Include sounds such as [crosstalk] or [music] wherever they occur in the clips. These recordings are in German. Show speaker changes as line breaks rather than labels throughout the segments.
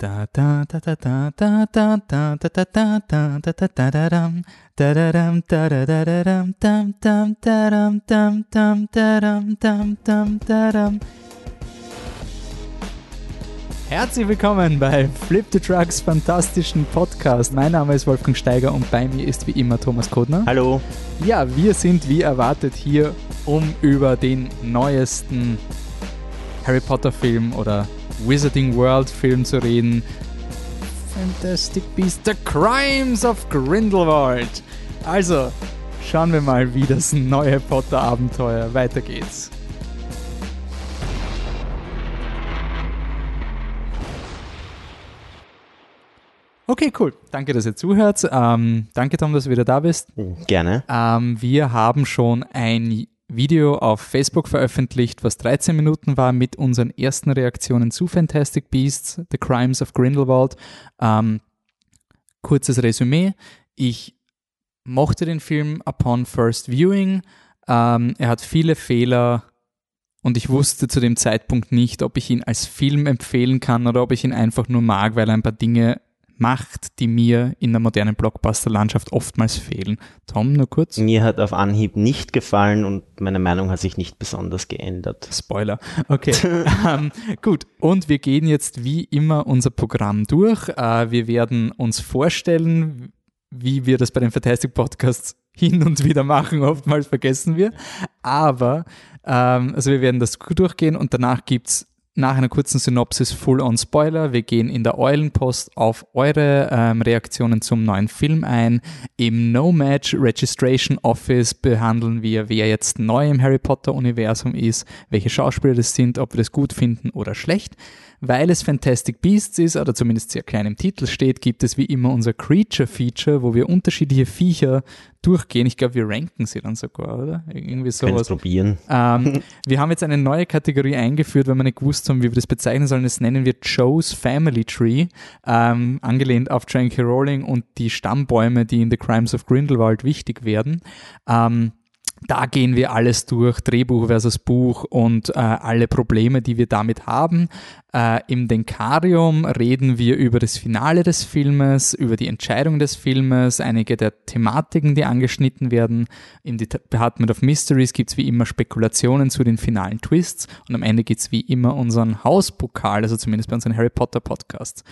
Da da da da da da da da da da da da da da da da dam da da dam da da da da dam dam dam da dam dam dam da dam dam dam da dam Herzlich willkommen bei Flip the Trucks fantastischen Podcast. Mein Name ist Wolfgang Steiger und bei mir ist wie immer Thomas Kodner.
Hallo.
Ja, wir sind wie erwartet hier, um über den neuesten Harry Potter Film oder Wizarding World Film zu reden. Fantastic Beasts, The Crimes of Grindelwald. Also, schauen wir mal, wie das neue Potter-Abenteuer weitergeht. Okay, cool. Danke, dass ihr zuhört. Ähm, danke, Tom, dass du wieder da bist.
Gerne.
Ähm, wir haben schon ein Video auf Facebook veröffentlicht, was 13 Minuten war mit unseren ersten Reaktionen zu Fantastic Beasts, The Crimes of Grindelwald. Ähm, kurzes Resümee. Ich mochte den Film upon first viewing. Ähm, er hat viele Fehler und ich wusste zu dem Zeitpunkt nicht, ob ich ihn als Film empfehlen kann oder ob ich ihn einfach nur mag, weil er ein paar Dinge macht, die mir in der modernen Blockbuster-Landschaft oftmals fehlen. Tom, nur kurz.
Mir hat auf Anhieb nicht gefallen und meine Meinung hat sich nicht besonders geändert.
Spoiler. Okay. [laughs] ähm, gut. Und wir gehen jetzt wie immer unser Programm durch. Äh, wir werden uns vorstellen, wie wir das bei den Fantastic Podcasts hin und wieder machen. Oftmals vergessen wir. Aber, ähm, also wir werden das durchgehen und danach gibt es nach einer kurzen Synopsis Full-on-Spoiler. Wir gehen in der Eulenpost auf eure ähm, Reaktionen zum neuen Film ein. Im No-Match Registration Office behandeln wir, wer jetzt neu im Harry Potter-Universum ist, welche Schauspieler das sind, ob wir das gut finden oder schlecht. Weil es Fantastic Beasts ist, oder zumindest sehr klein im Titel steht, gibt es wie immer unser Creature-Feature, wo wir unterschiedliche Viecher durchgehen. Ich glaube, wir ranken sie dann sogar, oder?
Irgendwie sowas. probieren.
Ähm, [laughs] wir haben jetzt eine neue Kategorie eingeführt, weil wir nicht gewusst haben, wie wir das bezeichnen sollen. Das nennen wir Joe's Family Tree, ähm, angelehnt auf J.K. Rowling und die Stammbäume, die in The Crimes of Grindelwald wichtig werden. Ähm, da gehen wir alles durch, Drehbuch versus Buch und äh, alle Probleme, die wir damit haben. Äh, Im Denkarium reden wir über das Finale des Filmes, über die Entscheidung des Filmes, einige der Thematiken, die angeschnitten werden. Im Department of Mysteries gibt es wie immer Spekulationen zu den finalen Twists und am Ende gibt es wie immer unseren Hauspokal, also zumindest bei unseren Harry Potter Podcasts.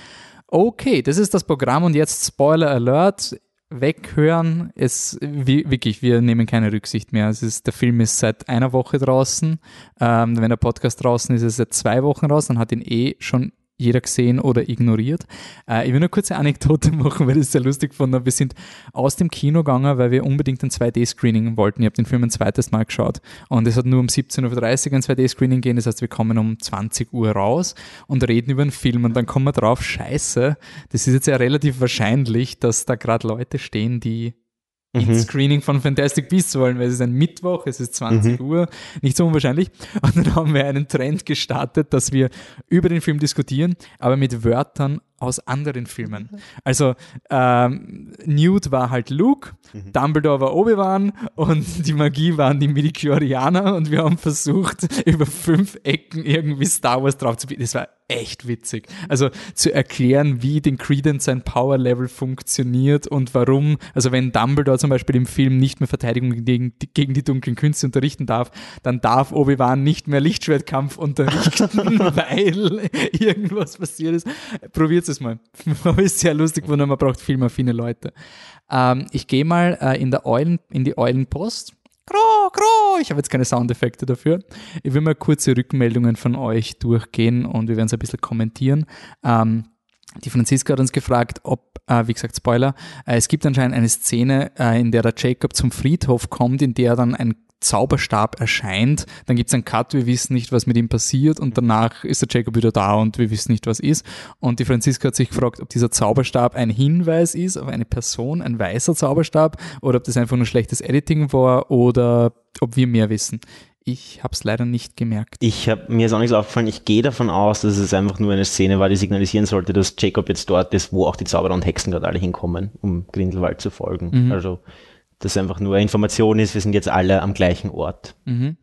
Okay, das ist das Programm und jetzt Spoiler Alert weghören. Es, wie, wirklich, wir nehmen keine Rücksicht mehr. Es ist, der Film ist seit einer Woche draußen. Ähm, wenn der Podcast draußen ist, ist er seit zwei Wochen raus. Dann hat ihn eh schon jeder gesehen oder ignoriert. Äh, ich will nur kurze Anekdote [laughs] machen, weil ich es sehr lustig fand. Wir sind aus dem Kino gegangen, weil wir unbedingt ein 2D-Screening wollten. Ich habe den Film ein zweites Mal geschaut und es hat nur um 17.30 Uhr ein 2D-Screening gehen. Das heißt, wir kommen um 20 Uhr raus und reden über einen Film und dann kommen wir drauf, scheiße, das ist jetzt ja relativ wahrscheinlich, dass da gerade Leute stehen, die mhm. ins Screening von Fantastic Beasts wollen, weil es ist ein Mittwoch, es ist 20 mhm. Uhr, nicht so unwahrscheinlich. [laughs] Und dann haben wir einen Trend gestartet, dass wir über den Film diskutieren, aber mit Wörtern aus anderen Filmen. Also ähm, Newt war halt Luke, mhm. Dumbledore war Obi-Wan und [laughs] die Magie waren die Midichlorianer und wir haben versucht, [laughs] über fünf Ecken irgendwie Star Wars drauf zu bieten. Das war echt witzig. Also zu erklären, wie den Credence sein Power-Level funktioniert und warum, also wenn Dumbledore zum Beispiel im Film nicht mehr Verteidigung gegen, gegen die dunklen Künste unterrichten darf, dann darf Obi-Wan nicht mehr Lichtschwertkampf unterrichten, [laughs] weil irgendwas passiert ist. Probiert es mal. [laughs] ist sehr lustig, weil man braucht filmaffine Leute. Ähm, ich gehe mal äh, in, der Eulen, in die Eulenpost Gro, gro. Ich habe jetzt keine Soundeffekte dafür. Ich will mal kurze Rückmeldungen von euch durchgehen und wir werden es ein bisschen kommentieren. Ähm, die Franziska hat uns gefragt, ob, äh, wie gesagt, Spoiler, äh, es gibt anscheinend eine Szene, äh, in der der Jacob zum Friedhof kommt, in der dann ein Zauberstab erscheint, dann gibt es einen Cut, wir wissen nicht, was mit ihm passiert und danach ist der Jacob wieder da und wir wissen nicht, was ist. Und die Franziska hat sich gefragt, ob dieser Zauberstab ein Hinweis ist auf eine Person, ein weißer Zauberstab oder ob das einfach nur schlechtes Editing war oder ob wir mehr wissen. Ich habe es leider nicht gemerkt.
Ich hab, mir ist auch nichts aufgefallen. Ich gehe davon aus, dass es einfach nur eine Szene war, die signalisieren sollte, dass Jacob jetzt dort ist, wo auch die Zauberer und Hexen gerade alle hinkommen, um Grindelwald zu folgen. Mhm. Also das einfach nur Information ist, wir sind jetzt alle am gleichen Ort.
Mhm.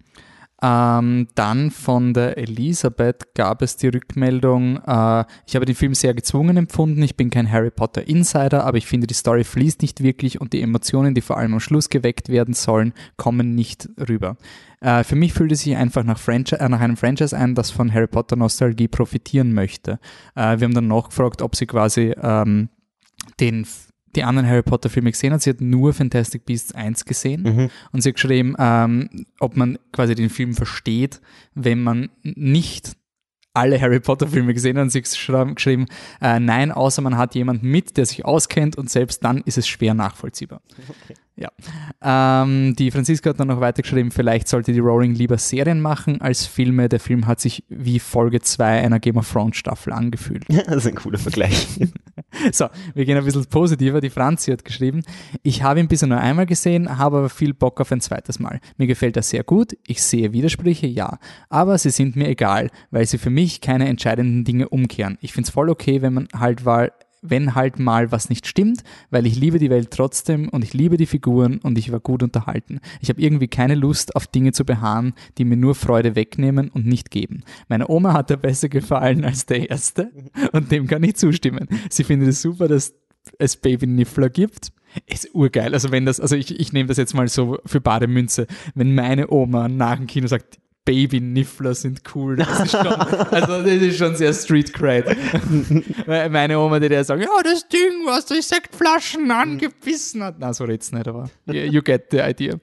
Ähm, dann von der Elisabeth gab es die Rückmeldung, äh, ich habe den Film sehr gezwungen empfunden, ich bin kein Harry Potter Insider, aber ich finde, die Story fließt nicht wirklich und die Emotionen, die vor allem am Schluss geweckt werden sollen, kommen nicht rüber. Äh, für mich fühlt es sich einfach nach, Franchi äh, nach einem Franchise ein, das von Harry Potter Nostalgie profitieren möchte. Äh, wir haben dann nachgefragt, ob sie quasi ähm, den die anderen Harry Potter Filme gesehen hat. Sie hat nur Fantastic Beasts 1 gesehen
Mhm.
und sie hat geschrieben, ähm, ob man quasi den Film versteht, wenn man nicht alle Harry Potter Filme gesehen hat und sie hat geschrieben, äh, nein, außer man hat jemanden mit, der sich auskennt und selbst dann ist es schwer nachvollziehbar. Ja. Ähm, die Franziska hat dann noch weitergeschrieben, vielleicht sollte die Rowling lieber Serien machen als Filme. Der Film hat sich wie Folge 2 einer Game of Thrones Staffel angefühlt. [laughs]
Das ist ein cooler Vergleich.
So, wir gehen ein bisschen positiver. Die Franzi hat geschrieben, ich habe ihn bisher nur einmal gesehen, habe aber viel Bock auf ein zweites Mal. Mir gefällt er sehr gut, ich sehe Widersprüche, ja, aber sie sind mir egal, weil sie für mich keine entscheidenden Dinge umkehren. Ich finde es voll okay, wenn man halt mal wenn halt mal was nicht stimmt, weil ich liebe die Welt trotzdem und ich liebe die Figuren und ich war gut unterhalten. Ich habe irgendwie keine Lust auf Dinge zu beharren, die mir nur Freude wegnehmen und nicht geben. Meine Oma hat er besser gefallen als der erste und dem kann ich zustimmen. Sie findet es super, dass es Baby Niffler gibt. Ist urgeil. Also wenn das, also ich, ich nehme das jetzt mal so für Bademünze. Wenn meine Oma nach dem Kino sagt, Baby-Niffler sind cool. Das ist schon, [laughs] also das ist schon sehr Street Cred. [laughs] Meine Oma, die der sagt, ja, das Ding, was durch Sektflaschen angebissen hat. Na, so red's nicht, aber you, you get the idea.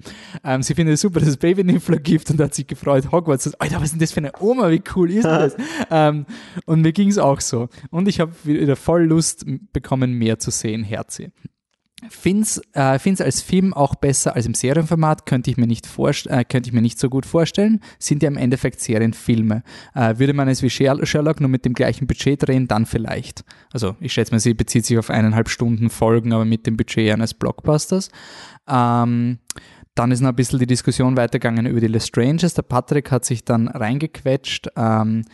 Ähm, sie findet es super, dass es Baby-Niffler gibt und hat sich gefreut, Hogwarts. sagt, Alter, was ist denn das für eine Oma? Wie cool ist das? [laughs] ähm, und mir ging's auch so. Und ich habe wieder voll Lust bekommen, mehr zu sehen, Herzi. Find's, äh, find's als Film auch besser als im Serienformat, könnte ich mir nicht äh, könnte ich mir nicht so gut vorstellen. Sind ja im Endeffekt Serienfilme. Äh, würde man es wie Sher- Sherlock nur mit dem gleichen Budget drehen, dann vielleicht. Also ich schätze mal, sie bezieht sich auf eineinhalb Stunden Folgen, aber mit dem Budget eines Blockbusters. Ähm, dann ist noch ein bisschen die Diskussion weitergegangen über die Lestranges. Der Patrick hat sich dann reingequetscht. Ähm,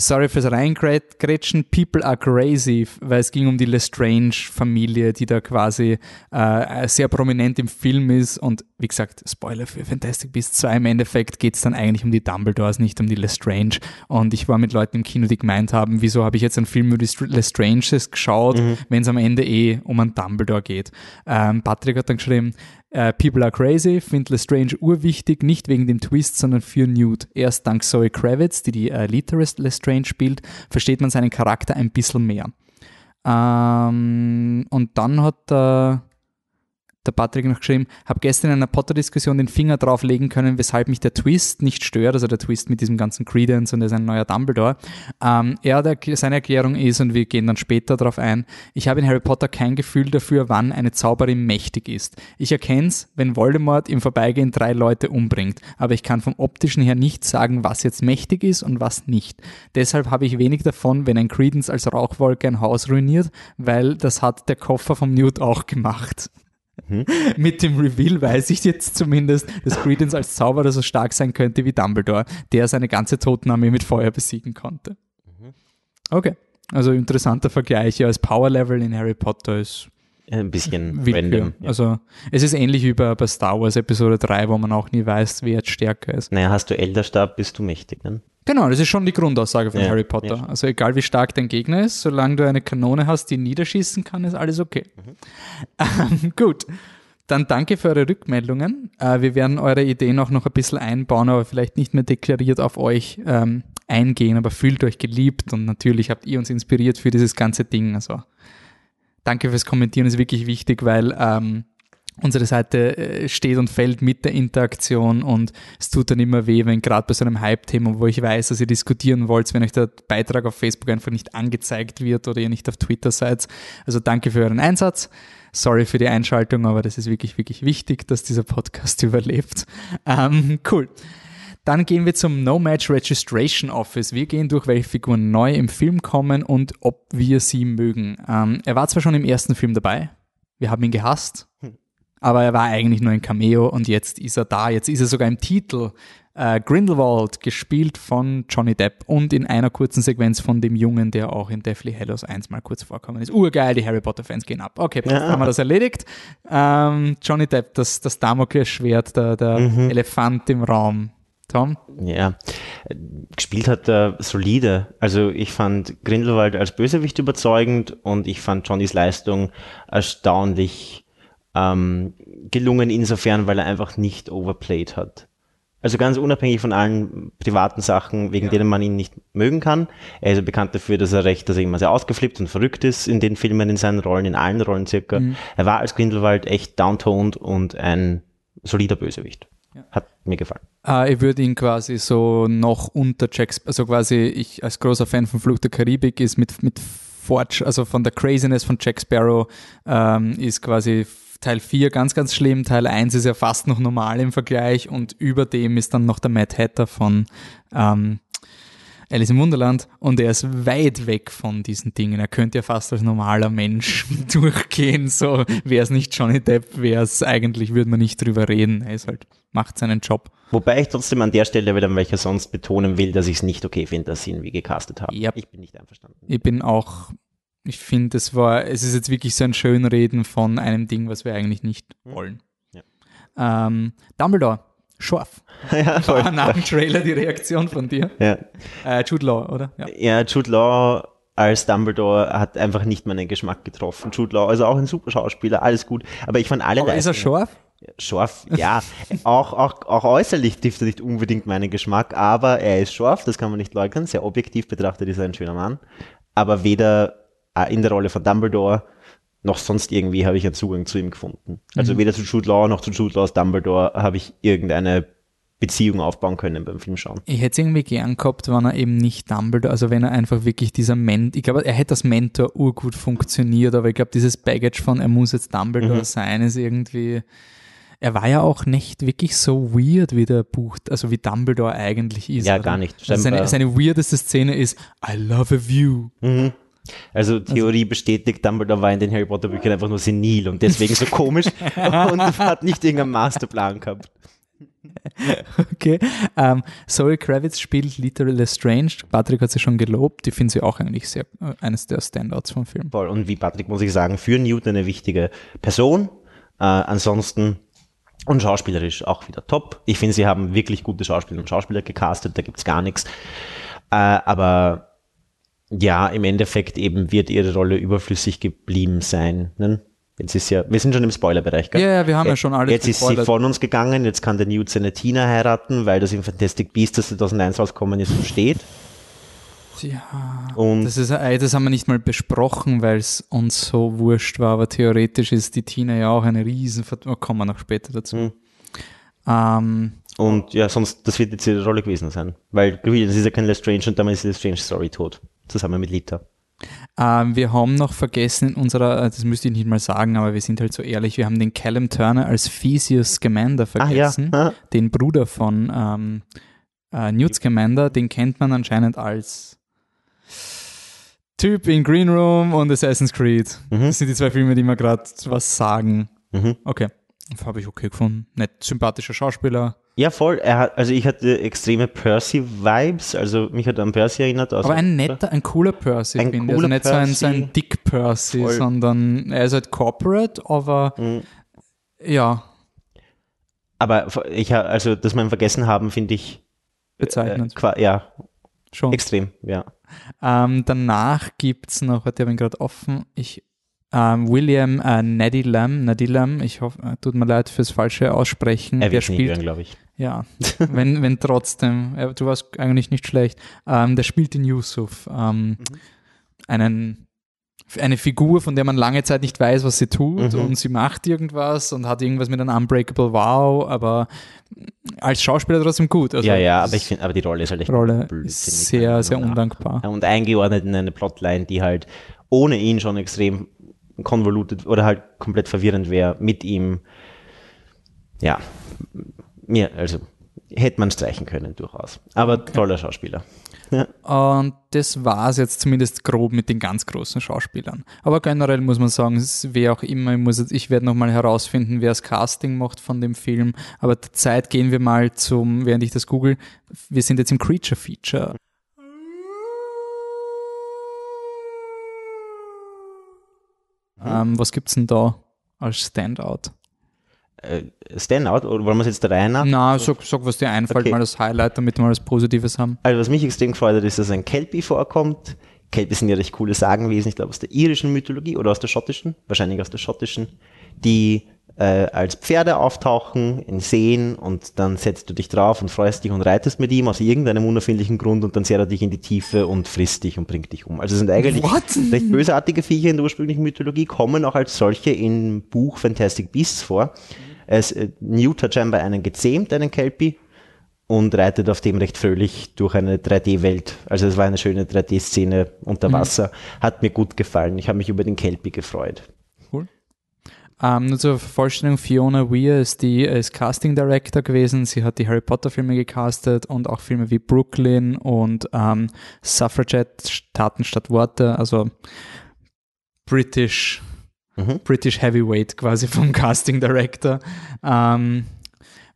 sorry fürs Reingrätschen, people are crazy, weil es ging um die Lestrange-Familie, die da quasi äh, sehr prominent im Film ist. Und wie gesagt, Spoiler für Fantastic Beasts 2, im Endeffekt geht es dann eigentlich um die Dumbledores, nicht um die Lestrange. Und ich war mit Leuten im Kino, die gemeint haben, wieso habe ich jetzt einen Film über die Str- Lestranges geschaut, wenn es am Ende eh um einen Dumbledore geht. Ähm, Patrick hat dann geschrieben, äh, People are crazy, finde Lestrange urwichtig, nicht wegen dem Twist, sondern für Newt. Erst dank Zoe Kravitz, die die äh, Lita Lestrange spielt, versteht man seinen Charakter ein bisschen mehr. Ähm, und dann hat der, der Patrick noch geschrieben, habe gestern in einer Potter-Diskussion den Finger drauflegen können, weshalb mich der Twist nicht stört, also der Twist mit diesem ganzen Credence und er ist ein neuer Dumbledore. Ähm, er, der, seine Erklärung ist, und wir gehen dann später darauf ein, ich habe in Harry Potter kein Gefühl dafür, wann eine Zauberin mächtig ist. Ich erkenne es, wenn Voldemort im Vorbeigehen drei Leute umbringt, aber ich kann vom optischen her nicht sagen, was jetzt mächtig ist und was nicht. Deshalb habe ich wenig davon, wenn ein Credence als Rauchwolke ein Haus ruiniert, weil das hat der Koffer vom Newt auch gemacht. [laughs] Mit dem Reveal weiß ich jetzt zumindest, dass Credence als Zauberer so stark sein könnte wie Dumbledore, der seine ganze Totenarmee mit Feuer besiegen konnte. Okay, also interessanter Vergleich. Ja, das Power Level in Harry Potter ist
Ein bisschen [laughs]
Willkür.
random. Ja.
Also es ist ähnlich wie bei, bei Star Wars Episode 3, wo man auch nie weiß, wer jetzt stärker ist.
Naja, hast du Elderstab, bist du mächtig. Ne?
Genau, das ist schon die Grundaussage von
Ja,
Harry Potter.
ja.
Also egal wie stark dein Gegner ist, solange du eine Kanone hast, die niederschießen kann, ist alles okay. Ähm, [laughs] gut. Dann danke für eure Rückmeldungen. Äh, wir werden eure Ideen auch noch ein bisschen einbauen, aber vielleicht nicht mehr deklariert auf euch ähm, eingehen, aber fühlt euch geliebt und natürlich habt ihr uns inspiriert für dieses ganze Ding. Also danke fürs Kommentieren, ist wirklich wichtig, weil ähm, unsere Seite äh, steht und fällt mit der Interaktion und es tut dann immer weh, wenn gerade bei so einem Hype-Thema, wo ich weiß, dass ihr diskutieren wollt, wenn euch der Beitrag auf Facebook einfach nicht angezeigt wird oder ihr nicht auf Twitter seid. Also danke für euren Einsatz. Sorry für die Einschaltung, aber das ist wirklich, wirklich wichtig, dass dieser Podcast [laughs] überlebt. Ähm, cool. Dann gehen wir zum No Match Registration Office. Wir gehen durch, welche Figuren neu im Film kommen und ob wir sie mögen. Ähm, er war zwar schon im ersten Film dabei, wir haben ihn gehasst, aber er war eigentlich nur ein Cameo und jetzt ist er da. Jetzt ist er sogar im Titel. Äh, Grindelwald, gespielt von Johnny Depp und in einer kurzen Sequenz von dem Jungen, der auch in Deathly Hallows 1 mal kurz vorkommen ist. Urgeil, die Harry Potter-Fans gehen ab. Okay,
Ja.
haben wir das erledigt. Ähm, Johnny Depp, das, das Damoklesschwert, der, der Elefant im Raum. Tom?
Ja, gespielt hat er solide. Also ich fand Grindelwald als Bösewicht überzeugend und ich fand Johnnys Leistung erstaunlich ähm, gelungen insofern, weil er einfach nicht overplayed hat. Also ganz unabhängig von allen privaten Sachen, wegen ja. denen man ihn nicht mögen kann. Er ist ja bekannt dafür, dass er recht, dass er immer sehr ausgeflippt und verrückt ist in den Filmen, in seinen Rollen, in allen Rollen circa. Mhm. Er war als Grindelwald echt downtoned und ein solider Bösewicht. Ja. Hat mir gefallen.
Ah, ich würde ihn quasi so noch unter Jacks, also quasi ich als großer Fan von Fluch der Karibik ist mit, mit Forge, also von der Craziness von Jack Sparrow, ähm, ist quasi Teil 4 ganz, ganz schlimm. Teil 1 ist ja fast noch normal im Vergleich und über dem ist dann noch der Mad Hatter von ähm, Alice im Wunderland und er ist weit weg von diesen Dingen. Er könnte ja fast als normaler Mensch [laughs] durchgehen. So wäre es nicht Johnny Depp, wäre es eigentlich, würde man nicht drüber reden. Er ist halt, macht seinen Job.
Wobei ich trotzdem an der Stelle wieder, welcher sonst betonen will, dass ich es nicht okay finde, dass sie ihn wie gecastet haben.
Yep. Ich bin nicht einverstanden. Ich bin auch ich finde, es war, es ist jetzt wirklich so ein Schönreden von einem Ding, was wir eigentlich nicht mhm. wollen. Ja. Ähm, Dumbledore, scharf. [laughs] ja, voll. War nach dem Trailer die Reaktion von dir. [laughs]
Ja.
Äh, Jude Law, oder?
Ja. ja, Jude Law als Dumbledore hat einfach nicht meinen Geschmack getroffen. Jude Law, also auch ein super Schauspieler, alles gut. Aber ich fand alle
Aber ist er scharf?
Scharf, ja. [laughs] auch, auch, auch äußerlich trifft er nicht unbedingt meinen Geschmack, aber er ist scharf, das kann man nicht leugnen. Sehr objektiv betrachtet ist er ein schöner Mann. Aber weder in der Rolle von Dumbledore, noch sonst irgendwie habe ich einen Zugang zu ihm gefunden. Also mhm. weder zu Jude Law noch zu Jude Laws Dumbledore habe ich irgendeine Beziehung aufbauen können beim Film schauen.
Ich hätte es irgendwie gern gehabt, wenn er eben nicht Dumbledore, also wenn er einfach wirklich dieser Mentor, ich glaube, er hätte als Mentor urgut funktioniert, aber ich glaube, dieses Baggage von, er muss jetzt Dumbledore mhm. sein, ist irgendwie, er war ja auch nicht wirklich so weird, wie der Buch, also wie Dumbledore eigentlich ist.
Ja, oder? gar nicht.
Also seine, seine weirdeste Szene ist, I love a view.
Mhm. Also Theorie also, bestätigt, Dumbledore war in den Harry Potter Büchern einfach nur senil und deswegen so komisch [laughs] und hat nicht irgendeinen Masterplan gehabt.
Okay. Um, ähm, Zoe Kravitz spielt Literal Lestrange. Patrick hat sie schon gelobt. Ich finde sie auch eigentlich sehr äh, eines der Standouts vom Film.
Voll. Und wie Patrick muss ich sagen, für Newton eine wichtige Person. Äh, ansonsten und schauspielerisch auch wieder top. Ich finde, sie haben wirklich gute Schauspieler und Schauspieler gecastet, da gibt's gar nichts. Äh, aber ja, im Endeffekt eben wird ihre Rolle überflüssig geblieben sein. Ne? Jetzt ist ja, wir sind schon im Spoilerbereich,
gell? Ja, ja, wir haben ja schon alles
Jetzt ist sie von uns gegangen, jetzt kann der Newt seine Tina heiraten, weil das in Fantastic Beasts, das 2001 rausgekommen ist, steht.
Ja, und das, ist, das haben wir nicht mal besprochen, weil es uns so wurscht war, aber theoretisch ist die Tina ja auch eine riesen, oh, kommen wir noch später dazu. Mhm.
Ähm, und ja, sonst, das wird jetzt ihre Rolle gewesen sein, weil das ist ja kein Lestrange und damit ist die Lestrange Story tot zusammen mit Lita.
Ähm, wir haben noch vergessen in unserer, äh, das müsste ich nicht mal sagen, aber wir sind halt so ehrlich, wir haben den Callum Turner als Theseus Scamander vergessen,
ah, ja.
den Bruder von ähm, äh, Newt Scamander, den kennt man anscheinend als Typ in Green Room und Assassin's Creed. Mhm. Das sind die zwei Filme, die mir gerade was sagen. Mhm. Okay, habe ich okay gefunden. Nett, sympathischer Schauspieler.
Ja, voll. Er hat, also ich hatte extreme Percy-Vibes, also mich hat an Percy erinnert.
Aber ein netter, ein cooler Percy, ein finde ich. Also nicht Percy. so ein, so ein Dick Percy, voll. sondern er ist halt corporate, aber mhm. ja.
Aber ich also, dass wir ihn vergessen haben, finde ich
bezeichnend.
Äh, ja, schon. Extrem, ja.
Ähm, danach gibt es noch, ich habe ihn gerade offen, ich ähm, William äh, Nadilam, Nadilam, ich hoffe, äh, tut mir leid fürs falsche Aussprechen.
Er wird spielt, glaube ich. [laughs]
Ja, wenn, wenn trotzdem, äh, du warst eigentlich nicht schlecht. Ähm, der spielt in Yusuf, ähm, mhm. einen eine Figur, von der man lange Zeit nicht weiß, was sie tut mhm. und sie macht irgendwas und hat irgendwas mit einem Unbreakable Wow, aber als Schauspieler trotzdem gut.
Also ja, ja, aber ich finde, aber die Rolle ist halt echt
Rolle blöd, ist sehr, sehr undankbar.
Und eingeordnet in eine Plotline, die halt ohne ihn schon extrem konvoluted oder halt komplett verwirrend wäre mit ihm. Ja, mir, also hätte man streichen können durchaus. Aber okay. toller Schauspieler.
Ja. Und das war es jetzt zumindest grob mit den ganz großen Schauspielern. Aber generell muss man sagen, wer auch immer, ich, muss jetzt, ich werde nochmal herausfinden, wer das Casting macht von dem Film. Aber der Zeit gehen wir mal zum, während ich das google, wir sind jetzt im Creature Feature. Mhm. Ähm, was gibt's denn da als Standout?
äh, Standout, oder wollen wir es jetzt der Reihe nach?
Na, sag, sag, was dir einfällt,
Okay.
mal das Highlight, damit wir was Positives haben.
Also was mich extrem gefreut hat, ist, dass ein Kelpie vorkommt. Kelpie sind ja recht coole Sagenwesen, ich glaube aus der irischen Mythologie oder aus der schottischen, wahrscheinlich aus der schottischen, die äh, als Pferde auftauchen in Seen und dann setzt du dich drauf und freust dich und reitest mit ihm aus irgendeinem unerfindlichen Grund und dann zehrt er dich in die Tiefe und frisst dich und bringt dich um. Also sind eigentlich
What?
recht bösartige Viecher in der ursprünglichen Mythologie, kommen auch als solche im Buch Fantastic Beasts vor. Es, äh, Newt hat scheinbar einen gezähmt, einen Kelpie, und reitet auf dem recht fröhlich durch eine 3D-Welt. Also es war eine schöne 3D-Szene unter Wasser. Hat mir gut gefallen. Ich habe mich über den Kelpie gefreut.
Ähm, nur zur Vervollständigung, Fiona Weir ist die ist Casting Director gewesen. Sie hat die Harry Potter Filme gecastet und auch Filme wie Brooklyn und ähm, Suffragette, Taten statt Worte, also British,
Mhm.
British Heavyweight quasi vom [laughs] Casting Director. Ähm,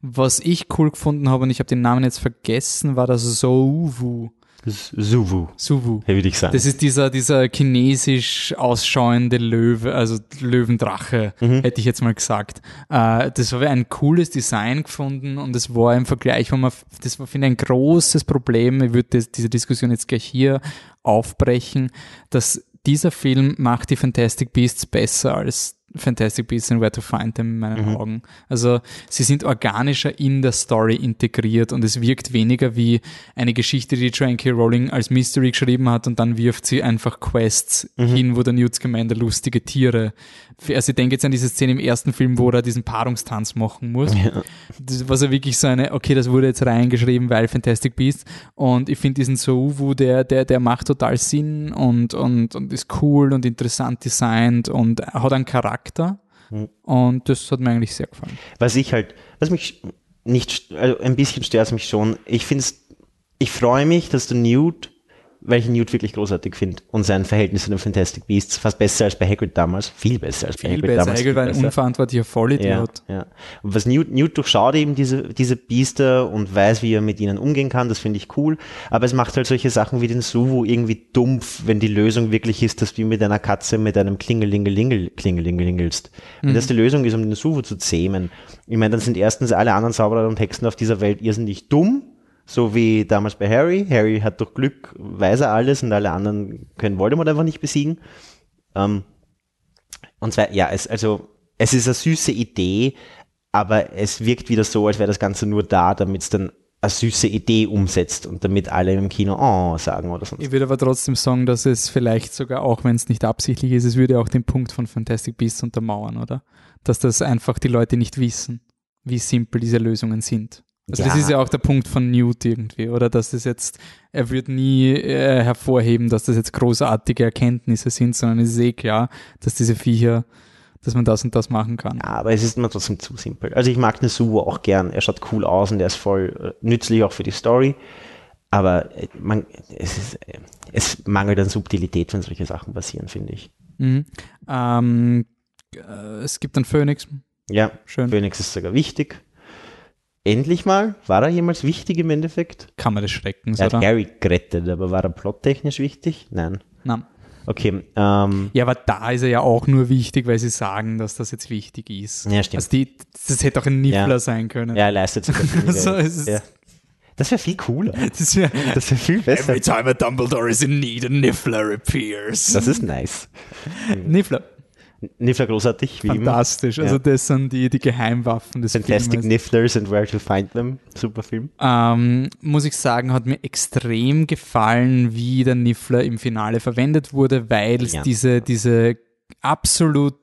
was ich cool gefunden habe, und ich habe den Namen jetzt vergessen, war das Souwu.
Suvu,
Suwu.
würde ich sagen.
Das ist dieser, dieser chinesisch ausschauende Löwe, also Löwendrache, hätte ich jetzt mal gesagt. Äh, das habe ich ein cooles Design gefunden und es war im Vergleich, wo man, das war, finde ich, ein großes Problem. Ich würde das, diese Diskussion jetzt gleich hier aufbrechen, dass dieser Film macht die Fantastic Beasts besser als Fantastic Beasts and Where to Find Them in meinen Augen. Also sie sind organischer in der Story integriert und es wirkt weniger wie eine Geschichte, die Joanne K. Rowling als Mystery geschrieben hat und dann wirft sie einfach Quests hin, wo der Newt Scamander lustige Tiere. Also ich denke jetzt an diese Szene im ersten Film, wo er diesen Paarungstanz machen muss. Das war so wirklich so eine, okay, das wurde jetzt reingeschrieben, weil Fantastic Beasts und ich finde diesen Souwu, der, der, der macht total Sinn und, und, und ist cool und interessant designt und hat einen Charakter und das hat mir eigentlich sehr gefallen.
Was ich halt, was mich nicht, also ein bisschen stört es mich schon. Ich finde es, ich freue mich, dass der Newt, weil ich Newt wirklich großartig finde und sein Verhältnis zu den Fantastic Beasts fast besser als bei Hagrid damals, viel besser als bei
Viel
Hagrid
besser.
damals.
Hagrid war ein unverantwortlicher
Ja,
Vollidiot.
ja. Und was Newt, Newt durchschaut eben diese, diese Biester und weiß, wie er mit ihnen umgehen kann, das finde ich cool. Aber es macht halt solche Sachen wie den Suvu irgendwie dumpf, wenn die Lösung wirklich ist, dass du mit einer Katze mit einem Klingelingelingel klingelingelingelst. Wenn das die Lösung ist, um den Suvu zu zähmen. Ich meine, dann sind erstens alle anderen Zauberer und Hexen auf dieser Welt irrsinnig dumm. So wie damals bei Harry. Harry hat durch Glück, weiß er alles und alle anderen können Voldemort einfach nicht besiegen. Ähm, und zwar, ja, es, also, es ist eine süße Idee, aber es wirkt wieder so, als wäre das Ganze nur da, damit es dann eine süße Idee umsetzt und damit alle im Kino oh sagen oder sonst.
Ich würde aber trotzdem sagen, dass es vielleicht sogar, auch wenn es nicht absichtlich ist, es würde auch den Punkt von Fantastic Beasts untermauern, oder? Dass das einfach die Leute nicht wissen, wie simpel diese Lösungen sind. Also das
Ja.
ist ja auch der Punkt von Newt irgendwie, oder? Dass das jetzt, er wird nie äh, hervorheben, dass das jetzt großartige Erkenntnisse sind, sondern es ist eh klar, dass diese Viecher, dass man das und das machen kann.
Ja, aber es ist mir trotzdem zu simpel. Also ich mag den Suvo auch gern. Er schaut cool aus und er ist voll äh, nützlich auch für die Story. Aber äh, man, es, ist, äh, es mangelt an Subtilität, wenn solche Sachen passieren, finde ich.
Mhm. Ähm, äh, es gibt einen Phoenix,
Ja,
schön.
Phoenix ist sogar wichtig. Endlich mal, war er jemals wichtig im Endeffekt?
Kammer des Schreckens,
Er hat
oder?
Gary gerettet, aber war er plottechnisch wichtig? Nein.
Nein.
Okay, ähm,
Ja, aber da ist er ja auch nur wichtig, weil sie sagen, dass das jetzt wichtig ist.
Ja, stimmt.
Also die, das hätte auch ein Niffler
Ja.
sein können.
ja, er leistet sogar [laughs] viel
So
ja. Das wäre viel cooler. [laughs]
Das wär,
Das wäre viel besser.
Every time a Dumbledore is in need, a Niffler appears.
Das ist nice.
Niffler,
Niffler großartig, wie immer.
fantastisch. Also
Ja.
das sind die, die Geheimwaffen des
Fantastic
Filmes.
Nifflers and Where to Find Them. Super Film.
Ähm, muss ich sagen, hat mir extrem gefallen, wie der Niffler im Finale verwendet wurde, weil es
Ja.
diese, diese absolut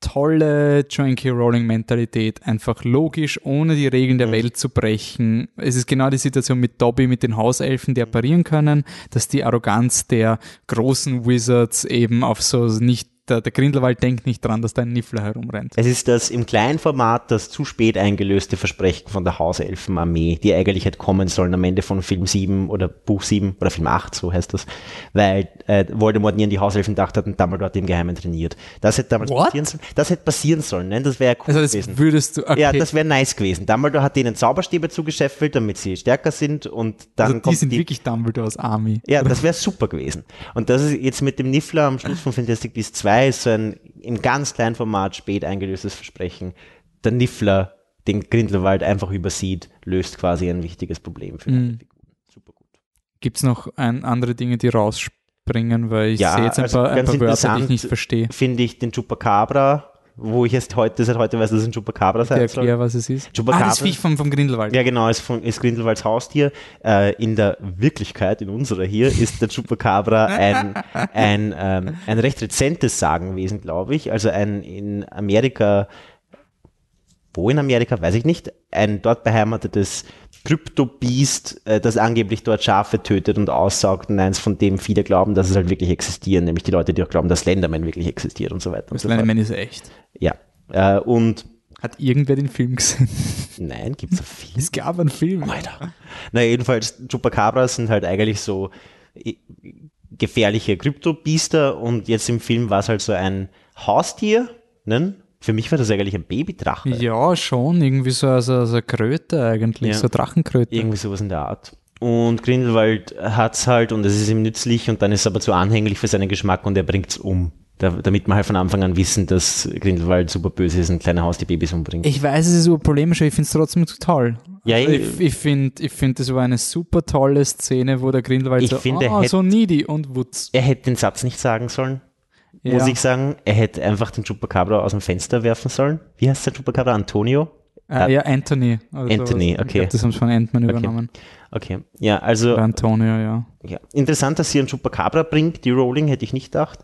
tolle Joan K. Rowling Mentalität, einfach logisch, ohne die Regeln der Welt zu brechen. Es ist genau die Situation mit Dobby, mit den Hauselfen, die apparieren können, dass die Arroganz der großen Wizards eben auf so nicht, der, der Grindelwald denkt nicht dran, dass da ein Niffler herumrennt.
Es ist das im kleinen Format das zu spät eingelöste Versprechen von der Hauselfenarmee, die eigentlich hätte kommen sollen am Ende von Film 7 oder Buch 7 oder Film 8, so heißt das, weil äh, Voldemort nie an die Hauselfen gedacht hat und Dumbledore hat im Geheimen trainiert. Das hätte damals
What?
passieren sollen. Das hätte passieren sollen, ne? das wäre cool
Also das
gewesen.
würdest du, okay.
Ja, das wäre nice gewesen. Dumbledore hat denen Zauberstäbe zugeschäffelt, damit sie stärker sind und dann
also die
kommt
sind
die,
wirklich Dumbledores Army.
Ja, das wäre super gewesen. Und das ist jetzt mit dem Niffler am Schluss von Fantastic Beasts 2 ist so ein im ganz kleinen Format spät eingelöstes Versprechen. der Niffler den Grindelwald einfach übersieht, löst quasi ein wichtiges Problem für
Mhm.
Super gut.
Gibt es noch ein, andere Dinge, die rausspringen, weil ich
Ja,
sehe jetzt ein
also
paar, ein paar Wörter, die ich nicht verstehe.
Finde ich den Chupacabra, wo ich erst heute, seit heute weiß, dass es ein Chupacabra sein soll.
Erklär, was es ist. Ah,
Chupacabra.
das Viech vom, vom Grindelwald.
Ja, genau, ist, von, ist Grindelwalds Haustier. Äh, in der Wirklichkeit, in unserer hier, ist der Chupacabra ein, [laughs] ein, ähm, ein recht rezentes Sagenwesen, glaube ich. Also ein in Amerika, wo in Amerika, weiß ich nicht, ein dort beheimatetes Kryptobiest, äh, das angeblich dort Schafe tötet und aussaugt und eins, von dem viele glauben, dass es halt wirklich existiert, nämlich die Leute, die auch glauben, dass Slenderman wirklich existiert und so weiter und
Das
so.
Slenderman ist echt.
Ja. Äh, und
Hat irgendwer den Film gesehen? [laughs]
nein, gibt's so viel.
Es gab einen Film.
Alter. Na, jedenfalls, Chupacabras sind halt eigentlich so äh, gefährliche Kryptobiester und jetzt im Film war es halt so ein Haustier, ne? Für mich war das eigentlich ein Babydrache.
Ja, schon. Irgendwie so also, also eine Kröte eigentlich,
Ja.
so eine Drachenkröte.
Irgendwie sowas in der Art. Und Grindelwald hat's halt und es ist ihm nützlich und dann ist es aber zu anhänglich für seinen Geschmack und er bringt's um. Da, damit wir halt von Anfang an wissen, dass Grindelwald super böse ist und kleine Haustierbabys umbringt.
Ich weiß, es ist so polemisch, aber ich finde es trotzdem toll.
Ja,
Also
ich-
ich ich finde, ich find, das war eine super tolle Szene, wo der Grindelwald
Ich
so,
finde, er
ah,
hätte-
so needy und wutz.
er hätte den Satz nicht sagen sollen.
Ja.
Muss ich sagen, er hätte einfach den Chupacabra aus dem Fenster werfen sollen. Wie heißt der Chupacabra? Antonio?
Äh, ja, Anthony.
Anthony,
sowas.
okay.
Ich glaube, das haben sie von Ant-Man übernommen.
Okay. Ja, also
Oder Antonio, ja.
ja. interessant, dass sie einen Chupacabra bringt. Die Rowling hätte ich nicht gedacht.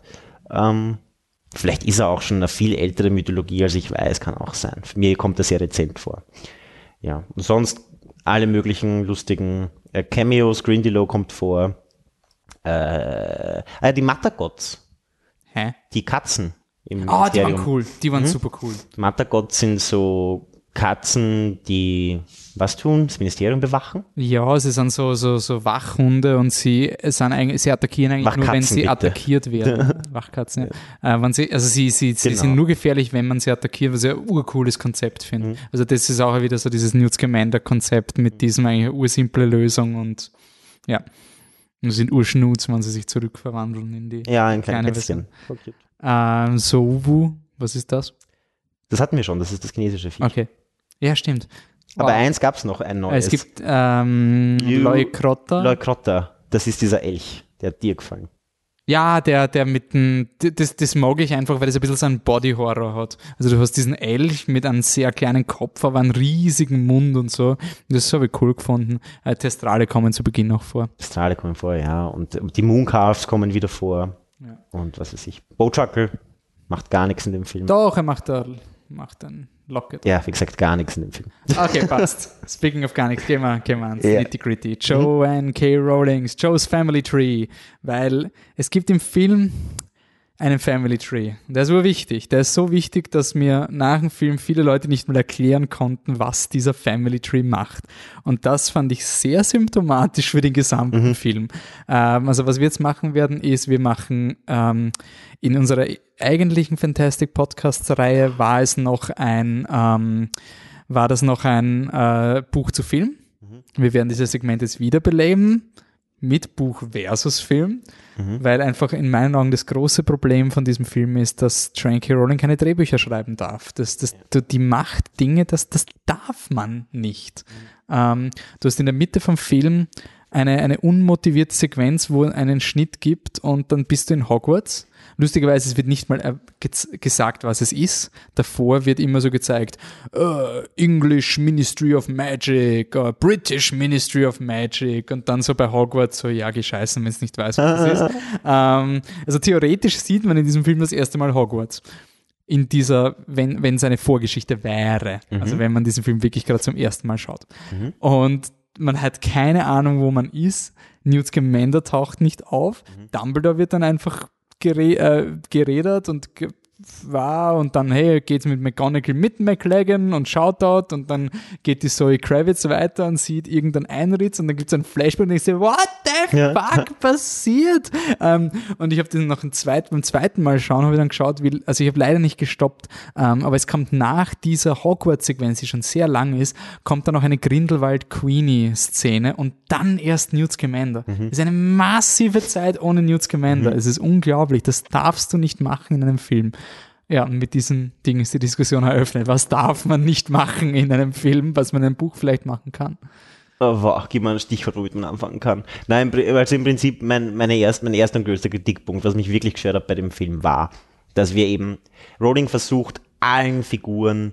Ähm, vielleicht ist er auch schon eine viel ältere Mythologie, als ich weiß, kann auch sein. Für mir kommt er sehr rezent vor. Ja, und sonst alle möglichen lustigen äh, Cameos. Grindylow kommt vor. Äh, äh, die Matagots,
Hä?
die Katzen im
Ah, die waren cool. Die
Mhm.
waren super cool.
Matagots sind so Katzen, die was tun? Das Ministerium bewachen?
Ja, sie sind so, so, so Wachhunde und sie sind eigentlich, sie attackieren eigentlich nur, wenn
Wachkatzen,
sie
bitte.
attackiert werden. [laughs] Wachkatzen, ja. Äh, wenn sie, also sie, sie, sie
Genau.
sind nur gefährlich, wenn man sie attackiert, was ich ein urcooles Konzept finde.
Mhm.
Also das ist auch wieder so dieses Newt Scamander-Konzept mit diesem eigentlich ursimple Lösung und ja. Und sie sind urschnutz, wenn sie sich zurückverwandeln in die
Ja, ein
Kleine
kleines Kätzchen.
ähm, Sowu, was ist das?
Das hatten wir schon, das ist das chinesische Viech.
Okay. Ja, stimmt.
Aber
Wow.
eins gab es noch, ein neues.
es gibt ähm, Leucrotta.
Leucrotta, das ist dieser Elch, der hat dir gefallen.
Ja, der, der mit dem, das, das mag ich einfach, weil es ein bisschen so einen Body-Horror hat. Also du hast diesen Elch mit einem sehr kleinen Kopf, aber einen riesigen Mund und so. Das habe ich cool gefunden. Äh, Testrale kommen zu Beginn noch vor.
Strahlen kommen vor, ja. Und die Mooncalves kommen wieder vor.
Ja.
Und was weiß ich. Bochuckle macht gar nichts in dem Film.
Doch, er macht da, macht ein Locket.
Ja, wie gesagt, gar nichts in dem Film.
Okay, [laughs] passt. Speaking of gar nichts, gehen wir, gehen wir ans
Ja.
Nitty-Gritty. Joanne K. Rowlings, Joe's Family Tree. Weil es gibt im Film einen Family Tree. Der ist nur wichtig. Der ist so wichtig, dass mir nach dem Film viele Leute nicht mal erklären konnten, was dieser Family Tree macht. Und das fand ich sehr symptomatisch für den gesamten Film. Ähm, also was wir jetzt machen werden, ist, wir machen ähm, in unserer eigentlichen Fantastic Podcasts-Reihe war es noch ein, ähm, war das noch ein äh, Buch zu Film. Wir werden dieses Segment jetzt wiederbeleben mit Buch versus Film, weil einfach in meinen Augen das große Problem von diesem Film ist, dass Joanne K. Rowling keine Drehbücher schreiben darf. Das, das, du- Die macht Dinge, das, das darf man nicht. Ähm, du hast in der Mitte vom Film eine, eine unmotivierte Sequenz, wo es einen Schnitt gibt und dann bist du in Hogwarts. Lustigerweise, es wird nicht mal äh, gesagt, was es ist. Davor wird immer so gezeigt, äh, English Ministry of Magic, äh, British Ministry of Magic und dann so bei Hogwarts so, ja, gescheißen, wenn es nicht weiß, was es ist. [laughs] Ähm, also theoretisch sieht man in diesem Film das erste Mal Hogwarts. In dieser, wenn wenn es eine Vorgeschichte wäre. Also wenn man diesen Film wirklich gerade zum ersten Mal schaut. Und man hat keine Ahnung, wo man ist. Newt Scamander taucht nicht auf. Dumbledore wird dann einfach geredet und ge war und dann, hey, geht's mit McGonagall mit McLagan und schaut dort und dann geht die Zoe Kravitz weiter und sieht irgendeinen Einritz und dann gibt's einen Flashback und ich sehe, what the
Ja.
fuck [laughs] passiert? Ähm, und ich habe den noch ein zweit, beim zweiten Mal schauen, habe ich dann geschaut, wie, also ich habe leider nicht gestoppt, ähm, aber es kommt nach dieser Hogwarts-Sequenz, die schon sehr lang ist, kommt dann noch eine Grindelwald-Queenie-Szene und dann erst Newt Scamander. Das ist eine massive Zeit ohne Newt Scamander. Es ist unglaublich. Das darfst du nicht machen in einem Film. Ja, und mit diesem Ding ist die Diskussion [laughs] eröffnet. Was darf man nicht machen in einem Film, was man in einem Buch vielleicht machen kann?
Oh, gib mal ein Stichwort, womit man anfangen kann. Nein, also im Prinzip mein, meine erst, mein erster und größter Kritikpunkt, was mich wirklich gestört hat bei dem Film, war, dass wir eben, Rowling versucht, allen Figuren,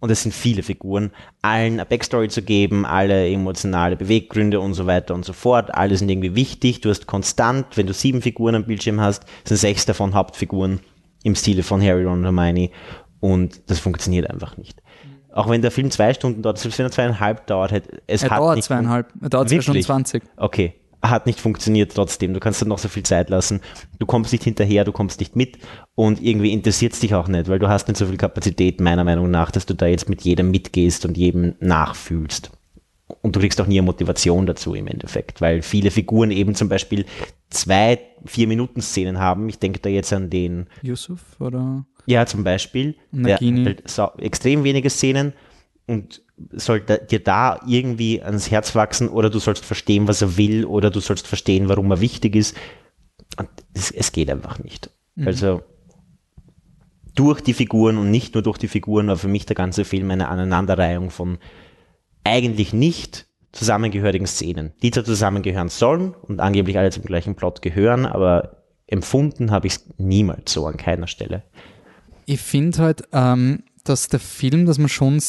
und es sind viele Figuren, allen eine Backstory zu geben, alle emotionale Beweggründe und so weiter und so fort. Alle sind irgendwie wichtig. Du hast konstant, wenn du sieben Figuren am Bildschirm hast, sind sechs davon Hauptfiguren im Stile von Harry, Ron und Hermione. Und das funktioniert einfach nicht. Auch wenn der Film zwei Stunden dauert, selbst wenn er zweieinhalb dauert, es
er
hat
dauert
nicht
zweieinhalb, er dauert zwei Stunden zwanzig.
Okay, hat nicht funktioniert trotzdem. Du kannst dann noch so viel Zeit lassen. Du kommst nicht hinterher, du kommst nicht mit und irgendwie interessiert es dich auch nicht, weil du hast nicht so viel Kapazität, meiner Meinung nach, dass du da jetzt mit jedem mitgehst und jedem nachfühlst. Und du kriegst auch nie eine Motivation dazu im Endeffekt, weil viele Figuren eben zum Beispiel zwei, vier Minuten Szenen haben. Ich denke da jetzt an den
Yusuf oder?
Ja, zum Beispiel.
Nagini.
Der halt extrem wenige Szenen und sollte dir da irgendwie ans Herz wachsen oder du sollst verstehen, was er will oder du sollst verstehen, warum er wichtig ist. Es, es, geht einfach nicht. Mhm. Also durch die Figuren und nicht nur durch die Figuren war für mich der ganze Film eine Aneinanderreihung von eigentlich nicht zusammengehörigen Szenen, die zwar zusammengehören sollen und angeblich alle zum gleichen Plot gehören, aber empfunden habe ich es niemals so an keiner Stelle.
Ich finde halt, ähm, dass der Film, dass man schon,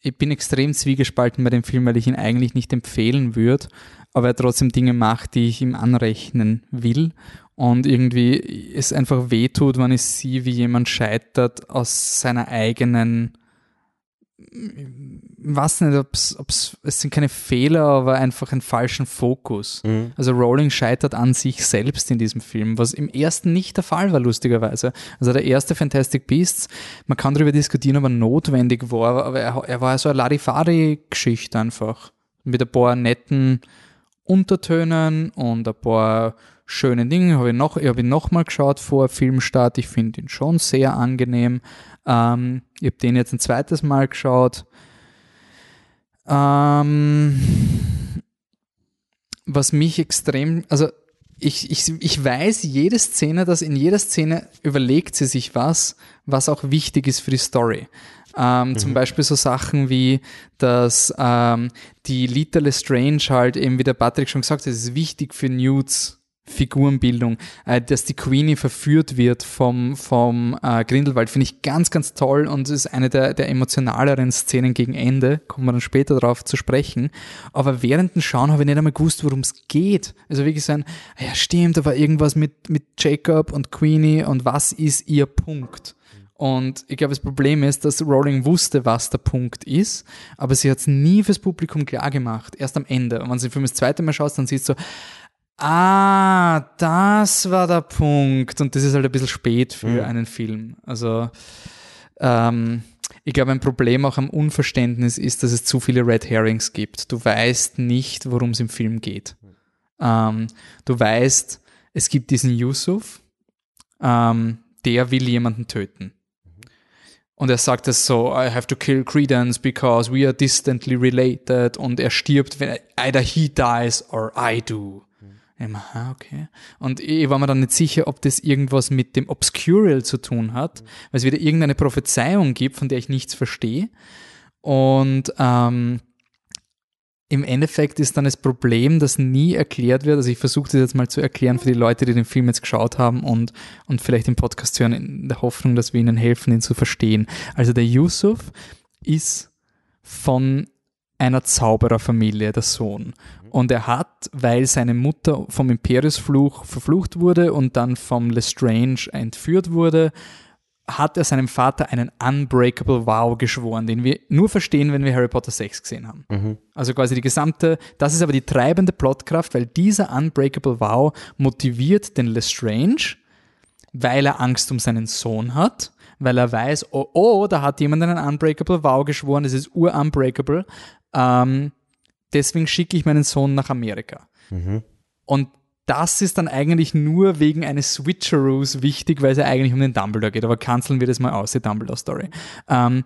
ich bin extrem zwiegespalten bei dem Film, weil ich ihn eigentlich nicht empfehlen würde, aber er trotzdem Dinge macht, die ich ihm anrechnen will und irgendwie es einfach wehtut, wenn ich sehe, wie jemand scheitert aus seiner eigenen ich weiß nicht, ob's, ob's, es sind keine Fehler, aber einfach einen falschen Fokus. Mhm. Also Rowling scheitert an sich selbst in diesem Film, was im ersten nicht der Fall war, lustigerweise. Also der erste Fantastic Beasts, man kann darüber diskutieren, ob er notwendig war, aber er, er war so eine Larifari-Geschichte einfach. Mit ein paar netten Untertönen und ein paar schönen Dingen. Habe ich, noch, ich habe ihn nochmal geschaut vor Filmstart. Ich finde ihn schon sehr angenehm. Ähm, ich habe den jetzt ein zweites Mal geschaut. Ähm, was mich extrem, also ich, ich, ich weiß jede Szene, dass in jeder Szene überlegt sie sich was, was auch wichtig ist für die Story. Ähm, mhm. Zum Beispiel so Sachen wie, dass ähm, die Lita Lestrange halt eben, wie der Patrick schon gesagt hat, ist wichtig für Newts Figurenbildung, äh, dass die Queenie verführt wird vom, vom äh, Grindelwald, finde ich ganz, ganz toll und ist eine der, der emotionaleren Szenen gegen Ende, kommen wir dann später darauf zu sprechen. Aber während dem Schauen habe ich nicht einmal gewusst, worum es geht. Also wirklich so ein, ah ja stimmt, da war irgendwas mit, mit Jacob und Queenie und was ist ihr Punkt? Und ich glaube, das Problem ist, dass Rowling wusste, was der Punkt ist, aber sie hat es nie fürs Publikum klar gemacht, erst am Ende. Und wenn sie den Film das zweite Mal schaust, dann siehst du so, Ah, das war der Punkt. Und das ist halt ein bisschen spät für mhm. einen Film. Also, ähm, ich glaube, ein Problem auch am Unverständnis ist, dass es zu viele Red Herrings gibt. Du weißt nicht, worum es im Film geht. Ähm, du weißt, es gibt diesen Yusuf, ähm, der will jemanden töten. Und er sagt es so, I have to kill Credence because we are distantly related und er stirbt, wenn either he dies or I do. Immer, okay. Und ich war mir dann nicht sicher, ob das irgendwas mit dem Obscurial zu tun hat, weil es wieder irgendeine Prophezeiung gibt, von der ich nichts verstehe. Und ähm, im Endeffekt ist dann das Problem, das nie erklärt wird. Also ich versuche das jetzt mal zu erklären für die Leute, die den Film jetzt geschaut haben und, und vielleicht den Podcast hören, in der Hoffnung, dass wir ihnen helfen, ihn zu verstehen. Also der Yusuf ist von einer Zaubererfamilie, der Sohn. Und er hat, weil seine Mutter vom Imperiusfluch verflucht wurde und dann vom Lestrange entführt wurde, hat er seinem Vater einen Unbreakable Vow geschworen, den wir nur verstehen, wenn wir Harry Potter 6 gesehen haben. Mhm. Also quasi die gesamte, das ist aber die treibende Plotkraft, weil dieser Unbreakable Vow motiviert den Lestrange, weil er Angst um seinen Sohn hat, weil er weiß, oh, oh, da hat jemand einen Unbreakable Vow geschworen, das ist ur-unbreakable. Ähm, deswegen schicke ich meinen Sohn nach Amerika. Mhm. Und das ist dann eigentlich nur wegen eines Switcheroos wichtig, weil es ja eigentlich um den Dumbledore geht. Aber canceln wir das mal aus, die Dumbledore-Story. Ähm,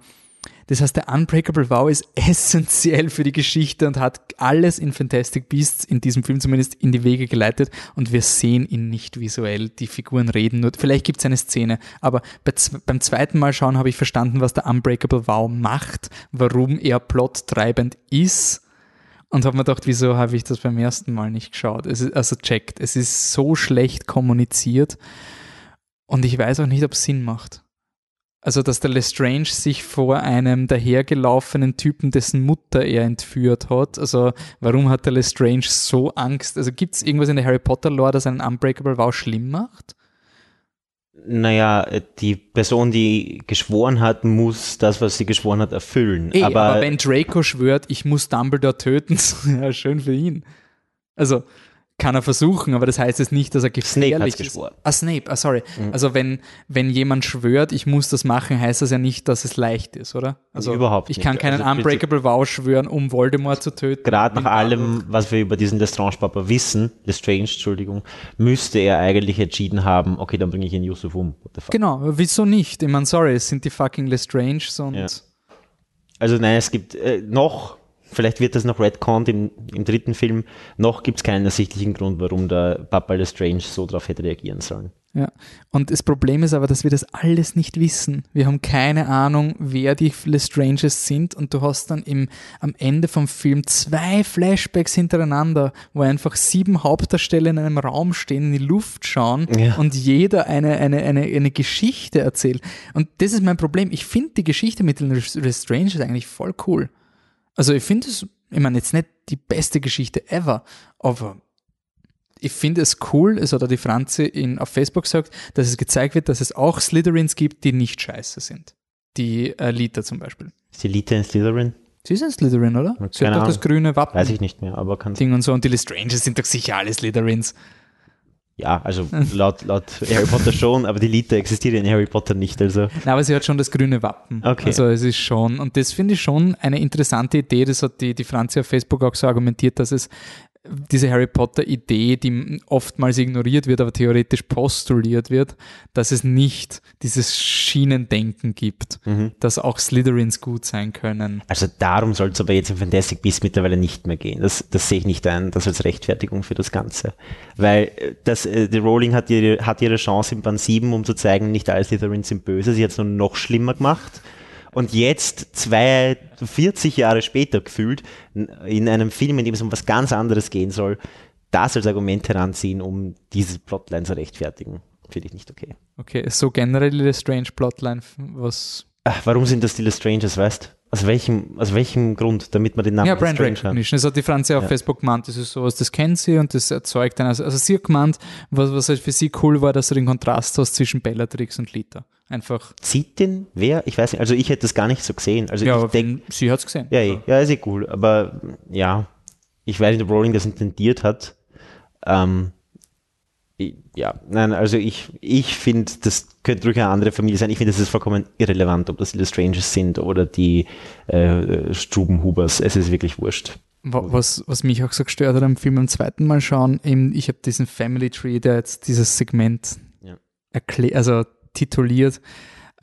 das heißt, der Unbreakable Vow ist [laughs] essentiell für die Geschichte und hat alles in Fantastic Beasts in diesem Film zumindest in die Wege geleitet und wir sehen ihn nicht visuell. Die Figuren reden nur. Vielleicht gibt es eine Szene, aber bei, beim zweiten Mal schauen habe ich verstanden, was der Unbreakable Vow macht, warum er plottreibend ist und habe mir gedacht, wieso habe ich das beim ersten Mal nicht geschaut? Es ist, also checkt, es ist so schlecht kommuniziert und ich weiß auch nicht, ob es Sinn macht. Also, dass der Lestrange sich vor einem dahergelaufenen Typen, dessen Mutter er entführt hat. Also, warum hat der Lestrange so Angst? Also, gibt es irgendwas in der Harry Potter-Lore, das einen Unbreakable Vow schlimm macht?
Naja, die Person, die geschworen hat, muss das, was sie geschworen hat, erfüllen.
Ey,
aber,
aber wenn Draco schwört, ich muss Dumbledore töten, [laughs] ja, schön für ihn. Also, kann er versuchen, aber das heißt jetzt nicht, dass er gefährlich
Snape ist.
geschworen. Ah, Snape, ah, sorry. Mhm. Also wenn, wenn jemand schwört, ich muss das machen, heißt das ja nicht, dass es leicht ist, oder? Also
Überhaupt
ich kann keinen
also,
Unbreakable Vow schwören, um Voldemort zu töten.
Gerade nach allem, was wir über diesen Lestrange-Papa wissen, Lestrange, Entschuldigung, müsste er eigentlich entschieden haben, okay, dann bringe ich ihn Yusuf um.
Genau, wieso nicht? Ich meine, sorry, es sind die fucking Lestrange und... Ja.
Also nein, es gibt äh, noch Vielleicht wird das noch retconned im, im dritten Film. Noch gibt es keinen ersichtlichen Grund, warum der Papa Lestrange so darauf hätte reagieren sollen.
Ja, und das Problem ist aber, dass wir das alles nicht wissen. Wir haben keine Ahnung, wer die Lestranges sind und du hast dann im, am Ende vom Film zwei Flashbacks hintereinander, wo einfach sieben Hauptdarsteller in einem Raum stehen, in die Luft schauen ja. und jeder eine, eine, eine, eine Geschichte erzählt. Und das ist mein Problem. Ich finde die Geschichte mit den Lestranges eigentlich voll cool. Also ich finde es, ich meine jetzt nicht die beste Geschichte ever, aber ich finde es cool, es hat die Franzi in, auf Facebook gesagt, dass es gezeigt wird, dass es auch Slytherins gibt, die nicht scheiße sind. Die äh, Lita zum Beispiel.
Ist die Lita ein Slytherin?
Sie ist ein Slytherin, oder?
Keine Sie
hat doch das grüne Wappen.
Weiß ich nicht mehr, aber kann
Ding und so. Und die Lestranges sind doch sicher alle Slytherins.
Ja, also laut, laut [laughs] Harry Potter schon, aber die Lita existiert in Harry Potter nicht. Also.
Nein, aber sie hat schon das grüne Wappen.
Okay.
Also es ist schon, und das finde ich schon eine interessante Idee, das hat die, die Franzi auf Facebook auch so argumentiert, dass es diese Harry Potter-Idee, die oftmals ignoriert wird, aber theoretisch postuliert wird, dass es nicht dieses Schienendenken gibt, mhm. dass auch Slytherins gut sein können.
Also darum soll es aber jetzt im Fantastic Beasts mittlerweile nicht mehr gehen. Das, das sehe ich nicht ein, das als Rechtfertigung für das Ganze. Weil äh, das, äh, die Rowling hat ihre, hat ihre Chance im Band 7, um zu zeigen, nicht alle Slytherins sind böse. Sie hat es nur noch schlimmer gemacht und jetzt, zwei, 40 Jahre später gefühlt, in einem Film, in dem es um was ganz anderes gehen soll, das als Argument heranziehen, um diese Plotline zu rechtfertigen, finde ich nicht okay.
Okay, so generell die Strange Plotline, was.
Ach, warum sind das die Stranges, weißt aus welchem, aus welchem Grund, damit man den Namen
Ja, Brand Recognition. Das hat die Franzi auf ja. Facebook gemeint. Das ist sowas, das kennt sie und das erzeugt dann. Also, also sie hat gemeint, was, was halt für sie cool war, dass du den Kontrast hast zwischen Bellatrix und Lita. Einfach.
Sieht den wer? Ich weiß nicht. Also ich hätte das gar nicht so gesehen. Also
ja,
ich denk,
sie hat es gesehen.
Ja, ja, ja, ist eh cool. Aber ja, ich weiß nicht, ob Rowling das intendiert hat. Ähm, ja, nein, also ich, ich finde, das könnte durchaus eine andere Familie sein. Ich finde, das ist vollkommen irrelevant, ob das die Strangers sind oder die äh, Strubenhubers. Es ist wirklich wurscht.
Was, was mich auch so gestört hat am Film beim zweiten Mal schauen, eben, ich habe diesen Family Tree, der jetzt dieses Segment ja. erklärt, also tituliert,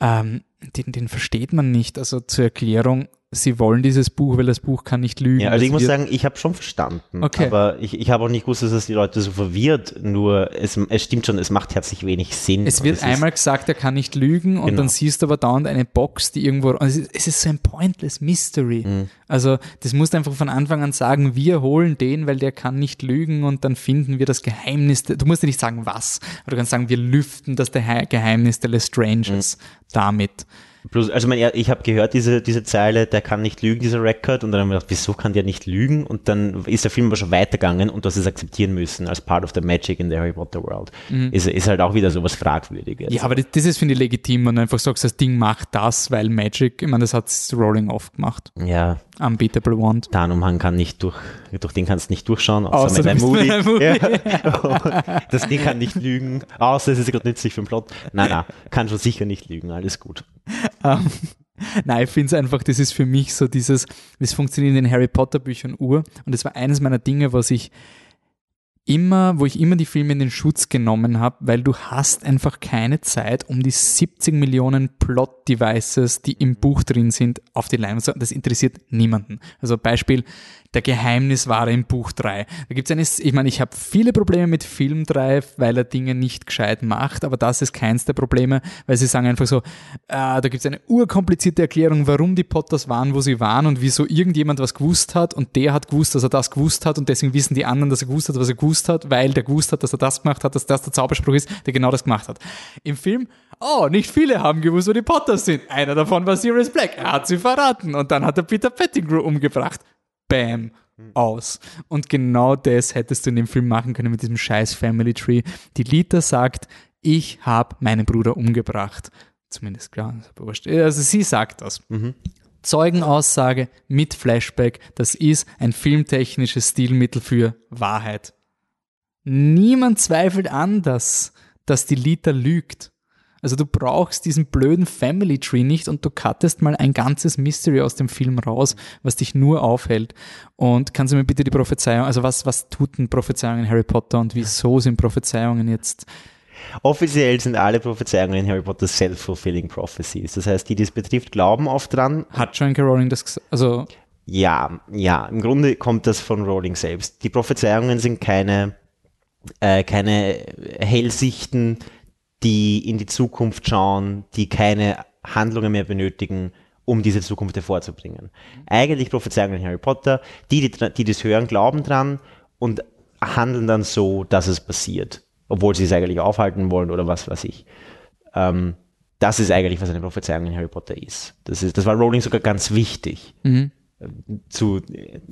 ähm, den, den versteht man nicht. Also zur Erklärung, sie wollen dieses Buch, weil das Buch kann nicht lügen.
Ja, also ich muss sagen, ich habe schon verstanden.
Okay.
Aber ich, ich habe auch nicht gewusst, dass es die Leute so verwirrt. Nur es, es stimmt schon, es macht herzlich wenig Sinn.
Es wird einmal gesagt, er kann nicht lügen und genau. dann siehst du aber dauernd eine Box, die irgendwo. Also es ist so ein pointless Mystery. Mhm. Also das musst du einfach von Anfang an sagen, wir holen den, weil der kann nicht lügen und dann finden wir das Geheimnis. Du musst ja nicht sagen, was, aber du kannst sagen, wir lüften das Geheimnis der Lestranges mhm. damit.
Plus, also mein, ich habe gehört, diese, diese Zeile, der kann nicht lügen, dieser Record, und dann haben wir gedacht, wieso kann der nicht lügen? Und dann ist der Film aber schon weitergegangen und du hast es akzeptieren müssen als part of the magic in the Harry Potter World. Mhm. Ist, ist halt auch wieder so was Fragwürdiges.
Ja, aber das, das ist, finde ich, legitim, wenn du einfach sagst, das Ding macht das, weil Magic, ich meine, das hat Rolling oft gemacht.
Ja.
Unbeatable Wand.
Tarnumhang kann nicht durch, durch den kannst du nicht durchschauen, außer, außer mit einem. Movie. Ja. [laughs] das Ding kann nicht lügen, außer es ist gerade nützlich für den Plot. Nein, nein, kann schon sicher nicht lügen, alles gut.
Um, ähm, nein, ich finde es einfach, das ist für mich so dieses, das funktioniert in den Harry Potter Büchern Uhr und das war eines meiner Dinge, was ich immer, wo ich immer die Filme in den Schutz genommen habe, weil du hast einfach keine Zeit, um die 70 Millionen Plot-Devices, die im Buch drin sind, auf die Leinwand zu Das interessiert niemanden. Also Beispiel, der Geheimniswahre im Buch 3. Da gibt's eine, ich meine, ich habe viele Probleme mit Film 3, weil er Dinge nicht gescheit macht, aber das ist keins der Probleme, weil sie sagen einfach so, äh, da gibt's eine urkomplizierte Erklärung, warum die Potters waren, wo sie waren und wieso irgendjemand was gewusst hat und der hat gewusst, dass er das gewusst hat und deswegen wissen die anderen, dass er gewusst hat, was er gewusst hat, weil der gewusst hat, dass er das gemacht hat, dass das der Zauberspruch ist, der genau das gemacht hat. Im Film oh, nicht viele haben gewusst, wo die Potters sind. Einer davon war Sirius Black. Er hat sie verraten. Und dann hat er Peter Pettigrew umgebracht. Bam, aus. Und genau das hättest du in dem Film machen können mit diesem scheiß Family Tree. Die Lita sagt, ich habe meinen Bruder umgebracht. Zumindest klar, also sie sagt das. Mhm. Zeugenaussage mit Flashback, das ist ein filmtechnisches Stilmittel für Wahrheit. Niemand zweifelt an, dass, dass die Lita lügt. Also du brauchst diesen blöden Family Tree nicht und du cuttest mal ein ganzes Mystery aus dem Film raus, was dich nur aufhält. Und kannst du mir bitte die Prophezeiung, also was, was tut denn Prophezeiungen in Harry Potter und wieso sind Prophezeiungen jetzt
Offiziell sind alle Prophezeiungen in Harry Potter self-fulfilling prophecies. Das heißt, die, die es betrifft, glauben oft dran.
Hat Joanne Rowling das gesagt? Also
ja, ja, im Grunde kommt das von Rowling selbst. Die Prophezeiungen sind keine, äh, keine Hellsichten, die in die Zukunft schauen, die keine Handlungen mehr benötigen, um diese Zukunft hervorzubringen. Eigentlich Prophezeiungen in Harry Potter, die, die, die das hören, glauben dran und handeln dann so, dass es passiert, obwohl sie es eigentlich aufhalten wollen oder was weiß ich. Ähm, das ist eigentlich, was eine Prophezeiung in Harry Potter ist. Das, ist, das war Rowling sogar ganz wichtig. Mhm zu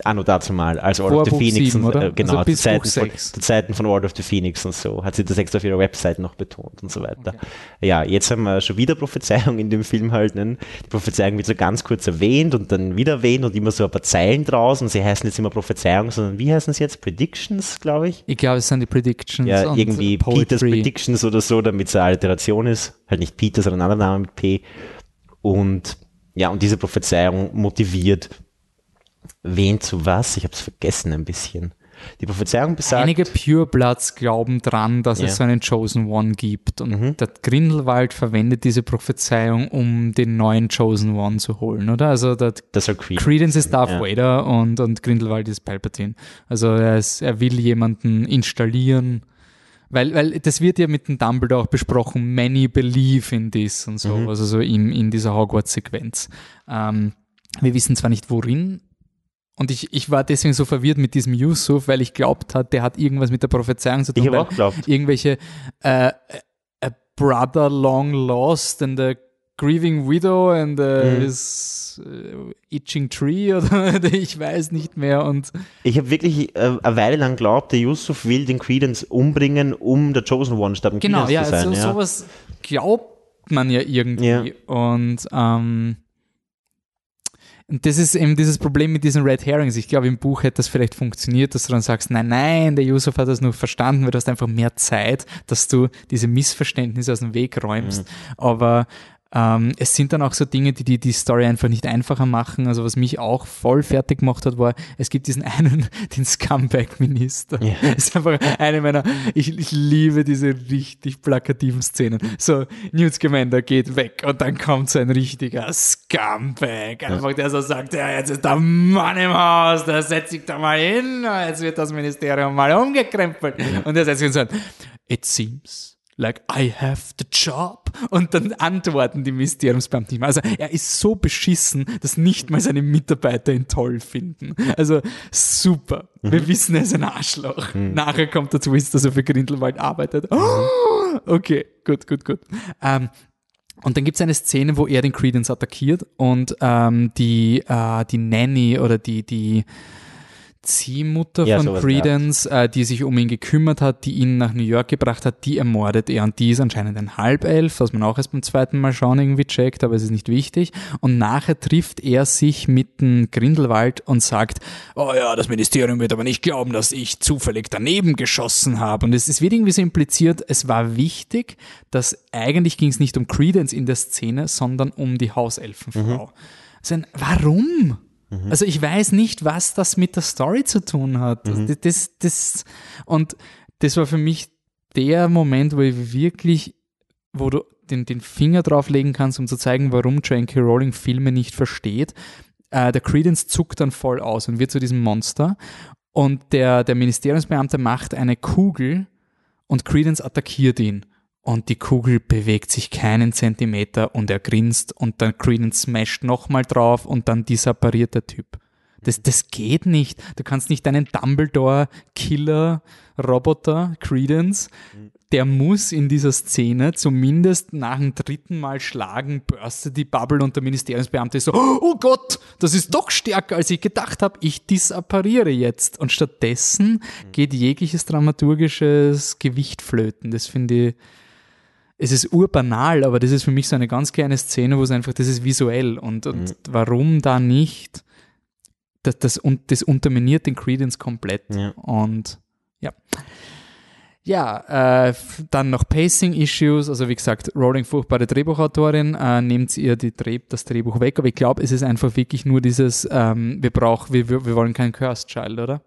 anno dazu mal als Order of the Phoenix 7, und, äh, genau also zu, Zeiten von, zu Zeiten von Order of the Phoenix und so hat sie das extra auf ihrer Website noch betont und so weiter. Okay. Ja, jetzt haben wir schon wieder Prophezeiung in dem Film halt. Ne? Die Prophezeiung wird so ganz kurz erwähnt und dann wieder erwähnt und immer so ein paar Zeilen draus und sie heißen jetzt immer Prophezeiung, sondern wie heißen sie jetzt? Predictions, glaube ich?
Ich glaube, es sind die Predictions.
Ja, irgendwie Poetry. Peters Predictions oder so, damit es eine Alliteration ist. Halt nicht Peter, sondern ein anderer Name mit P. Und ja, und diese Prophezeiung motiviert wen zu was? Ich habe es vergessen ein bisschen. Die Prophezeiung besagt.
Einige Purebloods glauben dran, dass ja. es so einen Chosen One gibt. Und mhm. der Grindelwald verwendet diese Prophezeiung, um den neuen Chosen One zu holen, oder? Also das Credence. Credence ist Darth ja. Vader und, und Grindelwald ist Palpatine. Also er, ist, er will jemanden installieren. Weil, weil das wird ja mit dem Dumbledore auch besprochen, many believe in this und so, mhm. also so in, in dieser Hogwarts-Sequenz. Ähm, wir wissen zwar nicht worin und ich, ich war deswegen so verwirrt mit diesem Yusuf, weil ich glaubt hat, der hat irgendwas mit der Prophezeiung zu tun.
Ich habe auch geglaubt.
Irgendwelche äh, a brother long lost and a grieving widow and a mhm. his, uh, itching tree oder [laughs] ich weiß nicht mehr. Und
ich habe wirklich äh, eine Weile lang geglaubt, der Yusuf will den Credence umbringen, um der Chosen One statt
genau,
ja,
zu sein. Genau, so, ja, sowas glaubt man ja irgendwie. Ja. Und ähm, und das ist eben dieses Problem mit diesen Red Herrings. Ich glaube, im Buch hätte das vielleicht funktioniert, dass du dann sagst, nein, nein, der Yusuf hat das nur verstanden, weil du hast einfach mehr Zeit, dass du diese Missverständnisse aus dem Weg räumst. Mhm. Aber ähm, es sind dann auch so Dinge, die, die die Story einfach nicht einfacher machen. Also was mich auch voll fertig gemacht hat, war, es gibt diesen [laughs] einen, den Scumbag-Minister. Ja. [laughs] Das ist einfach eine meiner, ich, ich liebe diese richtig plakativen Szenen. So, Newt Scamander geht weg und dann kommt so ein richtiger Scumbag. Einfach der so sagt, ja, jetzt ist der Mann im Haus, da setzt sich da mal hin, jetzt wird das Ministerium mal umgekrempelt. Und der setzt sich und sagt, it seems like I have the job. Und dann antworten die Ministeriumsbeamten nicht mehr. Also er ist so beschissen, dass nicht mal seine Mitarbeiter ihn toll finden. Also super. Mhm. Wir wissen, er ist ein Arschloch. Mhm. Nachher kommt der Twist, dass er für Grindelwald arbeitet. Oh, okay, gut, gut, gut. Ähm, und dann gibt es eine Szene, wo er den Credence attackiert und ähm, die, äh, die Nanny oder die, die, Ziehmutter ja, von Credence, äh, die sich um ihn gekümmert hat, die ihn nach New York gebracht hat, die ermordet er. Und die ist anscheinend ein Halbelf, was man auch erst beim zweiten Mal schauen irgendwie checkt, aber es ist nicht wichtig. Und nachher trifft er sich mit dem Grindelwald und sagt, oh ja, das Ministerium wird aber nicht glauben, dass ich zufällig daneben geschossen habe. Und es, es wird irgendwie so impliziert, es war wichtig, dass eigentlich ging es nicht um Credence in der Szene, sondern um die Hauselfenfrau. Mhm. Also, warum? Also ich weiß nicht, was das mit der Story zu tun hat.
Mhm.
Das, das, das, und das war für mich der Moment, wo ich wirklich, wo du den, den Finger drauflegen kannst, um zu zeigen, warum J.K. Rowling Filme nicht versteht. Äh, der Credence zuckt dann voll aus und wird zu diesem Monster. Und der, der Ministeriumsbeamte macht eine Kugel und Credence attackiert ihn. Und die Kugel bewegt sich keinen Zentimeter und er grinst und dann Credence smasht nochmal drauf und dann disappariert der Typ. Das, das geht nicht. Du kannst nicht deinen Dumbledore-Killer-Roboter, Credence, der muss in dieser Szene zumindest nach dem dritten Mal schlagen, bürstet die Bubble und der Ministeriumsbeamte ist so, oh Gott, das ist doch stärker, als ich gedacht habe, ich disappariere jetzt. Und stattdessen geht jegliches dramaturgisches Gewicht flöten. Das finde ich, es ist urbanal, aber das ist für mich so eine ganz kleine Szene, wo es einfach, das ist visuell und, und
Mhm.
warum da nicht, das, das, und das unterminiert den Credence komplett
Ja.
und ja. Ja, äh, dann noch Pacing-Issues, also wie gesagt, Rowling furchtbare Drehbuchautorin, äh, nehmt ihr die Dreh, das Drehbuch weg, aber ich glaube, es ist einfach wirklich nur dieses, ähm, wir brauchen, wir, wir wir wollen kein Cursed Child, oder?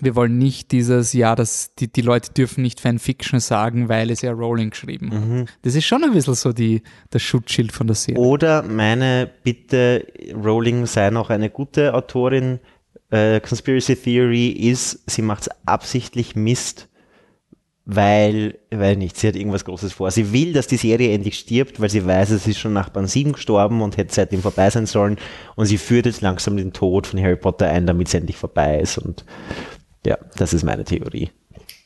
Wir wollen nicht dieses, ja, das, die, die Leute dürfen nicht Fanfiction sagen, weil es ja Rowling geschrieben hat.
Mhm.
Das ist schon ein bisschen so die, das Schutzschild von der Serie.
Oder meine Bitte, Rowling sei noch eine gute Autorin. Äh, Conspiracy Theory ist, sie macht es absichtlich Mist, weil, weil nicht, sie hat irgendwas Großes vor. Sie will, dass die Serie endlich stirbt, weil sie weiß, es ist schon nach Band 7 gestorben und hätte seitdem vorbei sein sollen. Und sie führt jetzt langsam den Tod von Harry Potter ein, damit es endlich vorbei ist. Und ja, das ist meine Theorie.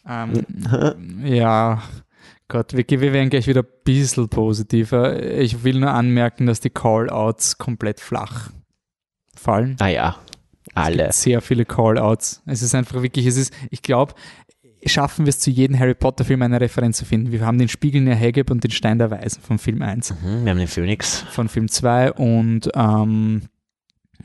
Ähm, [laughs] ja, Gott, wir, wir werden gleich wieder ein bisschen positiver. Ich will nur anmerken, dass die Call-Outs komplett flach fallen.
Naja, alle.
Sehr viele Call-Outs. Es ist einfach wirklich, es ist, ich glaube, schaffen wir es zu jedem Harry Potter-Film eine Referenz zu finden. Wir haben den Spiegel in der Hageb und den Stein der Weisen von Film 1,
Hm, wir haben den Phoenix.
von Film 2 und ähm,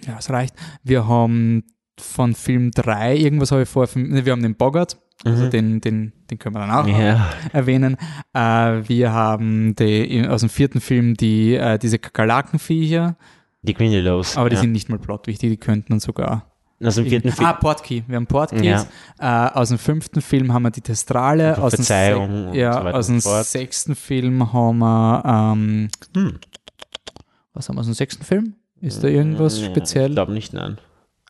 ja, es reicht. Wir haben von Film 3, irgendwas habe ich vor, ne, wir haben den Bogart, also
Mhm.
den, den, den können wir dann auch
Ja.
erwähnen. Äh, wir haben die, aus dem vierten Film die, äh, diese Kakerlakenviecher,
Die Grindelows.
aber die
ja.
sind nicht mal plotwichtig, die könnten uns sogar.
Aus dem vierten Film.
Ah, Portkey. Wir haben Portkeys. Äh, aus dem fünften Film haben wir die Testrale.
Die
Aus dem,
und
ja,
so
aus dem sechsten Film haben wir. Ähm,
Hm.
was haben wir aus dem sechsten Film? Ist da irgendwas
Ja,
speziell?
Ich glaube nicht, nein.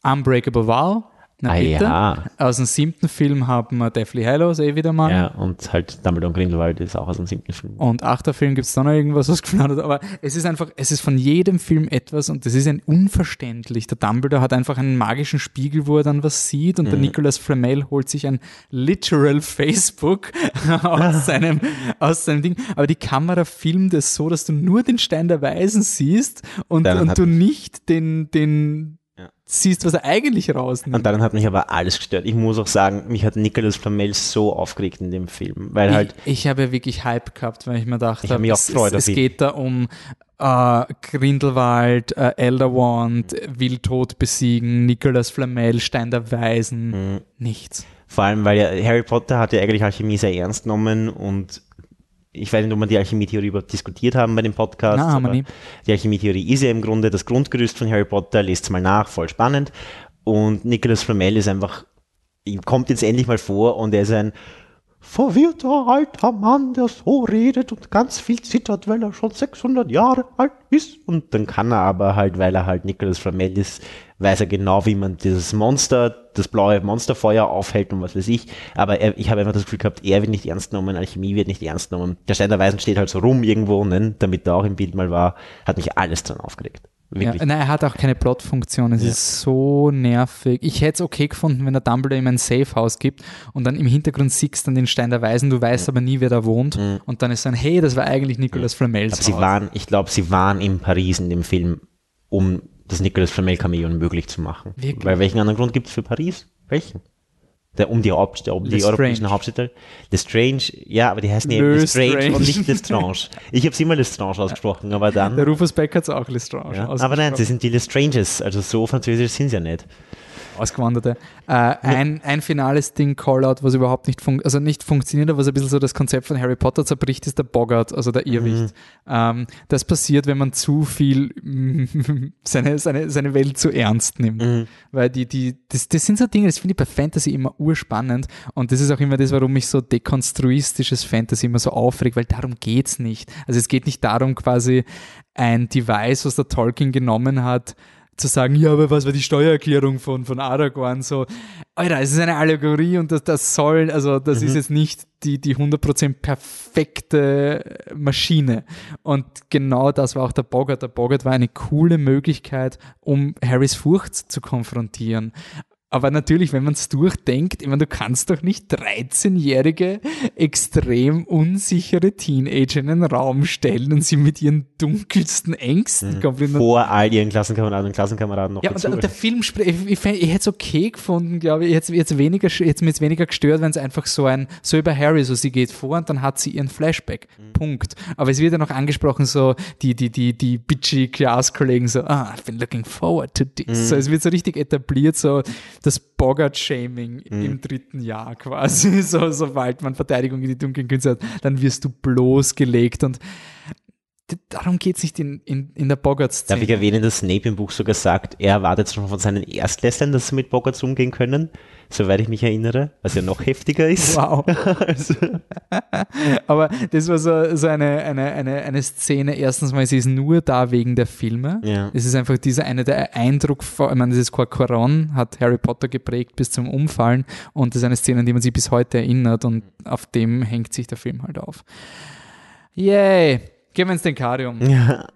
Unbreakable Vow. Na
ah
bitte.
ja.
Aus dem siebten Film haben wir Deathly Hallows, eh wieder mal.
Ja, und halt Dumbledore und Grindelwald ist auch aus dem siebten Film.
Und achter Film gibt es da noch irgendwas, was gefallen hat. Aber es ist einfach, es ist von jedem Film etwas und das ist ein unverständlich. Der Dumbledore hat einfach einen magischen Spiegel, wo er dann was sieht und der Nicolas Flamel holt sich ein literal Facebook [laughs] aus [laughs] seinem, aus seinem Ding. Aber die Kamera filmt es so, dass du nur den Stein der Weisen siehst und, und du nicht den, den
Ja.
siehst, was er eigentlich rausnimmt.
Und daran hat mich aber alles gestört. Ich muss auch sagen, mich hat Nicolas Flamel so aufgeregt in dem Film, weil halt,
Ich, ich habe ja wirklich Hype gehabt, weil ich mir dachte,
Ich habe mich auch
es,
gefreut
es, es geht da um äh, Grindelwald, äh, Elderwand, Wildtod besiegen, Nicolas Flamel, Stein der Weisen,
Mhm.
nichts.
vor allem, weil ja Harry Potter hat ja eigentlich Alchemie sehr ernst genommen und ich weiß nicht, ob wir die Alchemie-Theorie überhaupt diskutiert haben bei dem Podcast.
Nein, haben wir
aber
nie.
Die Alchemie-Theorie ist ja im Grunde das Grundgerüst von Harry Potter, lest mal nach, voll spannend. Und Nicolas Flamel ist einfach, ihm kommt jetzt endlich mal vor und er ist ein verwirrter alter Mann, der so redet und ganz viel zittert, weil er schon 600 Jahre alt ist. Und dann kann er aber halt, weil er halt Nicolas Flamel ist, weiß er genau, wie man dieses Monster, das blaue Monsterfeuer aufhält und was weiß ich. Aber er, ich habe einfach das Gefühl gehabt, er wird nicht ernst genommen, Alchemie wird nicht ernst genommen. Der Stein der Weisen steht halt so rum irgendwo, ne, damit er auch im Bild mal war, hat mich alles dran aufgeregt.
Ja, nein, er hat auch keine Plotfunktion. Es
Ja.
ist so nervig. Ich hätte es okay gefunden, wenn der Dumbledore ihm ein Safehouse gibt und dann im Hintergrund siehst dann den Stein der Weisen, du weißt aber nie, wer da wohnt. Und dann ist dann, hey, das war eigentlich Nicolas Flamels
Aber sie waren, ich glaube, sie waren in Paris in dem Film, um das Nicolas Flamel Cameo möglich zu machen.
Wirklich?
Weil welchen anderen Grund gibt es für Paris? Welchen? Der, um die, Haupt, um die europäischen Hauptstädte. Lestrange, ja, aber die heißen ja Lestrange
Lestrange.
und nicht Lestrange. Ich habe sie immer Lestrange ausgesprochen, aber dann.
Der Rufus Beck hat es auch Lestrange
Ja, aber nein, sie sind die Lestranges, also so französisch sind sie ja nicht.
Ausgewanderte. Äh, ein, ein finales Ding, Callout, was überhaupt nicht, fun also nicht funktioniert, aber was ein bisschen so das Konzept von Harry Potter zerbricht, ist der Boggart, also der Irrwicht. Mhm. Ähm, das passiert, wenn man zu viel [laughs] seine, seine, seine Welt zu ernst nimmt. Mhm. Weil die, die, das, das sind so Dinge, das finde ich bei Fantasy immer urspannend und das ist auch immer das, warum mich so dekonstruistisches Fantasy immer so aufregt, weil darum geht's nicht. Also es geht nicht darum, quasi ein Device, was der Tolkien genommen hat, zu sagen, ja, aber was war die Steuererklärung von, von Aragorn? So, Alter, es ist eine Allegorie und das, das soll, also das mhm. ist jetzt nicht die, die 100% perfekte Maschine. Und genau das war auch der Boggart. Der Boggart war eine coole Möglichkeit, um Harrys Furcht zu konfrontieren. Aber natürlich, wenn man es durchdenkt, ich meine, du kannst doch nicht 13-jährige, extrem unsichere Teenager in einen Raum stellen und sie mit ihren dunkelsten Ängsten
mhm. Vor all ihren Klassenkameraden und Klassenkameraden noch
Ja, und, und der Film, ich, ich, ich, hätte es okay gefunden, glaube ich, jetzt, jetzt weniger, jetzt mir weniger gestört, wenn es einfach so ein, so über Harry, so sie geht vor und dann hat sie ihren Flashback. Mhm. Punkt. Aber es wird ja noch angesprochen, so die, die, die, die bitchy Class-Kollegen so, ah, I've been looking forward to this. Mhm. So, es wird so richtig etabliert, so, das Boggart-Shaming mhm. im dritten Jahr quasi. [laughs] So, sobald man Verteidigung in die dunklen Künste hat, dann wirst du bloßgelegt und darum geht es nicht in, in, in der Boggart-Szene.
Darf ich erwähnen, dass Snape im Buch sogar sagt, er erwartet schon von seinen Erstklässlern, dass sie mit Boggarts umgehen können, soweit ich mich erinnere, was ja noch heftiger ist. Wow. [laughs]
also. Aber das war so, so eine, eine, eine, eine Szene, erstens mal, sie ist nur da wegen der Filme. Ja. Es ist einfach dieser eine der Eindruck, ich meine, dieses Corcoran hat Harry Potter geprägt bis zum Umfallen und das ist eine Szene, an die man sich bis heute erinnert und auf dem hängt sich der Film halt auf. Yay! Gehen wir ins Denkarium. [laughs] Ja.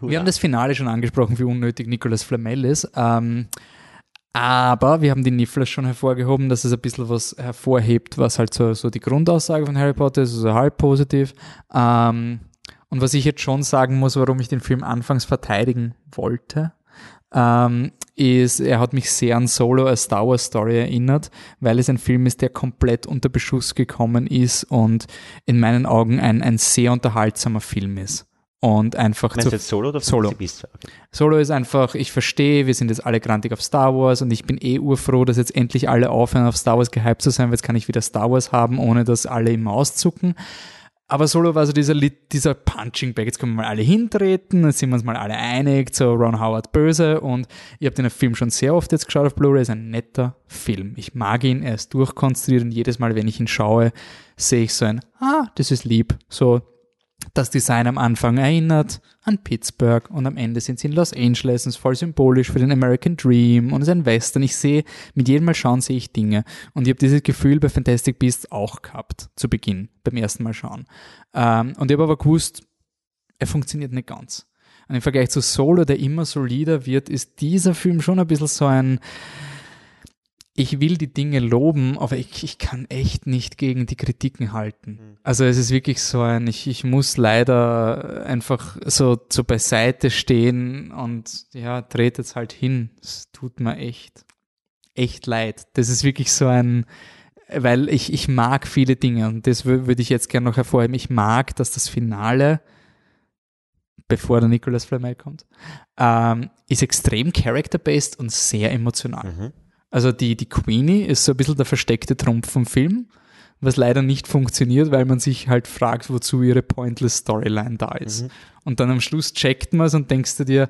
Wir haben das Finale schon angesprochen, wie unnötig Nicolas Flamel ist. Ähm, aber wir haben die Niffler schon hervorgehoben, dass es ein bisschen was hervorhebt, was halt so, so die Grundaussage von Harry Potter ist, also halb positiv. Ähm, und was ich jetzt schon sagen muss, warum ich den Film anfangs verteidigen wollte, ähm, ist, er hat mich sehr an Solo, a Star Wars Story erinnert, weil es ein Film ist, der komplett unter Beschuss gekommen ist und in meinen Augen ein, ein sehr unterhaltsamer Film ist. Und einfach
Meinst zu, jetzt Solo oder
Solo. Okay. Solo ist einfach, ich verstehe, wir sind jetzt alle grantig auf Star Wars und ich bin eh urfroh, dass jetzt endlich alle aufhören, auf Star Wars gehypt zu sein, weil jetzt kann ich wieder Star Wars haben, ohne dass alle immer auszucken. Aber Solo war so dieser, dieser Punching Bag. Jetzt können wir mal alle hintreten, dann sind wir uns mal alle einig, so Ron Howard böse. Und ich habe den Film schon sehr oft jetzt geschaut auf Blu-ray. Ist ein netter Film. Ich mag ihn, er ist durchkonstruiert und jedes Mal, wenn ich ihn schaue, sehe ich so ein, ah, das ist lieb. So das Design am Anfang erinnert an Pittsburgh und am Ende sind sie in Los Angeles und ist voll symbolisch für den American Dream und es ist ein Western. Ich sehe, mit jedem Mal schauen sehe ich Dinge und ich habe dieses Gefühl bei Fantastic Beasts auch gehabt, zu Beginn, beim ersten Mal schauen. Ähm, und ich habe aber gewusst, er funktioniert nicht ganz. Und im Vergleich zu Solo, der immer solider wird, ist dieser Film schon ein bisschen so ein, ich will die Dinge loben, aber ich, ich kann echt nicht gegen die Kritiken halten. Mhm. Also es ist wirklich so ein, ich, ich muss leider einfach so, so beiseite stehen und ja, dreht jetzt halt hin. Es tut mir echt, echt leid. Das ist wirklich so ein, weil ich, ich mag viele Dinge und das würde ich jetzt gerne noch hervorheben. Ich mag, dass das Finale, bevor der Nicholas Flamel kommt, ähm, ist extrem character-based und sehr emotional. Mhm. Also die, die Queenie ist so ein bisschen der versteckte Trumpf vom Film, was leider nicht funktioniert, weil man sich halt fragt, wozu ihre pointless Storyline da ist. Mhm. Und dann am Schluss checkt man es und denkst du dir,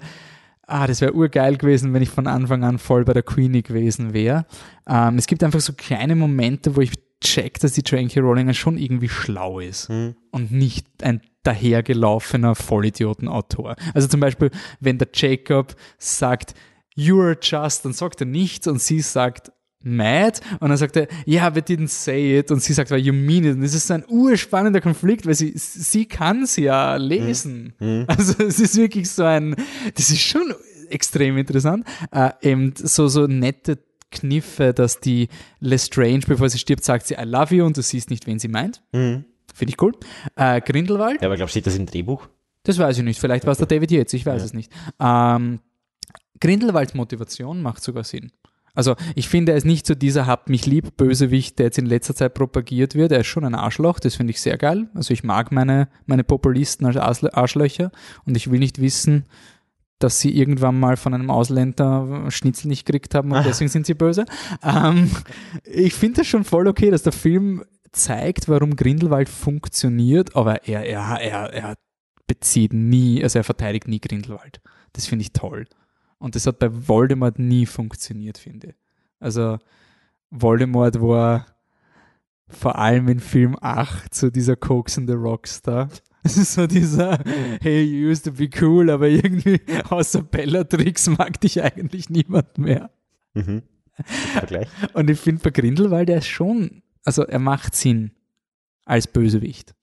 ah, das wäre urgeil gewesen, wenn ich von Anfang an voll bei der Queenie gewesen wäre. Ähm, es gibt einfach so kleine Momente, wo ich check, dass die J.K. Rowling schon irgendwie schlau ist mhm. und nicht ein dahergelaufener Vollidioten-Autor. Also zum Beispiel, wenn der Jacob sagt, you're just, dann sagt er nichts und sie sagt mad und dann sagt er, yeah, but didn't say it und sie sagt, well, you mean it und das ist ein urspannender Konflikt, weil sie, sie kann es ja lesen. Mhm. Also es ist wirklich so ein, das ist schon extrem interessant, äh, eben so, so nette Kniffe, dass die Lestrange, bevor sie stirbt, sagt sie I love you und du siehst nicht, wen sie meint. Mhm. Finde ich cool. Äh, Grindelwald.
Ja, aber glaubst du, das im Drehbuch?
Das weiß ich nicht. Vielleicht war es der David Yates, ich weiß ja. es nicht. Ähm, Grindelwalds Motivation macht sogar Sinn. Also ich finde, er ist nicht so dieser Habt mich lieb Bösewicht, der jetzt in letzter Zeit propagiert wird. Er ist schon ein Arschloch, das finde ich sehr geil. Also ich mag meine, meine Populisten als Arschlöcher und ich will nicht wissen, dass sie irgendwann mal von einem Ausländer Schnitzel nicht gekriegt haben und ah. deswegen sind sie böse. Ähm, ich finde das schon voll okay, dass der Film zeigt, warum Grindelwald funktioniert, aber er, er, er, er bezieht nie, also er verteidigt nie Grindelwald. Das finde ich toll. Und das hat bei Voldemort nie funktioniert, finde ich. Also Voldemort war vor allem in Film 8 so dieser koksende Rockstar. Es [laughs] ist so dieser, hey, you used to be cool, aber irgendwie [laughs] außer Bellatrix mag dich eigentlich niemand mehr. Mhm. Und ich finde bei Grindelwald, der ist schon, also er macht Sinn als Bösewicht.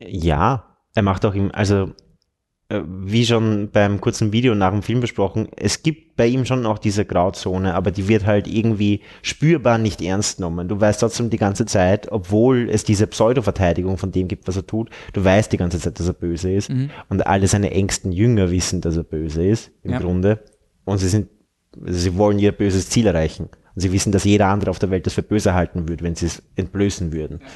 Ja, er macht auch ihm, also wie schon beim kurzen Video nach dem Film besprochen, es gibt bei ihm schon auch diese Grauzone, aber die wird halt irgendwie spürbar nicht ernst genommen. Du weißt trotzdem die ganze Zeit, obwohl es diese Pseudo-Verteidigung von dem gibt, was er tut, du weißt die ganze Zeit, dass er böse ist mhm. und alle seine engsten Jünger wissen, dass er böse ist, im ja. Grunde. Und sie sind, sie wollen ihr böses Ziel erreichen. Und sie wissen, dass jeder andere auf der Welt das für böse halten würde, wenn sie es entblößen würden. Ja.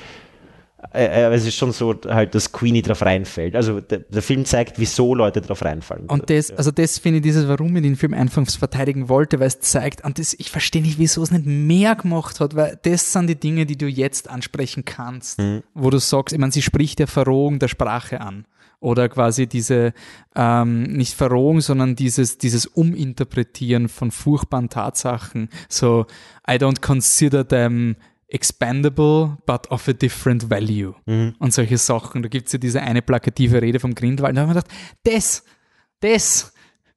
Äh, äh, es ist schon so halt, dass Queenie drauf reinfällt. Also der, der, Film zeigt, wieso Leute drauf reinfallen.
Und das, also das finde ich dieses, warum ich den Film anfangs verteidigen wollte, weil es zeigt, und das, ich verstehe nicht, wieso es nicht mehr gemacht hat, weil das sind die Dinge, die du jetzt ansprechen kannst, mhm. wo du sagst, ich meine, sie spricht der Verrohung der Sprache an. Oder quasi diese, ähm, nicht Verrohung, sondern dieses, dieses Uminterpretieren von furchtbaren Tatsachen. So, I don't consider them expandable, but of a different value. Mhm. Und solche Sachen. Da gibt es ja diese eine plakative Rede vom Grindwald. Da habe ich mir gedacht, das, das,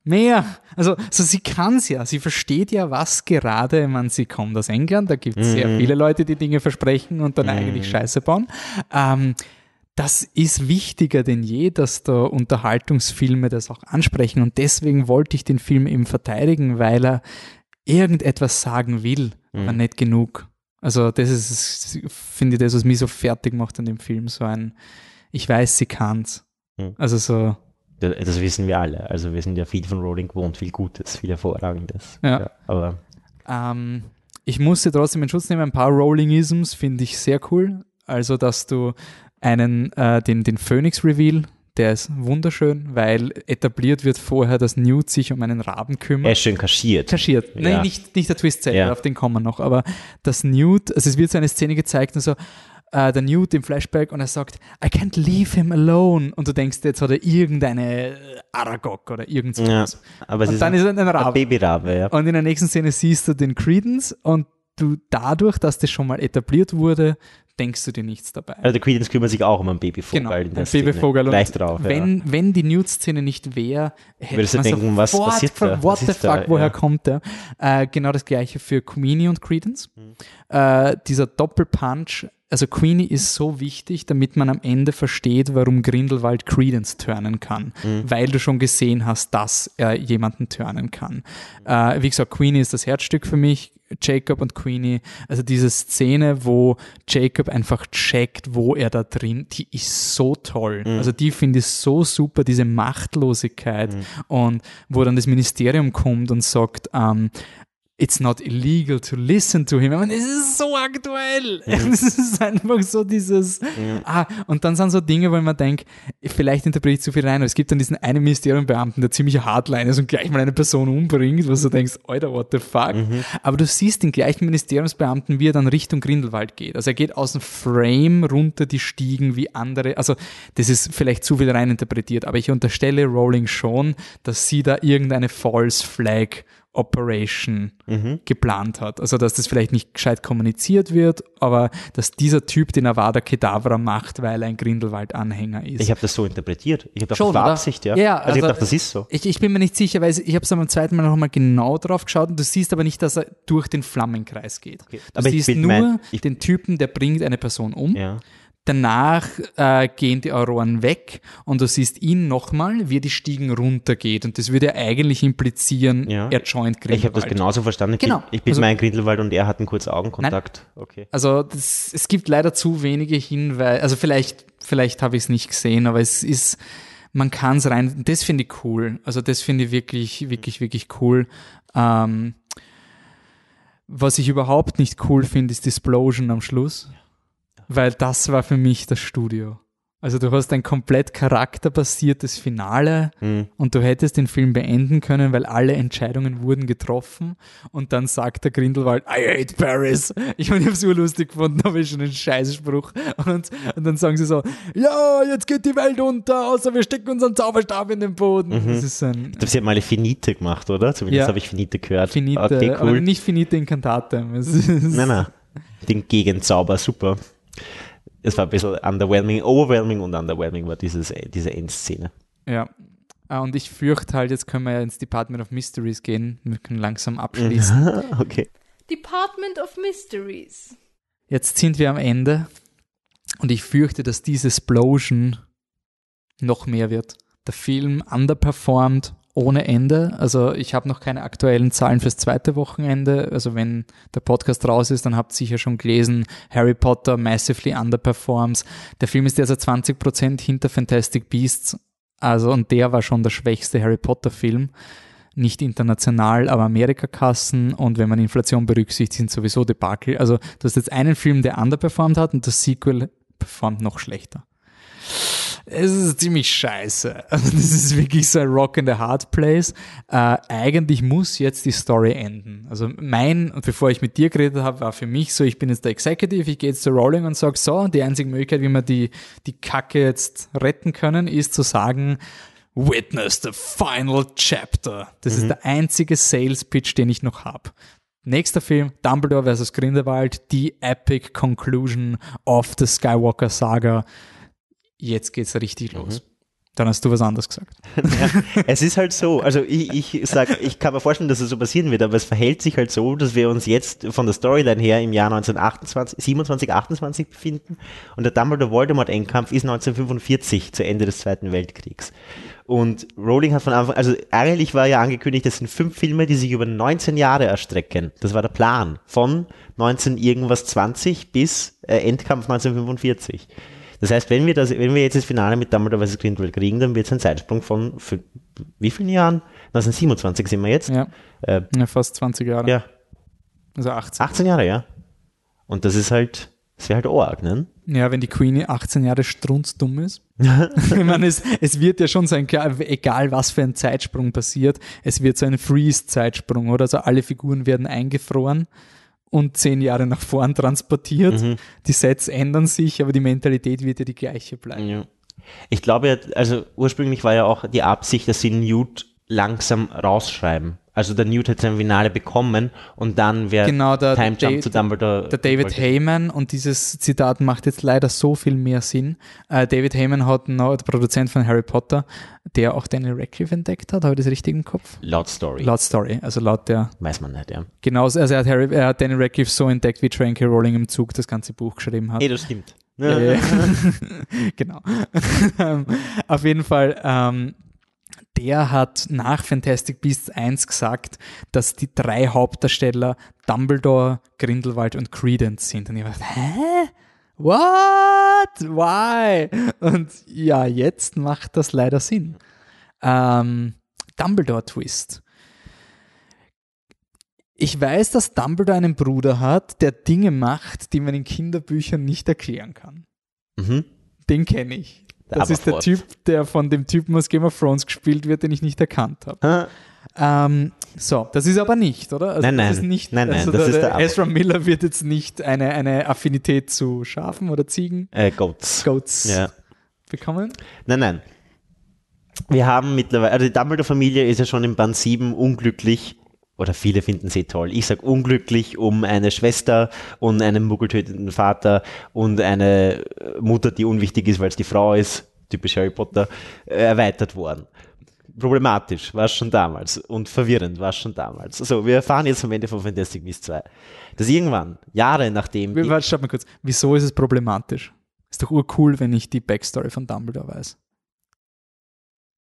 mehr. Also, also sie kann es ja. Sie versteht ja, was gerade, meine, sie kommt aus England, da gibt es mhm. sehr viele Leute, die Dinge versprechen und dann mhm. eigentlich Scheiße bauen. Ähm, das ist wichtiger denn je, dass da Unterhaltungsfilme das auch ansprechen. Und deswegen wollte ich den Film eben verteidigen, weil er irgendetwas sagen will, aber mhm. nicht genug. Also das ist, finde ich, das, was mich so fertig macht an dem Film, so ein, ich weiß, sie kann's. Hm. Also so.
Das, das, wissen wir alle. Also wir sind ja viel von Rowling gewohnt, viel Gutes, viel Hervorragendes.
Ja. ja aber ähm, ich musste trotzdem in Schutz nehmen, ein paar Rowlingisms finde ich sehr cool. Also, dass du einen, äh, den, den Phoenix-Reveal der ist wunderschön, weil etabliert wird vorher, dass Newt sich um einen Raben kümmert.
Er ist schön kaschiert.
Kaschiert. Ja. Nein, nicht, nicht der Twist selber, ja. auf den kommen wir noch, aber dass Newt, also es wird so eine Szene gezeigt und so, äh, der Newt im Flashback und er sagt, I can't leave him alone. Und du denkst, jetzt hat er irgendeine Aragog oder irgendwas. Ja,
aber und dann ist, ist er ein Rabe. Ein Babyrabe, ja.
Und in der nächsten Szene siehst du den Credence und du dadurch, dass das schon mal etabliert wurde, denkst du dir nichts dabei.
Also der Credence kümmert sich auch um einen Babyvogel. Genau,
in der ein Babyvogel.
Gleich drauf,
wenn, ja. wenn die Nude-Szene nicht wäre,
hätte Würdest man denken, was passiert da?
What the fuck, da? woher ja. kommt der? Äh, genau das gleiche für Queenie und Credence. Mhm. Äh, dieser Doppelpunch also Queenie ist so wichtig, damit man am Ende versteht, warum Grindelwald Credence turnen kann, mhm. weil du schon gesehen hast, dass er jemanden turnen kann. Äh, wie gesagt, Queenie ist das Herzstück für mich, Jacob und Queenie, also diese Szene, wo Jacob einfach checkt, wo er da drin, die ist so toll. Mhm. Also die finde ich so super, diese Machtlosigkeit mhm. und wo dann das Ministerium kommt und sagt, ähm, it's not illegal to listen to him. Und es ist so aktuell. Mhm. [laughs] Es ist einfach so dieses, mhm. ah, und dann sind so Dinge, wo man denkt, vielleicht interpretiere ich zu viel rein, aber es gibt dann diesen einen Ministeriumbeamten, der ziemlich hardline ist und gleich mal eine Person umbringt, wo du denkst, Alter, what the fuck? Mhm. Aber du siehst den gleichen Ministeriumsbeamten, wie er dann Richtung Grindelwald geht. Also er geht aus dem Frame runter die Stiegen wie andere. Also das ist vielleicht zu viel rein interpretiert, aber ich unterstelle Rowling schon, dass sie da irgendeine False Flag Operation mhm. geplant hat. Also, dass das vielleicht nicht gescheit kommuniziert wird, aber dass dieser Typ den Avada Kedavra macht, weil er ein Grindelwald-Anhänger ist.
Ich habe das so interpretiert. Ich habe das war Absicht, ja.
ja also, also,
ich dachte, das ist so.
Ich, ich, bin mir nicht sicher, weil ich habe es beim zweiten Mal nochmal genau drauf geschaut und du siehst aber nicht, dass er durch den Flammenkreis geht. Okay. Du aber siehst nur mein, den Typen, der bringt eine Person um. Ja. Danach äh, gehen die Auroren weg und du siehst ihn nochmal, wie die Stiegen runtergeht. Und das würde eigentlich implizieren, ja. er joint
Grindelwald. Ich habe das genauso verstanden. Genau. Ich bin also, mein Grindelwald und er hat einen kurzen Augenkontakt.
Nein. Okay. Also das, es gibt leider zu wenige Hinweise. Also vielleicht, vielleicht habe ich es nicht gesehen, aber es ist, man kann es rein. Das finde ich cool. Also das finde ich wirklich, wirklich, wirklich cool. Ähm, Was ich überhaupt nicht cool finde, ist die Explosion am Schluss, weil das war für mich das Studio. Also du hast ein komplett charakterbasiertes Finale
Mhm.
und du hättest den Film beenden können, weil alle Entscheidungen wurden getroffen und dann sagt der Grindelwald, I hate Paris. Ich meine, ich habe es urlustig gefunden, aber ist schon ein Scheißspruch. Und, und dann sagen sie so, ja, jetzt geht die Welt unter, außer wir stecken unseren Zauberstab in den Boden. Das ist ein
Ich glaube, sie haben alle Finite gemacht, oder? Zumindest
Ja.
habe ich Finite gehört.
Finite,
Okay,
aber
cool.
nicht Finite Incantatem. Es
Nein, nein. Den Gegenzauber, super. Es war ein bisschen underwhelming, overwhelming und underwhelming war dieses, diese Endszene.
Ja. Ah, Und ich fürchte halt, jetzt können wir ja ins Department of Mysteries gehen. Wir können langsam abschließen. [laughs]
okay.
Department of Mysteries.
Jetzt sind wir am Ende und ich fürchte, dass diese Explosion noch mehr wird. Der Film underperformed ohne Ende. Also ich habe noch keine aktuellen Zahlen fürs zweite Wochenende. Also wenn der Podcast raus ist, dann habt ihr sicher schon gelesen, Harry Potter massively underperforms. Der Film ist derzeit 20% hinter Fantastic Beasts. Also und der war schon der schwächste Harry Potter Film. Nicht international, aber Amerikakassen und wenn man Inflation berücksichtigt, sind sowieso Debakel. Also du hast jetzt einen Film, der underperformt hat und das Sequel performt noch schlechter. Es ist ziemlich scheiße. [laughs] Also das ist wirklich so ein Rock in the Hard Place. Äh, eigentlich muss jetzt die Story enden. Also mein, und bevor ich mit dir geredet habe, war für mich so, ich bin jetzt der Executive, ich gehe jetzt zu Rowling und sage so, die einzige Möglichkeit, wie wir die, die Kacke jetzt retten können, ist zu sagen, Witness the final chapter. Das ist der einzige Sales Pitch, den ich noch habe. Nächster Film, Dumbledore vs. Grindelwald, die Epic Conclusion of the Skywalker Saga. Jetzt geht's richtig los. Dann hast du was anderes gesagt. [laughs]
Ja, es ist halt so, also ich, ich sag, ich kann mir vorstellen, dass es so passieren wird, aber es verhält sich halt so, dass wir uns jetzt von der Storyline her im Jahr 1928, 27, 28 befinden und der Dumbledore-Voldemort-Endkampf ist 1945 zu Ende des Zweiten Weltkriegs. Und Rowling hat von Anfang, also eigentlich war ja angekündigt, das sind fünf Filme, die sich über 19 Jahre erstrecken. Das war der Plan. Von 19 irgendwas 20 bis äh, Endkampf 1945. Das heißt, wenn wir das, wenn wir jetzt das Finale mit Dumbledore vs. Grindelwald kriegen, dann wird es ein Zeitsprung von für, wie vielen Jahren? 1927 sind wir jetzt.
Ja,
Äh,
ja fast 20 Jahre.
ja,
Also 18.
18 Jahre, ja. Und das ist halt, das wäre halt arg, ne?
Ja, wenn die Queenie 18 Jahre strunzdumm ist. [laughs] ich meine, es, es wird ja schon sein, egal was für ein Zeitsprung passiert, es wird so ein Freeze-Zeitsprung, oder? Also alle Figuren werden eingefroren und zehn Jahre nach vorn transportiert.
Mhm.
Die Sets ändern sich, aber die Mentalität wird ja die gleiche bleiben.
Ja. Ich glaube, ja, also ursprünglich war ja auch die Absicht, dass sie Newt langsam rausschreiben. Also der Newt hat sein Finale bekommen und dann wäre
Genau, der-
Time
der
Jump
Da-
zu Dumbledore.
Der David Heyman, und dieses Zitat macht jetzt leider so viel mehr Sinn. Äh, David Heyman hat noch, der Produzent von Harry Potter, der auch Daniel Radcliffe entdeckt hat, habe ich das richtig im Kopf?
Laut Story.
Laut Story, also laut der
Weiß man nicht, ja.
Genauso, also er hat, Harry, er hat Daniel Radcliffe so entdeckt, wie J.K. Rowling im Zug das ganze Buch geschrieben hat.
Eh, das stimmt.
Äh, [laughs] genau. [laughs] Ähm, Auf jeden Fall, ähm, der hat nach Fantastic Beasts 1 gesagt, dass die drei Hauptdarsteller Dumbledore, Grindelwald und Credence sind. Und ich war, hä? What? Why? Und ja, jetzt macht das leider Sinn. Ähm, Dumbledore-Twist. Ich weiß, dass Dumbledore einen Bruder hat, der Dinge macht, die man in Kinderbüchern nicht erklären kann.
Mhm.
Den kenne ich. Das
Aber
ist der. Typ, der von dem Typen aus Game of Thrones gespielt wird, den ich nicht erkannt habe.
Ah,
Ähm, so, das ist aber nicht, oder? Also
Nein,
das
nein.
ist nicht,
Nein, nein,
also
das
der,
ist der
der
Ab-
Ezra Miller wird jetzt nicht eine, eine Affinität zu Schafen oder Ziegen,
Äh, Goats.
Goats
Ja.
bekommen.
Nein, nein. Wir haben mittlerweile, also die Dumbledore-Familie ist ja schon im Band 7 unglücklich, oder viele finden sie toll. Ich sag unglücklich um eine Schwester und einen muggeltötenden Vater und eine äh, Mutter, die unwichtig ist, weil es die Frau ist, typisch Harry Potter, äh, erweitert worden. Problematisch war es schon damals und verwirrend war es schon damals. So, wir erfahren jetzt am Ende von Fantastic Beasts 2, dass irgendwann, Jahre nachdem...
Warte, stopp mal kurz. Wieso ist es problematisch? Ist doch urcool, wenn ich die Backstory von Dumbledore weiß.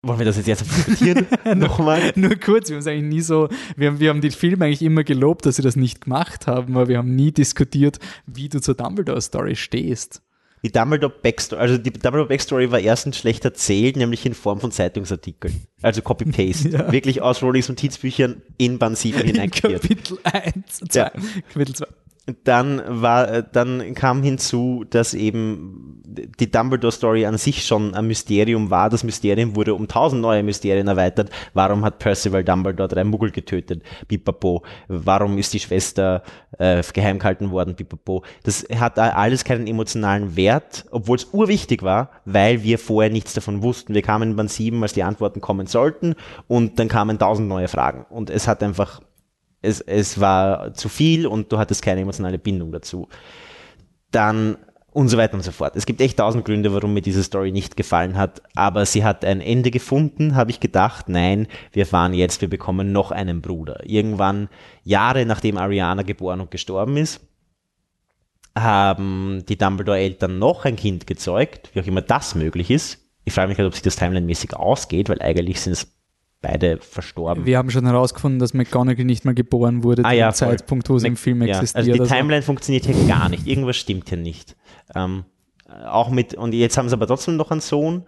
Wollen wir das jetzt erst diskutieren? [laughs] Nochmal?
Nur kurz, wir haben es eigentlich nie so, wir haben, wir haben den Film eigentlich immer gelobt, dass sie das nicht gemacht haben, aber wir haben nie diskutiert, wie du zur Dumbledore-Story stehst.
Die Dumbledore Backstory, also die Dumbledore Backstory war erstens schlecht erzählt, nämlich in Form von Zeitungsartikeln. Also Copy-Paste. [laughs]
Ja.
Wirklich aus Rowlings Notizbüchern in Band 7
In
hineinkopiert.
Kapitel 1, 2,
Ja.
Kapitel 2.
Dann war, äh, dann kam hinzu, dass eben die Dumbledore-Story an sich schon ein Mysterium war. Das Mysterium wurde um tausend neue Mysterien erweitert. Warum hat Percival Dumbledore drei Muggel getötet? Pipapo. Warum ist die Schwester äh, geheim gehalten worden? Pipapo. Das hat alles keinen emotionalen Wert, obwohl es urwichtig war, weil wir vorher nichts davon wussten. Wir kamen Band 7, als die Antworten kommen sollten und dann kamen tausend neue Fragen. Und es hat einfach es, es war zu viel und du hattest keine emotionale Bindung dazu. Dann und so weiter und so fort. Es gibt echt tausend Gründe, warum mir diese Story nicht gefallen hat, aber sie hat ein Ende gefunden, habe ich gedacht, nein, wir fahren jetzt, wir bekommen noch einen Bruder. Irgendwann, Jahre nachdem Ariana geboren und gestorben ist, haben die Dumbledore-Eltern noch ein Kind gezeugt, wie auch immer das möglich ist. Ich frage mich halt, ob sich das timeline-mäßig ausgeht, weil eigentlich sind es beide verstorben.
Wir haben schon herausgefunden, dass McGonagall nicht mal geboren wurde
Ah ja,
dem
voll.
Zeitpunkt, wo sie im Film
Ja,
existiert.
Also die
Also-
Timeline funktioniert hier gar nicht. Irgendwas stimmt hier nicht. Ähm, äh, auch mit, und jetzt haben sie aber trotzdem noch einen Sohn.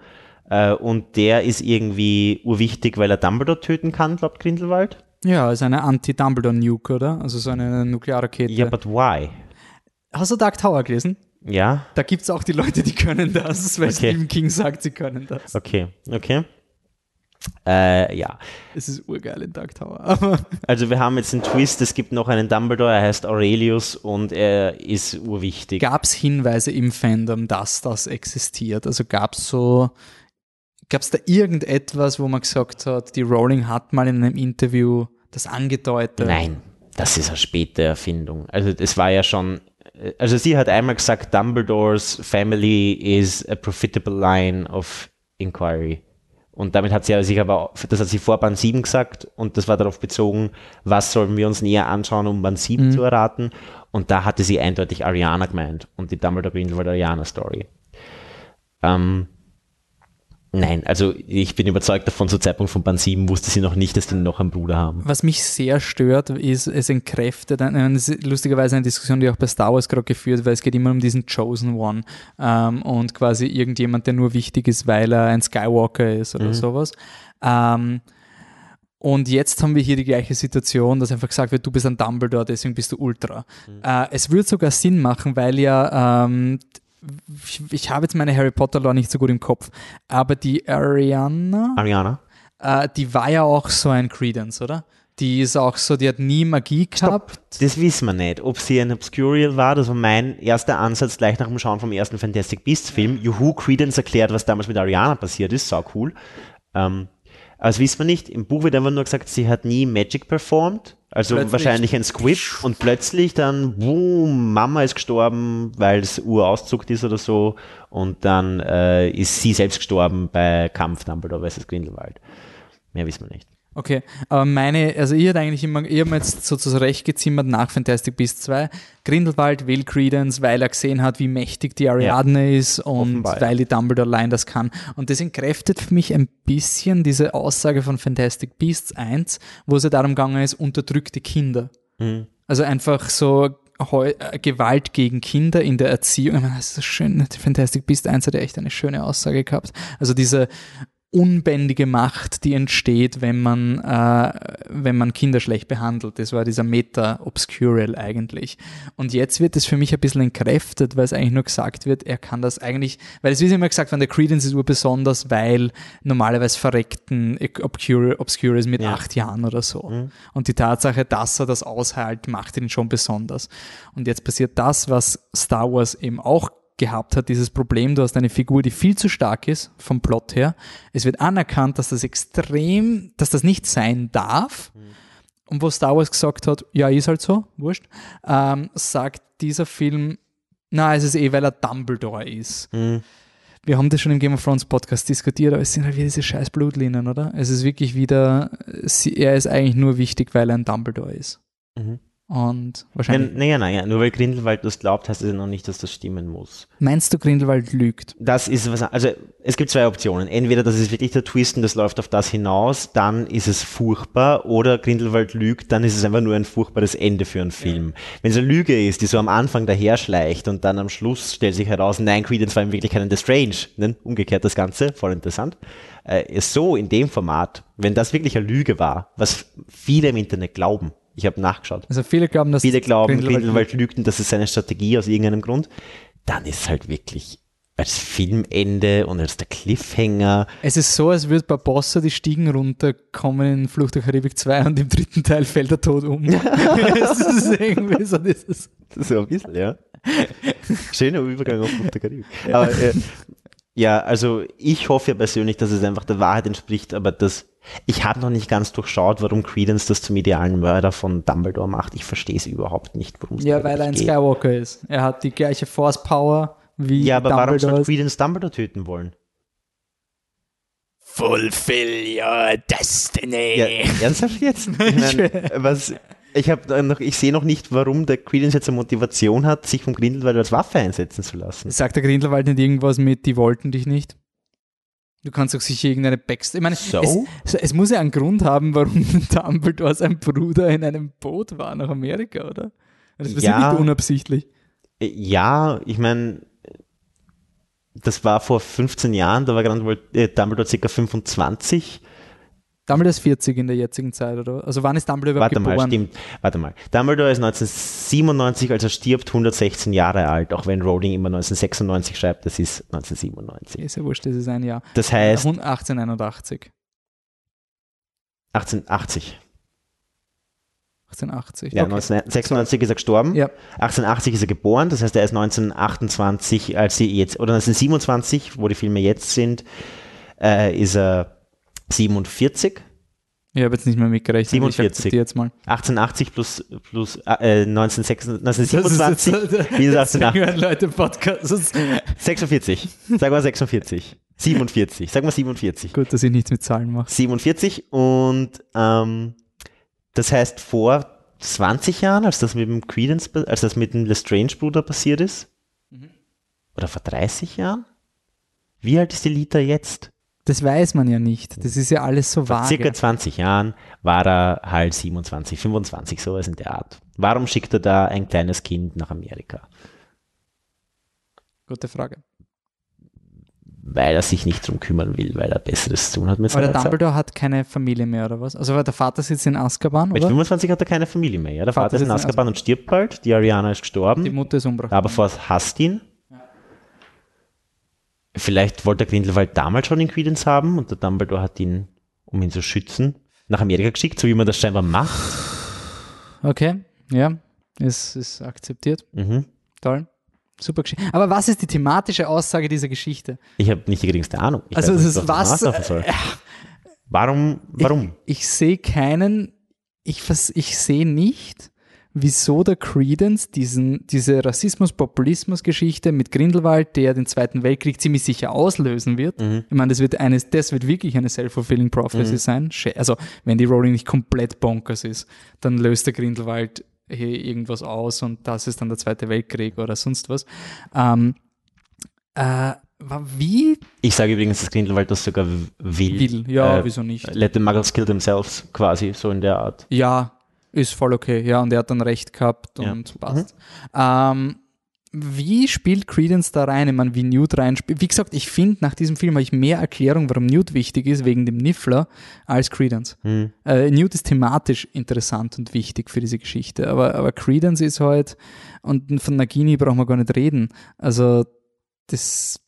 Äh, und der ist irgendwie urwichtig, weil er Dumbledore töten kann, glaubt Grindelwald.
Ja, ist eine Anti-Dumbledore-Nuke, oder? Also so eine Nuklearrakete.
Ja, but why?
Hast du Dark Tower gelesen?
Ja,
Da gibt es auch die Leute, die können das, weil
Okay.
Stephen King sagt, sie können das.
okay, okay. Äh, ja,
Es ist urgeil in Dark Tower. [laughs]
Also wir haben jetzt einen Twist, es gibt noch einen Dumbledore, er heißt Aurelius und er ist urwichtig.
gab es Hinweise im Fandom, dass das existiert? Also gab es so, gab es da irgendetwas, wo man gesagt hat, die Rowling hat mal in einem Interview das angedeutet?
Nein, das ist eine späte Erfindung. Also es war ja schon, also sie hat einmal gesagt, Dumbledores family is a profitable line of inquiry. Und damit hat sie ja sich aber, das hat sie vor Band 7 gesagt und das war darauf bezogen, was sollen wir uns näher anschauen, um Band 7 zu erraten. Und da hatte sie eindeutig Ariana gemeint und die Dumbledore Grindelwald Ariana Story. Ähm, nein, also ich bin überzeugt davon, zu Zeitpunkt von Band 7 wusste sie noch nicht, dass die noch einen Bruder haben.
Was mich sehr stört, ist, es entkräftet, eine, lustigerweise eine Diskussion, die auch bei Star Wars gerade geführt, weil es geht immer um diesen Chosen One ähm, und quasi irgendjemand, der nur wichtig ist, weil er ein Skywalker ist oder sowas. Ähm, und jetzt haben wir hier die gleiche Situation, dass einfach gesagt wird, du bist ein Dumbledore, deswegen bist du Ultra. Äh, es würde sogar Sinn machen, weil ja, ähm, ich, ich habe jetzt meine Harry Potter Lore nicht so gut im Kopf, aber die Ariana,
Ariana?
äh, die war ja auch so ein Credence, oder? Die ist auch so, die hat nie Magie gehabt.
Das wissen wir nicht. Ob sie ein Obscurial war, das war mein erster Ansatz gleich nach dem Schauen vom ersten Fantastic Beasts Film. Juhu, Credence erklärt, was damals mit Ariana passiert ist. Sau cool. Ähm, das wissen wir nicht. Im Buch wird einfach nur gesagt, sie hat nie Magic performt. Also
Plötzlich-
wahrscheinlich ein Squib und plötzlich dann, boom, Mama ist gestorben, weil es urauszuckt ist oder so. Und dann äh, ist sie selbst gestorben bei Kampf Dumbledore vs. Grindelwald. Mehr wissen wir nicht.
Okay, aber meine, also ich hätte eigentlich immer, ich habe mir jetzt so zurechtgezimmert nach Fantastic Beasts 2. Grindelwald will Credence, weil er gesehen hat, wie mächtig die Ariadne ist und
Offenbar, ja.
weil die Dumbledore Line das kann. Und das entkräftet für mich ein bisschen diese Aussage von Fantastic Beasts 1, wo es ja darum gegangen ist, unterdrückte Kinder.
Mhm.
Also einfach so äh, Gewalt gegen Kinder in der Erziehung. Ich meine, Das ist so schön. Fantastic Beasts 1 hat ja echt eine schöne Aussage gehabt. Also diese unbändige Macht, die entsteht, wenn man, äh, wenn man Kinder schlecht behandelt. Das war dieser Meta-Obscurial eigentlich. Und jetzt wird es für mich ein bisschen entkräftet, weil es eigentlich nur gesagt wird, er kann das eigentlich, weil es wird immer gesagt, von der Credence ist besonders, weil normalerweise verreckten Obscure, Obscures mit
Ja.
acht Jahren oder so. Und die Tatsache, dass er das aushält, macht ihn schon besonders. Und jetzt passiert das, was Star Wars eben auch gehabt hat, dieses Problem, du hast eine Figur, die viel zu stark ist vom Plot her. Es wird anerkannt, dass das extrem, dass das nicht sein darf. Und wo Star Wars gesagt hat, ja, ist halt so, wurscht, ähm, sagt dieser Film, na, es ist eh, weil er Dumbledore ist.
Mhm.
Wir haben das schon im Game of Thrones Podcast diskutiert, aber es sind halt wieder diese scheiß Blutlinien, oder? Es ist wirklich wieder, er ist eigentlich nur wichtig, weil er ein Dumbledore ist.
Mhm.
Und wahrscheinlich.
Naja, naja, nur weil Grindelwald das glaubt, heißt es ja noch nicht, dass das stimmen muss.
Meinst du, Grindelwald lügt?
Das ist was, also es gibt zwei Optionen. Entweder das ist wirklich der Twist und das läuft auf das hinaus, dann ist es furchtbar, oder Grindelwald lügt, dann ist es einfach nur ein furchtbares Ende für einen Film. Wenn es eine Lüge ist, die so am Anfang daher schleicht und dann am Schluss stellt sich heraus, nein, Credence war in Wirklichkeit ein The Strange, ne? umgekehrt das Ganze, voll interessant. Äh, so in dem Format, wenn das wirklich eine Lüge war, was viele im Internet glauben, ich habe nachgeschaut,
Also viele glauben, dass
viele glauben,
Grindelwald
Grindelwald lügt und das ist seine Strategie aus irgendeinem Grund, dann ist es halt wirklich als Filmende und als der Cliffhanger.
Es ist so, als würde Barbossa die Stiegen runterkommen in Flucht der Karibik 2 und im dritten Teil fällt er tot um. [laughs] es ist irgendwie so dieses.
So ein bisschen, ja. Schöner Übergang auf Flucht der Karibik. Aber, äh, ja, also ich hoffe ja persönlich, dass es einfach der Wahrheit entspricht, aber das, ich habe noch nicht ganz durchschaut, warum Credence das zum idealen Mörder von Dumbledore macht. Ich verstehe es überhaupt nicht, worum es
Ja, weil er ein
geht.
Skywalker ist. Er hat die gleiche Force Power wie
Ja, aber warum soll
Dumbledore.
Credence Dumbledore töten wollen?
Fulfill your destiny.
Ja, ernsthaft jetzt? [laughs] Ich mein, was, ich habe noch, ich sehe noch nicht, warum der Credence jetzt eine Motivation hat, sich vom Grindelwald als Waffe einsetzen zu lassen.
Sagt der Grindelwald nicht irgendwas mit, die wollten dich nicht? Du kannst doch sicher irgendeine Backstory. Ich meine,
So?
es, es muss ja einen Grund haben, warum [laughs] Dumbledore sein Bruder in einem Boot war nach Amerika, oder? Das ist
Ja.
nicht unabsichtlich.
Äh, Ja, ich meine, das war vor 15 Jahren, da war Grindelwald, äh, Dumbledore ca. 25.
Dumbledore ist 40 in der jetzigen Zeit, oder? Also wann ist Dumbledore überhaupt
Warte mal,
geboren?
stimmt. Warte mal. Dumbledore ist 1997, als er stirbt, 116 Jahre alt, auch wenn Rowling immer 1996 schreibt, das ist 1997.
Ist ja wurscht, das ist ein Jahr.
Das heißt
1881.
1880.
1880.
Ja,
okay.
1996 ist er gestorben.
Ja.
1880 ist er geboren, das heißt, er ist 1928, als sie jetzt, oder 1927, wo die Filme jetzt sind, äh, ist er 47.
Ich habe jetzt nicht mehr mitgerechnet.
47.
Ich jetzt mal.
1880 plus, plus äh, 1926, 1927 wie ist
das
1880?
hören Leute Podcast. Das ist
46. Sag mal 46. 47. Sag mal 47.
gut, dass ich nichts mit Zahlen mache.
47 und ähm, das heißt vor 20 Jahren, als das mit dem Credence, als das mit dem Lestrange-Bruder passiert ist, oder vor 30 Jahren? Wie alt ist die Lita jetzt?
Das weiß man ja nicht. Das ist ja alles so
Vor circa
vage.
20 Jahren war er halt 27, 25, sowas in der Art. Warum schickt er da ein kleines Kind nach Amerika?
Gute Frage.
Weil er sich nicht drum kümmern will, weil er Besseres zu tun hat mit
Aber der
seiner Zeit.
Dumbledore hat keine Familie mehr, oder was? Also der Vater sitzt in Azkaban,
Mit
oder?
25 hat er keine Familie mehr. Ja? Der
Vater
Vater ist in
sitzt in
Azkaban und stirbt bald. Die Ariana ist gestorben.
Die Mutter ist umgebracht.
aber Force hasst ihn. Vielleicht wollte der Grindelwald damals schon den Credence haben und der Dumbledore hat ihn, um ihn zu schützen, nach Amerika geschickt, so wie man das scheinbar macht.
Okay, ja, ist, ist akzeptiert.
Mhm.
Toll. Super Geschichte. Aber was ist die thematische Aussage dieser Geschichte?
Ich habe nicht die geringste Ahnung. Ich
Also
weiß
das
nicht,
ist
was
was,
soll. Warum? Warum?
Ich sehe keinen, ich, ich sehe nicht, wieso der Credence diesen, diese Rassismus-Populismus-Geschichte mit Grindelwald, der den Zweiten Weltkrieg ziemlich sicher auslösen wird.
Mhm.
Ich meine, das wird eines, das wird wirklich eine self-fulfilling prophecy sein. Sch- Also, wenn die Rowling nicht komplett bonkers ist, dann löst der Grindelwald hier irgendwas aus und das ist dann der Zweite Weltkrieg oder sonst was. Ähm, äh, wie
Ich sage übrigens, dass Grindelwald das sogar will.
will? Ja,
Äh,
wieso nicht?
Let the muggles kill themselves, quasi, so in der Art.
Ja, ist voll okay. Ja, und er hat dann recht gehabt
Ja.
und passt. Ähm, wie spielt Credence da rein? Ich meine, wie Newt reinspielt. Wie gesagt, ich finde, nach diesem Film habe ich mehr Erklärung, warum Newt wichtig ist, wegen dem Niffler, als Credence.
Hm.
Äh, Newt ist thematisch interessant und wichtig für diese Geschichte, aber, aber Credence ist halt, und von Nagini brauchen wir gar nicht reden. Also, das.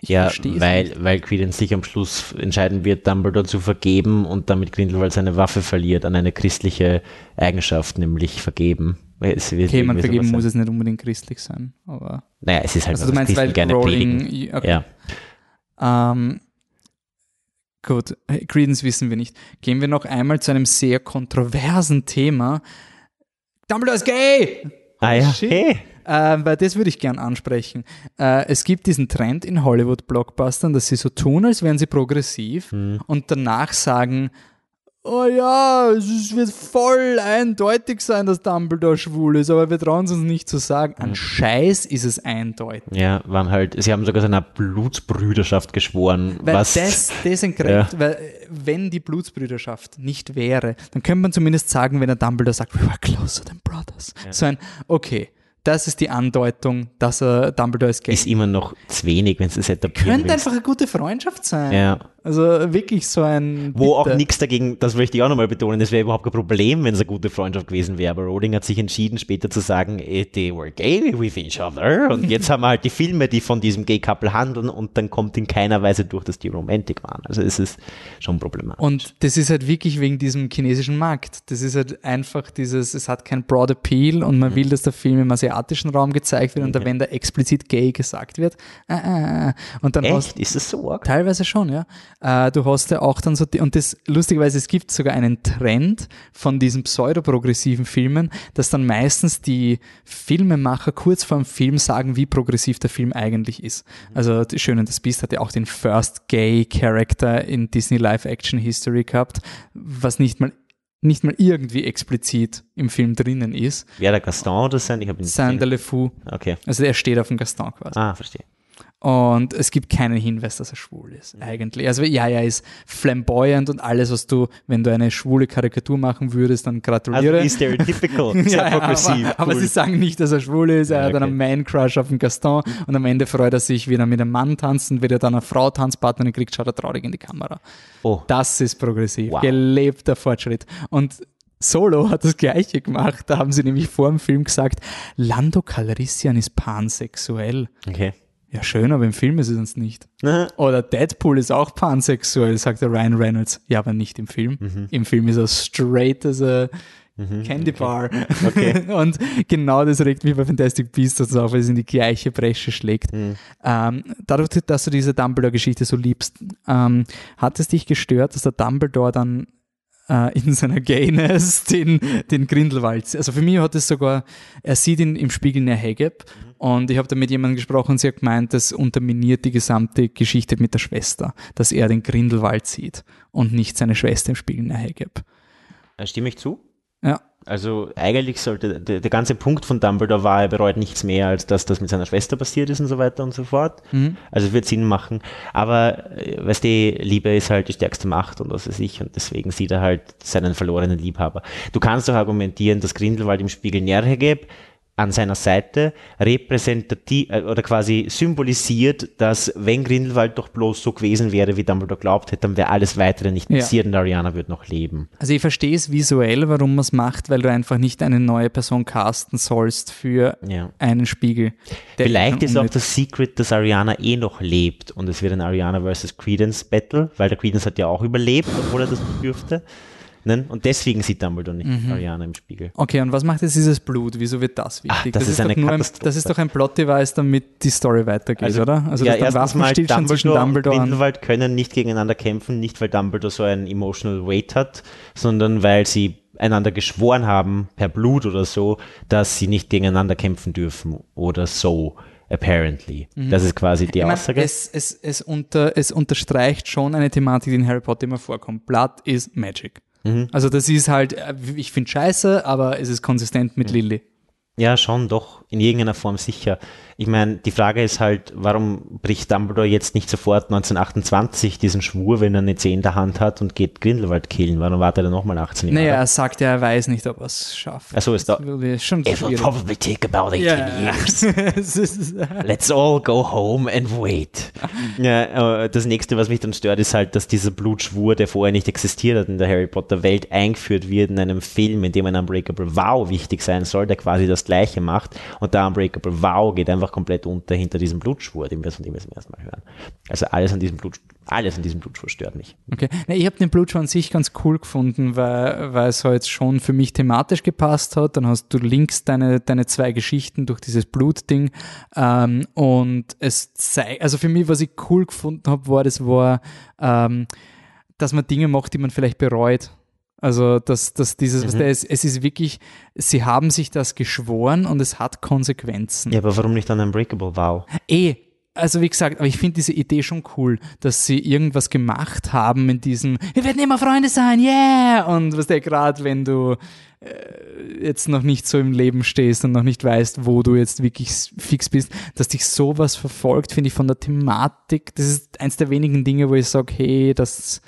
Ich
Ja, weil,
nicht.
weil Credence sich am Schluss entscheiden wird, Dumbledore zu vergeben und damit Grindelwald seine Waffe verliert an eine christliche Eigenschaft, nämlich vergeben. Es wird
Okay, man vergeben muss es nicht unbedingt christlich sein, aber.
Naja, es ist halt
Also,
was
du meinst, weil
Christen gerne
Rowling.
predigen.
Okay.
Ja.
Ähm, gut, Credence wissen wir nicht. Gehen wir noch einmal zu einem sehr kontroversen Thema. Dumbledore ist gay!
Ah ja,
Shit.
hey.
Äh, weil das würde ich gern ansprechen. Äh, es gibt diesen Trend in Hollywood-Blockbustern, dass sie so tun, als wären sie progressiv
Hm.
und danach sagen, oh ja, es wird voll eindeutig sein, dass Dumbledore schwul ist, aber wir trauen es uns nicht zu sagen. An Scheiß ist es eindeutig.
Ja, waren halt, sie haben sogar seiner Blutsbrüderschaft geschworen.
Weil
was,
das, das entkräftet, weil äh, wenn die Blutsbrüderschaft nicht wäre, dann könnte man zumindest sagen, wenn er Dumbledore sagt, we were closer than brothers. So ein, okay, das ist die Andeutung, dass er Dumbledore ist gay.
ist immer noch zu wenig, wenn es das etablieren
Könnte einfach eine gute Freundschaft sein.
Ja.
Also wirklich so ein.
Wo auch nichts dagegen, das möchte ich auch nochmal betonen, es wäre überhaupt kein Problem, wenn es eine gute Freundschaft gewesen wäre. Aber Rowling hat sich entschieden, später zu sagen, eh, they were gay with each other. Und [laughs] jetzt haben wir halt die Filme, die von diesem Gay-Couple handeln und dann kommt in keiner Weise durch, dass die Romantik waren. Also es ist schon problematisch.
Und das ist halt wirklich wegen diesem chinesischen Markt. Das ist halt einfach dieses, es hat kein Broad Appeal und
Mhm.
man will, dass der Film im asiatischen Raum gezeigt wird und da, wenn da explizit gay gesagt wird, äh, äh, äh. und dann hast
Echt? Ist das so arg?
Teilweise schon, ja. Äh, du hast ja auch dann so, die, und das lustigerweise, es gibt sogar einen Trend von diesen pseudoprogressiven Filmen, dass dann meistens die Filmemacher kurz vor dem Film sagen, wie progressiv der Film eigentlich ist. Also die Schön und das Biest hat ja auch den First Gay Character in Disney Live-Action History gehabt, was nicht mal nicht mal irgendwie explizit im Film drinnen ist.
Wäre der Gaston oder sein? Ich habe ihn nicht
Saint
gesehen.
Le Fou,
Okay.
also der steht auf dem Gaston quasi.
Ah, verstehe.
Und es gibt keinen Hinweis, dass er schwul ist, eigentlich. Also ja, er ist flamboyant und alles, was du, wenn du eine schwule Karikatur machen würdest, dann
Also
gratuliere.
wie stereotypical, [laughs] sehr
ja, ja,
progressiv.
aber, aber
cool.
sie sagen nicht, dass er schwul ist. Er
Ja,
hat
okay.
einen Man-Crush auf den Gaston und am Ende freut er sich, wie er mit einem Mann tanzt und wenn er dann eine Frau Tanzpartnerin kriegt, schaut er traurig in die Kamera.
oh,
Das ist progressiv.
Wow.
Gelebter Fortschritt. Und Solo hat das Gleiche gemacht. Da haben sie nämlich vor dem Film gesagt, Lando Calrissian ist pansexuell.
okay.
Ja, schön, aber im Film ist es uns nicht.
Aha.
Oder Deadpool ist auch pansexuell, sagt der Ryan Reynolds. Ja, aber nicht im Film.
Mhm.
Im Film ist er straight as a Candy Bar. [laughs] und genau das regt mich bei Fantastic Beasts auf, weil es in die gleiche Bresche schlägt.
Mhm.
Ähm, dadurch, dass du diese Dumbledore-Geschichte so liebst, ähm, hat es dich gestört, dass der Dumbledore dann äh, in seiner Gayness [laughs] den, den Grindelwald. Also für mich hat es sogar, er sieht ihn im Spiegel näher Hageb und ich habe da mit jemandem gesprochen und sie hat gemeint, das unterminiert die gesamte Geschichte mit der Schwester, dass er den Grindelwald sieht und nicht seine Schwester im Spiegel näher Hageb.
Äh, Stimme ich zu?
Ja.
Also eigentlich sollte der, der ganze Punkt von Dumbledore war, er bereut nichts mehr, als dass das mit seiner Schwester passiert ist und so weiter und so fort. Also wird Sinn machen. Aber äh, weißt du, Liebe ist halt die stärkste Macht und was weiß ich und deswegen sieht er halt seinen verlorenen Liebhaber. Du kannst doch argumentieren, dass Grindelwald im Spiegel Nerhegeb an seiner Seite repräsentativ äh, oder quasi symbolisiert, dass wenn Grindelwald doch bloß so gewesen wäre, wie Dumbledore glaubt hätte, dann wäre alles weitere nicht
Ja.
passiert und Ariana würde noch leben.
Also ich verstehe es visuell, warum man es macht, weil du einfach nicht eine neue Person casten sollst für
Ja.
einen Spiegel.
Vielleicht ist auch das Secret, dass Ariana eh noch lebt und es wird ein Ariana versus Credence Battle, weil der Credence hat ja auch überlebt, obwohl er das nicht dürfte. Ne? Und deswegen sieht Dumbledore nicht
Mhm.
Ariana im Spiegel.
Okay, und was macht jetzt dieses Blut? Wieso wird das wichtig?
Ach, das ist eine
doch nur ein,
Katastrophe.
das ist doch ein Plot-Device, damit die Story weitergeht, oder? Also
ja, mal
Waffenstillstand zwischen
Dumbledore und Grindelwald können nicht gegeneinander kämpfen, nicht weil Dumbledore so einen emotional weight hat, sondern weil sie einander geschworen haben, per Blut oder so, dass sie nicht gegeneinander kämpfen dürfen oder so, apparently. Das ist quasi die
Mhm. ich mein,
Aussage.
es, es, es, unter, es unterstreicht schon eine Thematik, die in Harry Potter immer vorkommt. Blood is Magic.
Mhm.
Also das ist halt, äh, ich finde scheiße, aber es ist konsistent mit Lilly.
Ja, schon, doch, in irgendeiner Form sicher. Ich meine, die Frage ist halt, warum bricht Dumbledore jetzt nicht sofort 1928 diesen Schwur, wenn er eine 10 in der Hand hat und geht Grindelwald killen? Warum wartet er nochmal 18 Jahre?
Naja, er sagt ja, er weiß nicht, ob er es schafft.
Ach so, ist da-
schon
It will probably take about 18
Ja.
years. [laughs] Let's all go home and wait. Ja, äh, das nächste, was mich dann stört, ist halt, dass dieser Blutschwur, der vorher nicht existiert hat in der Harry Potter Welt, eingeführt wird in einem Film, in dem ein Unbreakable Vow wichtig sein soll, der quasi das Gleiche macht. Und der Unbreakable Vow geht einfach komplett unter hinter diesem Blutschwur, den wir von dem wir zum ersten Mal hören. Also alles an diesem Blut, alles an diesem Blutschwur stört mich.
Okay. Na, ich habe den Blutschau an sich ganz cool gefunden, weil, weil es halt schon für mich thematisch gepasst hat. Dann hast du links deine, deine zwei Geschichten durch dieses Blutding. Ähm, und es zeigt, also für mich, was ich cool gefunden habe, war, das war, ähm, dass man Dinge macht, die man vielleicht bereut. Also, dass, dass dieses, der ist, es ist wirklich, sie haben sich das geschworen und es hat Konsequenzen.
Ja, aber warum nicht ein Unbreakable Vow?
Eh, also wie gesagt, aber ich finde diese Idee schon cool, dass sie irgendwas gemacht haben in diesem, wir werden immer Freunde sein, yeah! Und was der gerade, wenn du äh, jetzt noch nicht so im Leben stehst und noch nicht weißt, wo du jetzt wirklich fix bist, dass dich sowas verfolgt, finde ich von der Thematik, das ist eins der wenigen Dinge, wo ich sage, hey, das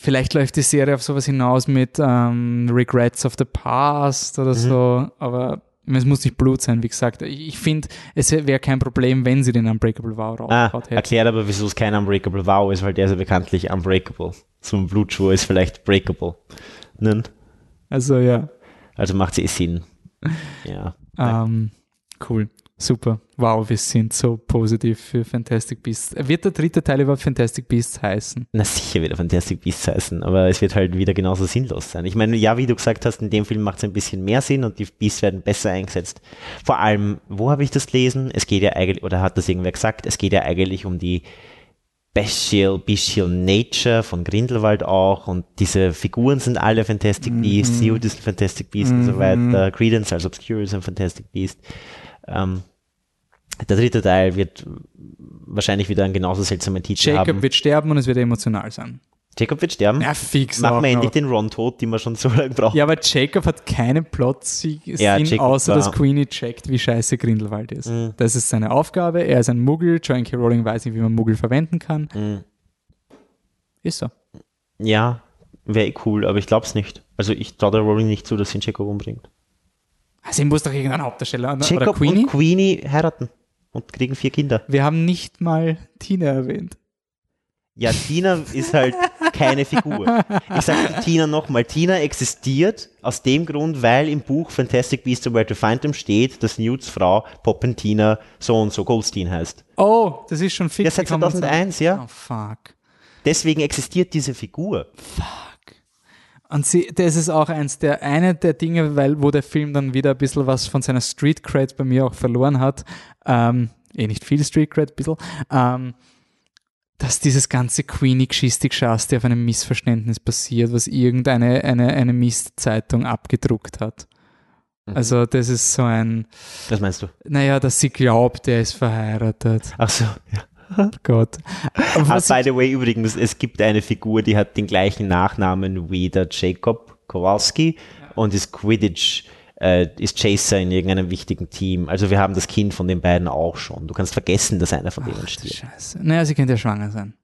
vielleicht läuft die Serie auf sowas hinaus mit ähm, Regrets of the Past oder
Mhm.
so, aber es muss nicht Blut sein, wie gesagt. Ich, finde, es wäre kein Problem, wenn sie den Unbreakable Vow
Ah,
rausgehaut hätten.
erklärt aber, wieso es kein Unbreakable Vow ist, weil der ist ja bekanntlich unbreakable. So ein Blutschwur ist vielleicht breakable. Ne?
Also ja,
Also macht sie eh Sinn. Ja.
ähm, cool, super. Wow, wir sind so positiv für Fantastic Beasts. Wird der dritte Teil überhaupt Fantastic Beasts heißen?
Na sicher wird er Fantastic Beasts heißen, aber es wird halt wieder genauso sinnlos sein. Ich meine, ja, wie du gesagt hast, in dem Film macht es ein bisschen mehr Sinn und die Beasts werden besser eingesetzt. Vor allem, wo habe ich das gelesen? Es geht ja eigentlich, oder hat das irgendwer gesagt, es geht ja eigentlich um die Bestial, Bestial Nature von Grindelwald auch und diese Figuren sind alle Fantastic Beasts, Theod ist ein Fantastic Beast und so weiter, Credence als Obscure ist ein Fantastic Beast. Ähm, der dritte Teil wird wahrscheinlich wieder einen genauso seltsamen Titel
Jacob
haben.
wird sterben und es wird emotional sein.
Jacob wird sterben.
Ja, fix.
Machen wir endlich den Ron tot, den wir schon so lange brauchen.
Ja, aber Jacob hat keinen Plot-Sinn,
Ja, Jacob
außer dass Queenie checkt, wie scheiße Grindelwald ist.
Mhm.
Das ist seine Aufgabe. Er ist ein Muggel. Joan K. Rowling weiß nicht, wie man Muggel verwenden kann.
Mhm.
Ist so.
Ja, wäre eh cool, aber ich glaube es nicht. Also ich traue der Rowling nicht zu, dass sie Jacob umbringt.
Also, muss doch irgendein Hauptdarsteller oder
Jacob
Queenie.
und Queenie heiraten und kriegen vier Kinder.
Wir haben nicht mal Tina erwähnt.
Ja, Tina ist halt keine Figur. Ich sage Tina nochmal, Tina existiert aus dem Grund, weil im Buch Fantastic Beasts and Where to Find Them steht, dass Newts Frau Poppentina so und so Goldstein heißt.
Oh, das ist schon fix.
Ja, seit
Wie kann man
2001,
sagen?
ja.
Oh, fuck.
Deswegen existiert diese Figur.
Und sie, das ist auch eins der, eine der Dinge, weil, wo der Film dann wieder ein bisschen was von seiner Street Cred bei mir auch verloren hat. Ähm, eh nicht viel Street Cred, ein bisschen. Ähm, dass dieses ganze Queenie-Geschichte-Geschaste auf einem Missverständnis basiert, was irgendeine eine, eine Mistzeitung abgedruckt hat.
Mhm.
Also das ist so ein,
Was meinst du?
naja, dass sie glaubt, er ist verheiratet.
Ach so, ja.
Oh Gott.
Ah, by the way, übrigens, es gibt eine Figur, die hat den gleichen Nachnamen wie der Jacob Kowalski und ist Quidditch, äh, ist Chaser in irgendeinem wichtigen Team. Also wir haben das Kind von den beiden auch schon. Du kannst vergessen, dass einer von denen
Ach,
stirbt.
Scheiße. Naja, sie könnte ja schwanger sein.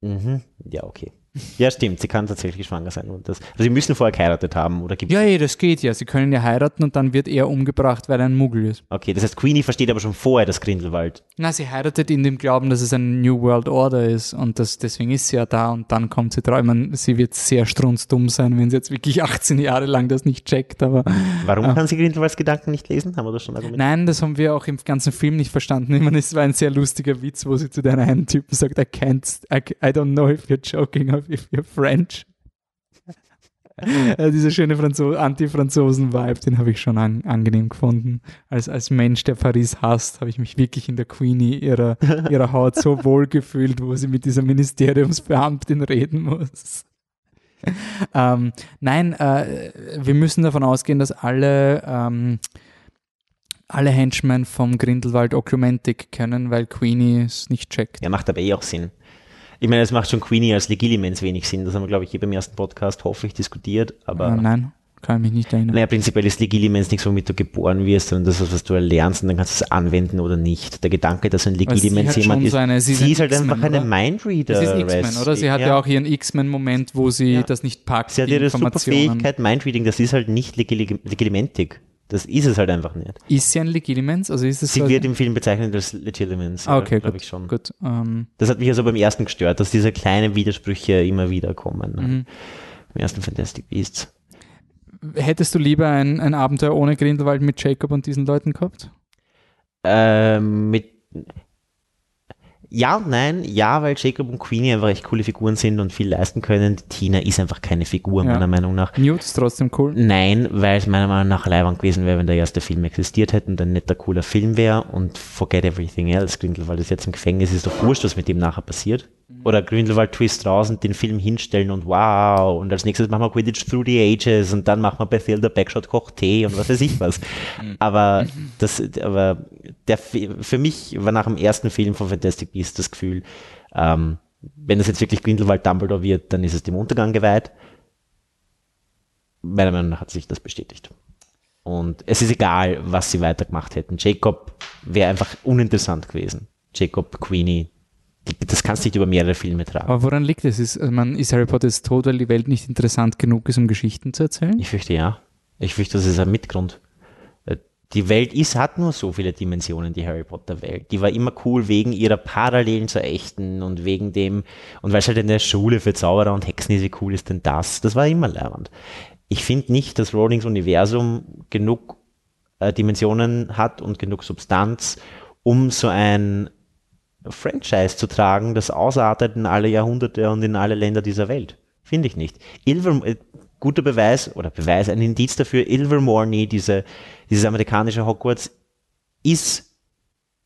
Mhm. Ja, okay. Ja, stimmt, sie kann tatsächlich schwanger sein. Und das, also sie müssen vorher geheiratet haben, oder gibt
Ja, ja, das geht ja. Sie können ja heiraten und dann wird er umgebracht, weil er ein Muggel ist.
Okay, das heißt, Queenie versteht aber schon vorher das Grindelwald.
Na, sie heiratet in dem Glauben, dass es ein New World Order ist und das, deswegen ist sie ja da und dann kommt sie drauf. Ich meine, sie wird sehr strunzdumm sein, wenn sie jetzt wirklich [laughs] 18 Jahre lang das nicht checkt, aber
Warum
Ah.
kann sie Grindelwalds Gedanken nicht lesen? Haben wir das schon argumentiert?
nein, das haben wir auch im ganzen Film nicht verstanden. Ich meine, es war ein sehr lustiger Witz, wo sie zu den einen Typen sagt, I can't, I, I don't know if you're joking or [laughs] if you're French. Äh, Dieser schöne Franzo Anti-Franzosen-Vibe, den habe ich schon an angenehm gefunden. Als, als Mensch, der Paris hasst, habe ich mich wirklich in der Queenie ihrer, ihrer Haut so wohl gefühlt, wo sie mit dieser Ministeriumsbeamtin reden muss. ähm, nein, äh, wir müssen davon ausgehen, dass alle, ähm, alle Henchmen vom Grindelwald Occlumentic können, weil Queenie es nicht checkt.
Ja, macht aber eh auch Sinn. Ich meine, es macht schon Queenie als Legilimens wenig Sinn. Das haben wir, glaube ich, eh beim ersten Podcast hoffentlich diskutiert. Aber
Äh, nein, kann ich mich nicht erinnern.
naja, prinzipiell ist Legilimens nichts, womit du geboren wirst, sondern das ist, was du erlernst und dann kannst du es anwenden oder nicht. Der Gedanke, dass ein
sie
Legilimens jemand ist,
so eine- sie
sie,
ist
halt einfach
X-Men,
eine
oder?
Mindreader.
Das ist X-Men, oder? Sie hat ja, auch ihren X-Men-Moment, wo sie
Ja.
das nicht packt.
Sie hat ihre. Superfähigkeit Mindreading, das ist halt nicht Legili- Legilimentic. Das ist es halt einfach nicht.
Ist sie ein Legilimens? Also ist es
Sie
so
wird im Film bezeichnet als Legilimens,
Ah, okay,
glaube
gut.
ich schon.
gut. Ähm,
Das hat mich also beim ersten gestört, dass diese kleinen Widersprüche immer wieder kommen.
mhm.
Im ersten Fantastic Beasts.
Hättest du lieber ein, ein Abenteuer ohne Grindelwald mit Jacob und diesen Leuten gehabt?
Ähm, mit ja und nein, ja, weil Jacob und Queenie einfach echt coole Figuren sind und viel leisten können. Tina ist einfach keine Figur,
Ja.
meiner Meinung nach.
Newt ist trotzdem cool.
Nein, weil es meiner Meinung nach leibend gewesen wäre, wenn der erste Film existiert hätte und ein netter, cooler Film wäre und forget everything else. Grindelwald ist jetzt im Gefängnis, ist doch wurscht, was mit dem nachher passiert. Oder Grindelwald Twist raus und den Film hinstellen und wow, und als nächstes machen wir Quidditch Through the Ages und dann machen wir Bethilda Backshot kocht Tee und was weiß ich was. aber das, aber der, für mich war nach dem ersten Film von Fantastic Beasts das Gefühl, ähm, wenn das jetzt wirklich Grindelwald Dumbledore wird, dann ist es dem Untergang geweiht. Meiner Meinung nach hat sich das bestätigt. Und es ist egal, was sie weitergemacht hätten. Jacob wäre einfach uninteressant gewesen. Jacob, Queenie, das kannst du nicht über mehrere Filme tragen.
Aber woran liegt es? Ist, man, ist Harry Potter jetzt tot, weil die Welt nicht interessant genug ist, um Geschichten zu erzählen?
Ich fürchte ja. Ich fürchte, das ist ein Mitgrund. Äh, Die Welt ist, hat nur so viele Dimensionen, die Harry Potter Welt. Die war immer cool wegen ihrer Parallelen zur echten und wegen dem, und weil es halt in der Schule für Zauberer und Hexen ist, wie cool ist denn das? Das war immer leibend. Ich finde nicht, dass Rowlings Universum genug äh, Dimensionen hat und genug Substanz, um so ein Franchise zu tragen, das ausartet in alle Jahrhunderte und in alle Länder dieser Welt. Finde ich nicht. Ilver, äh, guter Beweis oder Beweis, ein Indiz dafür, Ilvermorny, diese, dieses amerikanische Hogwarts, ist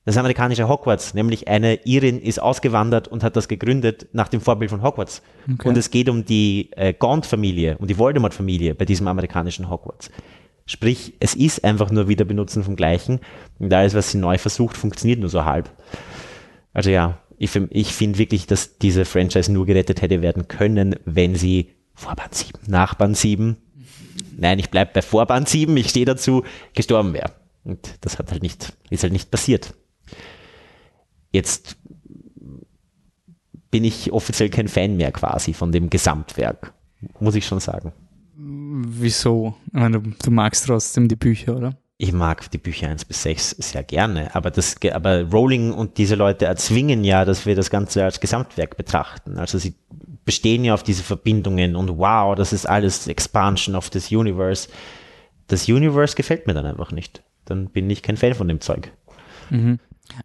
das amerikanische Hogwarts, nämlich eine Irin ist ausgewandert und hat das gegründet nach dem Vorbild von Hogwarts.
Okay.
Und es geht um die äh, Gaunt-Familie, um die Voldemort-Familie bei diesem amerikanischen Hogwarts. Sprich, es ist einfach nur wieder Benutzen vom Gleichen. Und alles, was sie neu versucht, funktioniert nur so halb. Also ja, ich, ich finde wirklich, dass diese Franchise nur gerettet hätte werden können, wenn sie Vorband 7, Nachband 7, nein, ich bleibe bei Vorband 7, ich stehe dazu, gestorben wäre. Und das hat halt nicht, ist halt nicht passiert. Jetzt bin ich offiziell kein Fan mehr quasi von dem Gesamtwerk, muss ich schon sagen.
Wieso? Ich meine, du magst trotzdem die Bücher, oder?
Ich mag die Bücher 1 bis 6 sehr gerne, aber, das, aber Rowling und diese Leute erzwingen ja, dass wir das Ganze als Gesamtwerk betrachten. Also sie bestehen ja auf diese Verbindungen und wow, das ist alles Expansion of this Universe. Das Universe gefällt mir dann einfach nicht. Dann bin ich kein Fan von dem Zeug.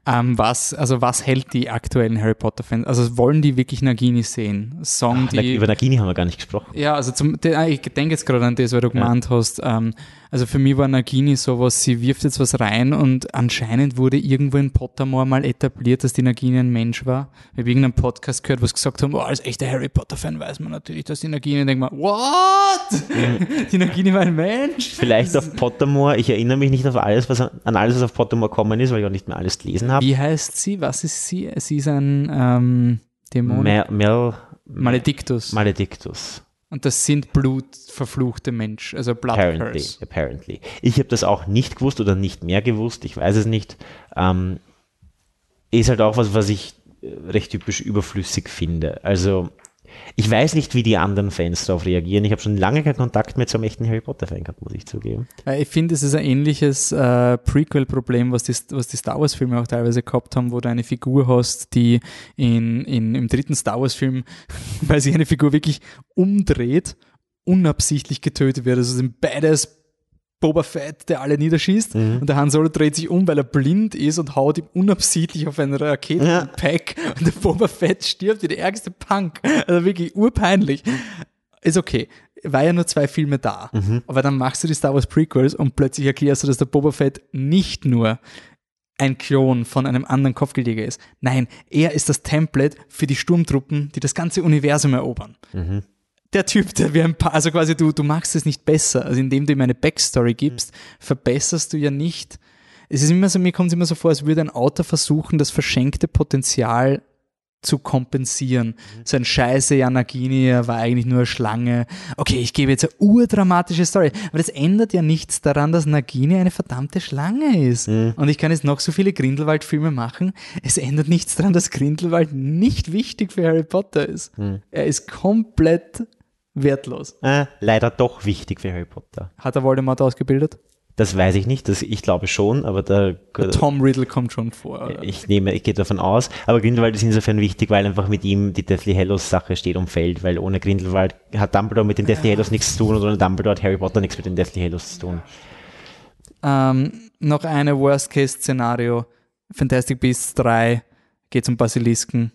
Ähm, was, also was hält die aktuellen Harry Potter-Fans? Also wollen die wirklich Nagini sehen? Song,
Na,
die.
Über Nagini haben wir gar nicht gesprochen.
Ja, also zum, ah, ich denke jetzt gerade an das, weil du gemeint hast, ähm, also für mich war Nagini sowas, sie wirft jetzt was rein und anscheinend wurde irgendwo in Pottermore mal etabliert, dass die Nagini ein Mensch war. Ich habe irgendeinen Podcast gehört, was gesagt haben, oh, als echter Harry Potter-Fan weiß man natürlich, dass die Nagini, denkt man, what? [laughs] die Nagini war ein Mensch?
Vielleicht auf [laughs] Pottermore, ich erinnere mich nicht auf alles, was an alles, was auf Pottermore kommen ist, weil ich auch nicht mehr alles gelesen habe.
Wie heißt sie? Was ist sie? Sie ist ein ähm, Dämon.
Mel, Mel,
Maledictus.
Maledictus.
Und das sind blutverfluchte Menschen, also Blood
Apparently,
Curse.
apparently. Ich habe das auch nicht gewusst oder nicht mehr gewusst, ich weiß es nicht. Ähm, ist halt auch was, was ich äh, recht typisch überflüssig finde. Also, ich weiß nicht, wie die anderen Fans darauf reagieren. Ich habe schon lange keinen Kontakt mehr zum echten Harry Potter-Fan gehabt, muss ich zugeben.
Äh, Ich finde, es ist ein ähnliches äh, Prequel-Problem, was die, was die Star Wars-Filme auch teilweise gehabt haben, wo du eine Figur hast, die in, in, im dritten Star Wars-Film, [laughs] weil sich eine Figur wirklich umdreht, unabsichtlich getötet wird. Also ein Badass Boba Fett, der alle niederschießt und der Han Solo dreht sich um, weil er blind ist und haut ihm unabsichtlich auf einen Raketenpack und der Boba Fett stirbt wie der ärgste Punk. Also wirklich urpeinlich. Ist okay. War ja nur zwei Filme da. Aber dann machst du die Star Wars Prequels und plötzlich erklärst du, dass der Boba Fett nicht nur ein Klon von einem anderen Kopfgeldjäger ist. Nein, er ist das Template für die Sturmtruppen, die das ganze Universum erobern. Der Typ, der wie ein paar, also quasi du, du machst es nicht besser. Also indem du ihm eine Backstory gibst, verbesserst du ja nicht. Es ist immer so, mir kommt es immer so vor, als würde ein Autor versuchen, das verschenkte Potenzial zu kompensieren. So ein Scheiße, ja, Nagini er war eigentlich nur eine Schlange. Okay, ich gebe jetzt eine urdramatische Story. Aber das ändert ja nichts daran, dass Nagini eine verdammte Schlange ist. Und ich kann jetzt noch so viele Grindelwald-Filme machen. Es ändert nichts daran, dass Grindelwald nicht wichtig für Harry Potter ist. Er ist komplett wertlos.
Äh, leider doch wichtig für Harry Potter.
Hat er Voldemort ausgebildet?
Das weiß ich nicht, das, ich glaube schon, aber da,
Tom Riddle kommt schon vor. Oder?
ich nehme, ich gehe davon aus, aber Grindelwald ist insofern wichtig, weil einfach mit ihm die Deathly Hallows Sache steht und fällt, weil ohne Grindelwald hat Dumbledore mit den Deathly Hallows nichts zu tun und ohne Dumbledore hat Harry Potter nichts mit den Deathly Hallows zu tun.
Ähm, noch eine Worst-Case-Szenario. Fantastic Beasts 3 geht zum Basilisken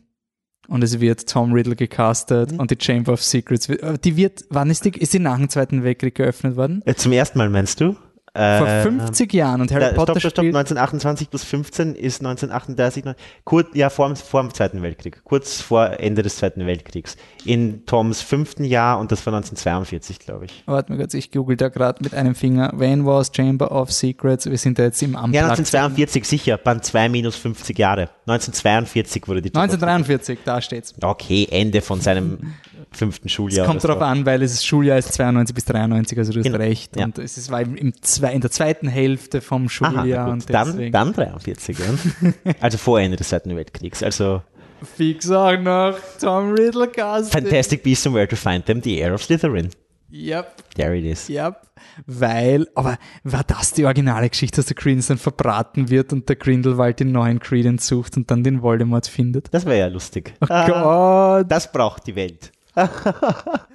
und es wird Tom Riddle gecastet und die Chamber of Secrets. wird- äh, Die wird, wann ist die, ist die nach dem Zweiten Weltkrieg geöffnet worden?
Äh, Zum ersten Mal meinst du?
Vor
Äh,
50 Jahren und Harry
Ja,
Potter
stopp, stopp, stopp,
spielt
1928 plus 15 ist 1938, neun- kurz, ja, vor, dem- vor dem Zweiten Weltkrieg, kurz vor Ende des Zweiten Weltkriegs. In Toms fünften Jahr und das war 1942, glaube ich.
Warte mal kurz, ich google da gerade mit einem Finger. When was Chamber of Secrets? Wir sind da jetzt im
Ja,
Unplugged.
1942, sicher, Band 2 minus 50 Jahre. 1942 wurde die
1943, da steht's.
Okay, Ende von seinem fünften Schuljahr.
Kommt
oder
darauf an, weil es ist Schuljahr ist 92 bis 93, also du hast
Genau,
recht.
ja.
Und es ist, war im, zwei, in der zweiten Hälfte vom
Aha,
Schuljahr
na
und.
Dann, dann 43, ja. [laughs] also vor Ende des Zweiten Weltkriegs. Also
Fix auch noch Tom Riddle Cast.
Fantastic Beasts and Where to Find Them, The Heir of Slytherin.
Yep,
There it is.
yep. Weil, aber war das die originale Geschichte, dass der Credence dann verbraten wird und der Grindelwald den neuen Credence sucht und dann den Voldemort findet?
Das wäre ja lustig.
Oh
Ah,
Gott.
Das braucht die Welt. [laughs]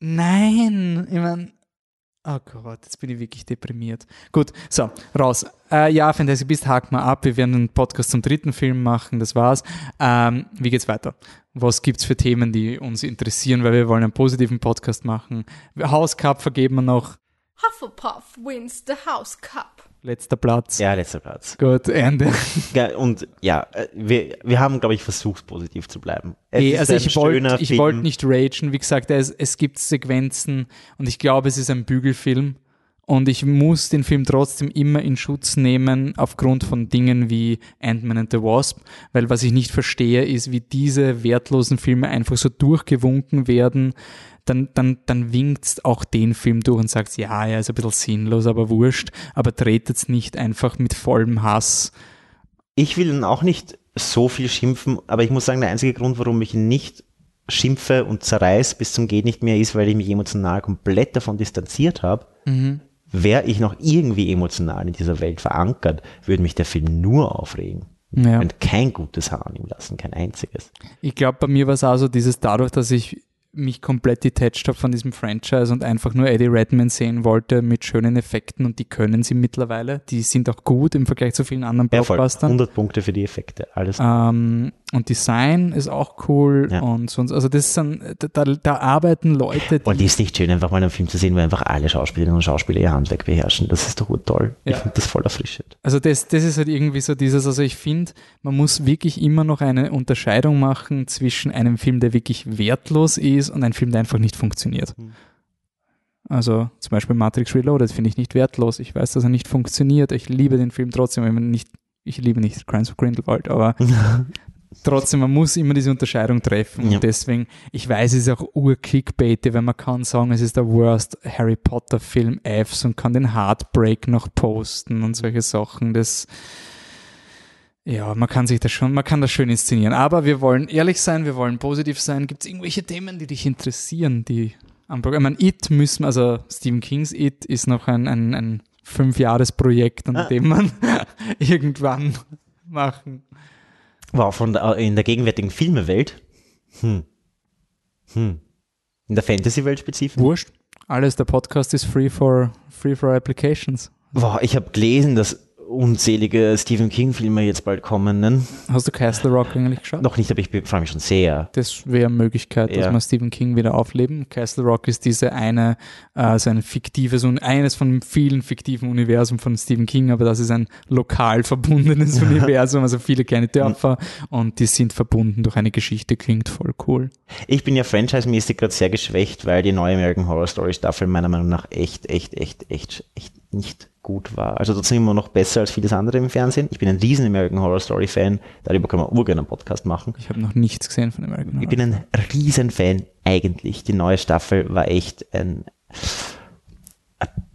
Nein, ich meine, oh Gott, jetzt bin ich wirklich deprimiert. Gut, so, raus. Äh, ja, Fantasy Beast, haken wir ab. Wir werden einen Podcast zum dritten Film machen, das war's. Ähm, wie geht's weiter? Was gibt's für Themen, die uns interessieren, weil wir wollen einen positiven Podcast machen. House Cup vergeben wir noch.
Hufflepuff wins the House Cup.
Letzter Platz.
Ja, letzter Platz.
Gut, Ende. [laughs]
Ja, und ja, äh, wir, wir haben, glaube ich, versucht, positiv zu bleiben. Es ist
also ich wollte ich
Film.
wollt nicht ragen. Wie gesagt, es, es gibt Sequenzen und ich glaube, es ist ein Bügelfilm. Und ich muss den Film trotzdem immer in Schutz nehmen aufgrund von Dingen wie Ant-Man and the Wasp, weil was ich nicht verstehe, ist, wie diese wertlosen Filme einfach so durchgewunken werden. Dann, dann, dann winkt auch den Film durch und sagt, ja, er ist ein bisschen sinnlos, aber wurscht, aber tretet nicht einfach mit vollem Hass.
Ich will ihn auch nicht so viel schimpfen, aber ich muss sagen, der einzige Grund, warum ich nicht schimpfe und zerreiß bis zum Geht nicht mehr, ist, weil ich mich emotional komplett davon distanziert habe. Wäre ich noch irgendwie emotional in dieser Welt verankert, würde mich der Film nur aufregen.
Ja.
Und kein gutes Haar an ihm lassen, kein einziges.
Ich glaube, bei mir war es auch so dieses dadurch, dass ich mich komplett detached habe von diesem Franchise und einfach nur Eddie Redmayne sehen wollte mit schönen Effekten und die können sie mittlerweile. Die sind auch gut im Vergleich zu vielen anderen
Ja.
Blockbustern.
100 Punkte für die Effekte, alles.
Ähm, und Design ist auch cool
Ja.
und sonst, also das sind, da, da, arbeiten Leute, die
Und ist nicht schön, einfach mal einen Film zu sehen, wo einfach alle Schauspielerinnen und Schauspieler ihr Handwerk beherrschen. Das ist doch gut toll. Ich
Ja.
finde das voll erfrischend.
Also das, das ist halt irgendwie so dieses, also ich finde, man muss wirklich immer noch eine Unterscheidung machen zwischen einem Film, der wirklich wertlos ist und einem Film, der einfach nicht funktioniert.
Mhm.
Also zum Beispiel Matrix Reloaded finde ich nicht wertlos. Ich weiß, dass er nicht funktioniert. Ich liebe den Film trotzdem, wenn man nicht, ich liebe nicht Crimes of Grindelwald, aber [laughs] trotzdem, man muss immer diese Unterscheidung treffen.
Ja.
Und deswegen, ich weiß, es ist auch ur-Clickbaity, wenn man kann sagen, es ist der worst Harry Potter Film Fs und kann den Heartbreak noch posten und solche Sachen. Das, ja, man kann sich das schon, man kann das schön inszenieren. Aber wir wollen ehrlich sein, wir wollen positiv sein. Gibt es irgendwelche Themen, die dich interessieren, die am Programm, ich meine, It müssen, also Stephen Kings It ist noch ein, ein, ein Fünfjahresprojekt, an
Ah.
dem man [laughs] irgendwann machen.
Wow, von der, in der gegenwärtigen Filmewelt. Hm. Hm. In der Fantasy-Welt spezifisch.
Wurscht. Alles, der Podcast ist free for, free for applications.
Wow, ich habe gelesen, dass unzählige Stephen King-Filme jetzt bald kommen. Ne?
Hast du Castle Rock eigentlich geschaut?
Noch nicht, aber ich freue mich schon sehr.
Das wäre eine Möglichkeit, dass
Ja.
wir Stephen King wieder aufleben. Castle Rock ist diese eine, äh, so ein fiktives und eines von vielen fiktiven Universum von Stephen King, aber das ist ein lokal verbundenes [laughs] Universum, also viele kleine Dörfer und die sind verbunden durch eine Geschichte, klingt voll cool.
Ich bin ja franchise-mäßig gerade sehr geschwächt, weil die neue American Horror Story Staffel meiner Meinung nach echt, echt, echt, echt, echt nicht gut war. Also trotzdem immer noch besser als vieles andere im Fernsehen. Ich bin ein riesen American Horror Story Fan. Darüber können wir urgerne einen Podcast machen.
Ich habe noch nichts gesehen von American
Ich
Horror.
bin ein riesen Fan eigentlich. Die neue Staffel war echt ein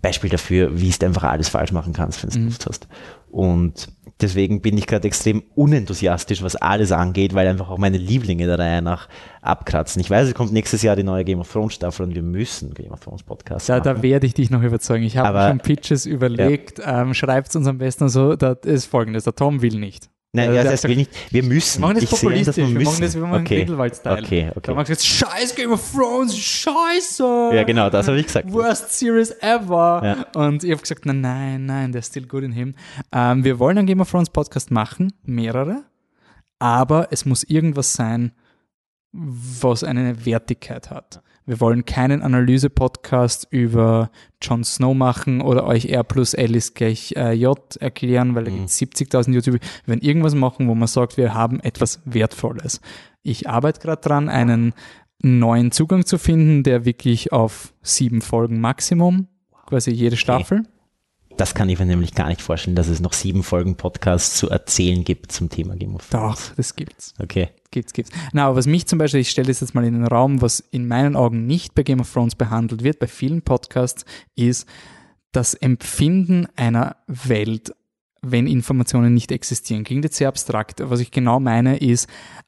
Beispiel dafür, wie du einfach alles falsch machen kannst, wenn du
Mhm.
Lust hast. Und deswegen bin ich gerade extrem unenthusiastisch, was alles angeht, weil einfach auch meine Lieblinge der Reihe nach abkratzen. Ich weiß, es kommt nächstes Jahr die neue Game of Thrones Staffel und wir müssen Game of Thrones Podcast
Da,
machen.
da werde ich dich noch überzeugen. Ich habe schon Pitches überlegt. Ähm, Schreibt uns am besten so, das ist folgendes, der Tom will nicht.
Nein,
Also
ja, das will nicht. Wir müssen.
Wir machen das
ich sehe,
populistisch,
dass wir
wir
müssen.
machen das, wir machen
okay.
Grindelwald-Style.
Okay,
Da
okay.
magst du jetzt scheiß Game of Thrones, scheiße.
Ja, genau, das habe ich gesagt.
Worst Series ever.
Ja.
Und ich habe gesagt, nein, nein, nein, der ist still good in him. Ähm, wir wollen einen Game of Thrones Podcast machen, mehrere, aber es muss irgendwas sein, was eine Wertigkeit hat. Wir wollen keinen Analyse-Podcast über Jon Snow machen oder euch R plus L ist gleich äh, J erklären, weil da gibt es 70.000 YouTube. Wir werden irgendwas machen, wo man sagt, wir haben etwas Wertvolles. Ich arbeite gerade dran, einen neuen Zugang zu finden, der wirklich auf sieben Folgen Maximum, quasi jede Staffel.
Das kann ich mir nämlich gar nicht vorstellen, dass es noch sieben Folgen Podcasts zu erzählen gibt zum Thema Game of Thrones.
Doch, das gibt's.
Okay.
Gibt's, gibt's. Na, aber was mich zum Beispiel, ich stelle das jetzt mal in den Raum, was in meinen Augen nicht bei Game of Thrones behandelt wird, bei vielen Podcasts, ist das Empfinden einer Welt, wenn Informationen nicht existieren. Klingt jetzt sehr abstrakt. Was ich genau meine ist,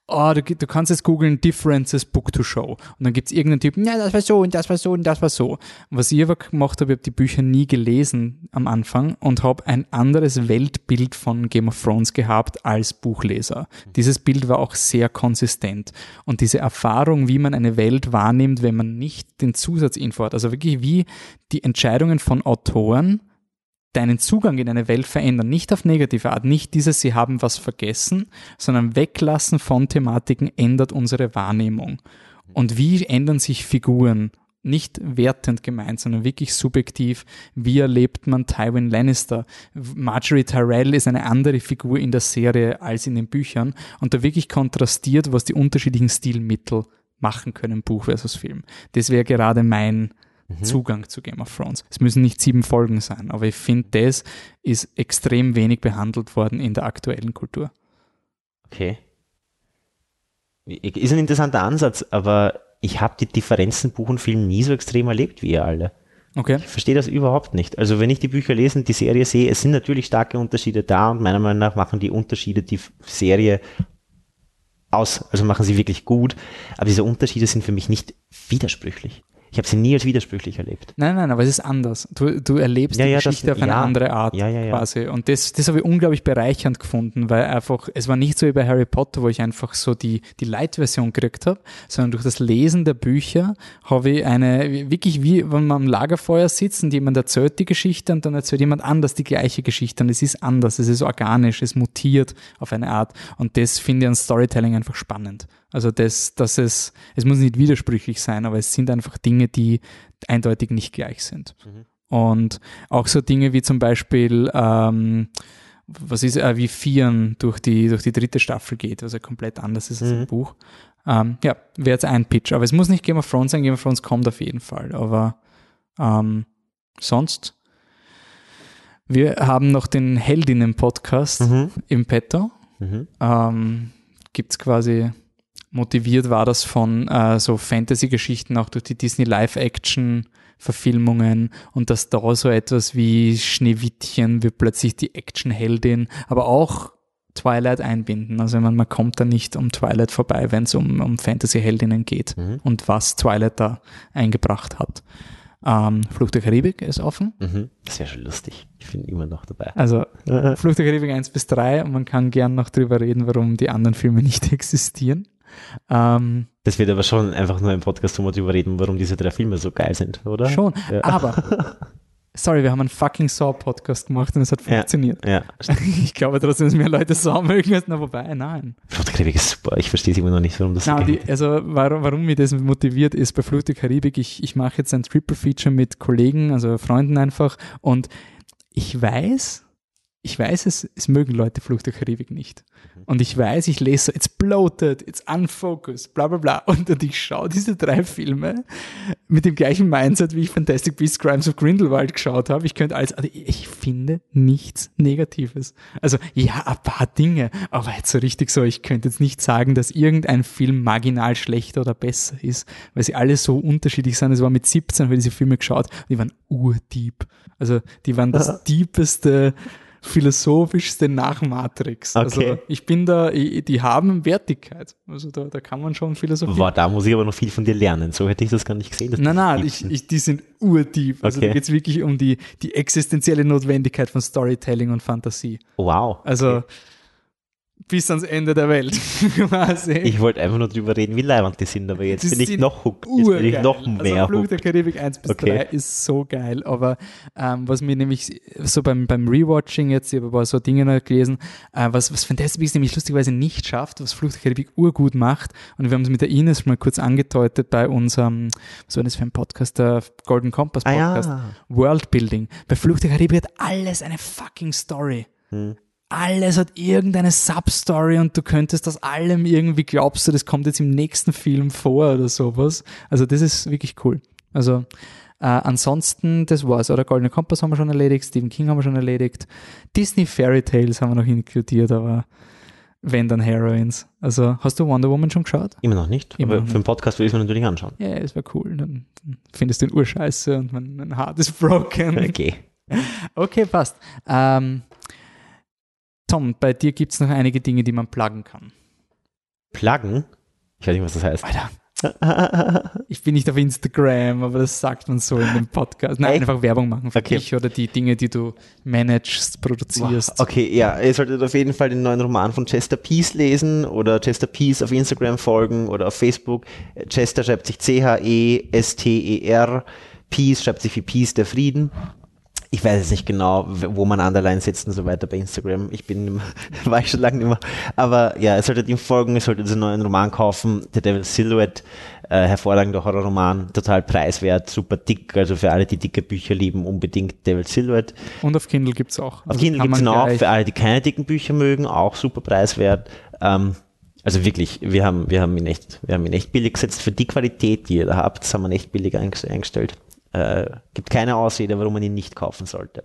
oh, du, du kannst jetzt googeln Differences Book to Show. Und dann gibt es irgendeinen Typen, ja, das war so und das war so und das war so. Was ich aber gemacht habe, ich habe die Bücher nie gelesen am Anfang und habe ein anderes Weltbild von Game of Thrones gehabt als Buchleser. Dieses Bild war auch sehr konsistent. Und diese Erfahrung, wie man eine Welt wahrnimmt, wenn man nicht den Zusatzinfo hat, also wirklich wie die Entscheidungen von Autoren, deinen Zugang in eine Welt verändern. Nicht auf negative Art, nicht dieses, sie haben was vergessen, sondern weglassen von Thematiken ändert unsere Wahrnehmung. Und wie ändern sich Figuren? Nicht wertend gemeint, sondern wirklich subjektiv. Wie erlebt man Tywin Lannister? Marjorie Tyrell ist eine andere Figur in der Serie als in den Büchern und da wirklich kontrastiert, was die unterschiedlichen Stilmittel machen können, Buch versus Film. Das wäre gerade mein, Zugang zu Game of Thrones. Es müssen nicht sieben Folgen sein, aber ich finde, das ist extrem wenig behandelt worden in der aktuellen Kultur.
Okay. Ist ein interessanter Ansatz, aber ich habe die Differenzen Buch und Film nie so extrem erlebt wie ihr alle.
Okay.
Ich verstehe das überhaupt nicht. Also wenn ich die Bücher lese und die Serie sehe, es sind natürlich starke Unterschiede da und meiner Meinung nach machen die Unterschiede die Serie aus, also machen sie wirklich gut, aber diese Unterschiede sind für mich nicht widersprüchlich. Ich habe sie nie als widersprüchlich erlebt.
Nein, nein, aber es ist anders. Du, du erlebst
Ja,
die
ja, das-
Geschichte auf eine
ja.
andere Art
Ja, ja, ja.
quasi. Und das, das habe ich unglaublich bereichernd gefunden, weil einfach, es war nicht so wie bei Harry Potter, wo ich einfach so die, die Light-Version gekriegt habe, sondern durch das Lesen der Bücher habe ich eine, wirklich wie wenn man am Lagerfeuer sitzt und jemand erzählt die Geschichte und dann erzählt jemand anders die gleiche Geschichte und es ist anders, es ist organisch, es mutiert auf eine Art und das finde ich an Storytelling einfach spannend. Also das, dass es, es muss nicht widersprüchlich sein, aber es sind einfach Dinge, die eindeutig nicht gleich sind. Und auch so Dinge wie zum Beispiel, ähm, was ist, äh, wie Vieren durch die, durch die dritte Staffel geht, was ja komplett anders ist als im
Mhm.
Buch. Ähm, ja, wäre jetzt ein Pitch. Aber es muss nicht Game of Thrones sein, Game of Thrones kommt auf jeden Fall. Aber sonst, wir haben noch den Heldinnen-Podcast
Mhm.
im Petto.
Mhm.
Ähm, Gibt es quasi, motiviert war das von äh, so Fantasy-Geschichten auch durch die Disney Live-Action-Verfilmungen und dass da so etwas wie Schneewittchen wird plötzlich die Action-Heldin, aber auch Twilight einbinden. Also man, man kommt da nicht um Twilight vorbei, wenn es um, um Fantasy-Heldinnen geht
Mhm.
und was Twilight da eingebracht hat. Ähm, Fluch der Karibik ist offen.
Mhm. Das wäre schon lustig. Ich bin immer noch dabei.
Also Fluch der Karibik 1 bis 3 und man kann gern noch drüber reden, warum die anderen Filme nicht [laughs] existieren. Ähm,
Das wird aber schon einfach nur ein Podcast, wo wir drüber reden, warum diese drei Filme so geil sind, oder?
schon,
Ja.
aber [laughs] sorry, wir haben einen fucking Saw-Podcast gemacht und es hat
Ja.
funktioniert.
Ja. [laughs]
Ich glaube trotzdem, dass mehr Leute Saw mögen als na wobei, nein.
Flucht der Karibik ist super. Ich verstehe es immer noch nicht, warum das so
Na,
geil
die, also warum, warum mich das motiviert ist bei der Karibik, ich, ich mache jetzt ein Triple-Feature mit Kollegen, also Freunden einfach und ich weiß, ich weiß es, es mögen Leute Fluch der Karibik nicht. Und ich weiß, ich lese so, it's bloated, it's unfocused, bla bla bla. Und, und ich schaue diese drei Filme mit dem gleichen Mindset, wie ich Fantastic Beasts Crimes of Grindelwald geschaut habe. Ich könnte alles, also ich finde nichts Negatives. Also ja, ein paar Dinge, aber jetzt so richtig so, ich könnte jetzt nicht sagen, dass irgendein Film marginal schlechter oder besser ist, weil sie alle so unterschiedlich sind. Es war mit 17, habe ich diese Filme geschaut, und die waren urdeep. Also die waren das deepeste, philosophischste nach Matrix. Also
Okay.
ich bin da, ich, die haben Wertigkeit. Also da, da kann man schon philosophieren.
Boah, da muss ich aber noch viel von dir lernen. So hätte ich das gar nicht gesehen.
Nein, nein, ich, ich, die sind urtief. Also
Okay.
da geht es wirklich um die, die existenzielle Notwendigkeit von Storytelling und Fantasie.
wow.
Also bis ans Ende der Welt. [laughs]
Ich wollte einfach nur drüber reden, wie leibend die sind, aber jetzt
Die
bin ich noch hooked. Jetzt bin ich noch mehr
also Flug
hooked.
der Karibik 1 bis
Okay.
3 ist so geil, aber ähm, was mir nämlich so beim, beim Rewatching jetzt, ich habe ein paar so Dinge noch gelesen, äh, was, was Fantastic nämlich lustigerweise nicht schafft, was Flug der Karibik urgut macht und wir haben es mit der Ines schon mal kurz angedeutet bei unserem, was war das für ein Podcast, der Golden Compass
Ah
Podcast,
ja.
Worldbuilding. Bei Fluch der Karibik hat alles eine fucking Story.
Hm.
Alles hat irgendeine Substory und du könntest aus allem irgendwie glaubst du, das kommt jetzt im nächsten Film vor oder sowas. Also das ist wirklich cool. Also äh, ansonsten, das war's. Oder Goldene Kompass haben wir schon erledigt, Stephen King haben wir schon erledigt. Disney Fairy Tales haben wir noch inkludiert, aber wenn dann Heroines. Also hast du Wonder Woman schon geschaut?
Immer noch nicht,
Immer
aber
noch
für den Podcast will ich es mir natürlich anschauen.
Ja, es wäre cool. Dann, findest du den urscheiße und mein, mein Heart ist broken.
Okay.
Okay, passt. Ähm, Tom, bei dir gibt es noch einige Dinge, die man pluggen kann.
Pluggen? Ich weiß nicht, was das heißt.
Alter, ich bin nicht auf Instagram, aber das sagt man so in dem Podcast. Nein,
Echt?
einfach Werbung machen für
Okay.
dich oder die Dinge, die du managst, produzierst.
Okay, ja, ihr solltet auf jeden Fall den neuen Roman von Chester Peace lesen oder Chester Peace auf Instagram folgen oder auf Facebook. Chester schreibt sich C-H-E-S-T-E-R. Peace schreibt sich wie Peace, der Frieden. Ich weiß jetzt nicht genau, wo man Underline setzt und so weiter bei Instagram. Ich bin, [laughs] war ich schon lange nicht mehr. Aber ja, ihr solltet ihm folgen, ihr solltet diesen neuen Roman kaufen. The Devil's Silhouette, äh, hervorragender Horrorroman, total preiswert, super dick. Also für alle, die dicke Bücher lieben, unbedingt Devil's Silhouette.
Und auf Kindle gibt es auch.
Auf
Also
Kindle
kann
gibt es ihn auch, für alle, die keine dicken Bücher mögen, auch super preiswert. Ähm, also wirklich, wir haben, wir haben ihn echt, wir haben ihn echt billig gesetzt für die Qualität, die ihr da habt. Das haben wir echt billig einges- eingestellt. Äh, gibt keine Ausrede, warum man ihn nicht kaufen sollte.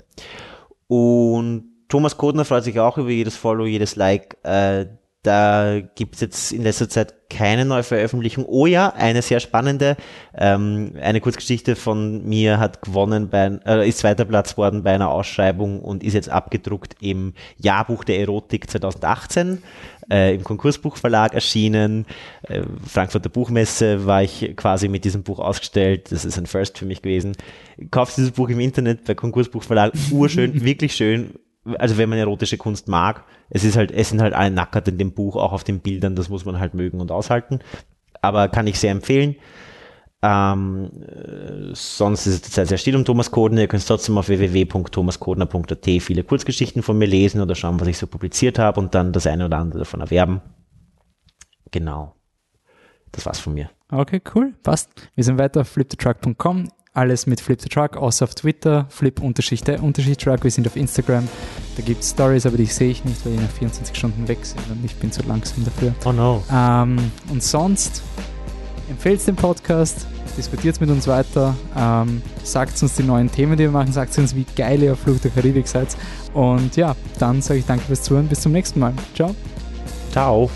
Und Thomas Kodner freut sich auch über jedes Follow, jedes Like. Äh, da gibt es jetzt in letzter Zeit keine neue Veröffentlichung. Oh ja, eine sehr spannende. Ähm, eine Kurzgeschichte von mir hat gewonnen, bei, äh, ist zweiter Platz worden bei einer Ausschreibung und ist jetzt abgedruckt im Jahrbuch der Erotik 2018, äh, im Konkursbuchverlag erschienen. Äh, Frankfurter Buchmesse war ich quasi mit diesem Buch ausgestellt. Das ist ein First für mich gewesen. Kauft dieses Buch im Internet bei Konkursbuchverlag. Urschön, [laughs] wirklich schön also wenn man erotische Kunst mag, es ist halt, es sind halt alle nackert in dem Buch, auch auf den Bildern, das muss man halt mögen und aushalten. Aber kann ich sehr empfehlen. Ähm, äh, sonst ist es zurzeit sehr still um Thomas Kodner. Ihr könnt trotzdem auf www.thomaskodner.at viele Kurzgeschichten von mir lesen oder schauen, was ich so publiziert habe und dann das eine oder andere davon erwerben. Genau. Das war's von mir.
Okay, cool, passt. Wir sind weiter auf flipthetruck.com. Alles mit Flip the Truck, außer auf Twitter, Flip Unterschicht, der Unterschicht Truck. Wir sind auf Instagram. Da gibt es Stories, aber die sehe ich nicht, weil die nach 24 Stunden weg sind und ich bin zu langsam dafür.
Oh no.
Ähm, und sonst empfehlt den Podcast, diskutiert mit uns weiter, ähm, sagt uns die neuen Themen, die wir machen, sagt uns, wie geil ihr auf Flug der Karibik seid. Und ja, dann sage ich danke fürs Zuhören, bis zum nächsten Mal. Ciao.
Ciao.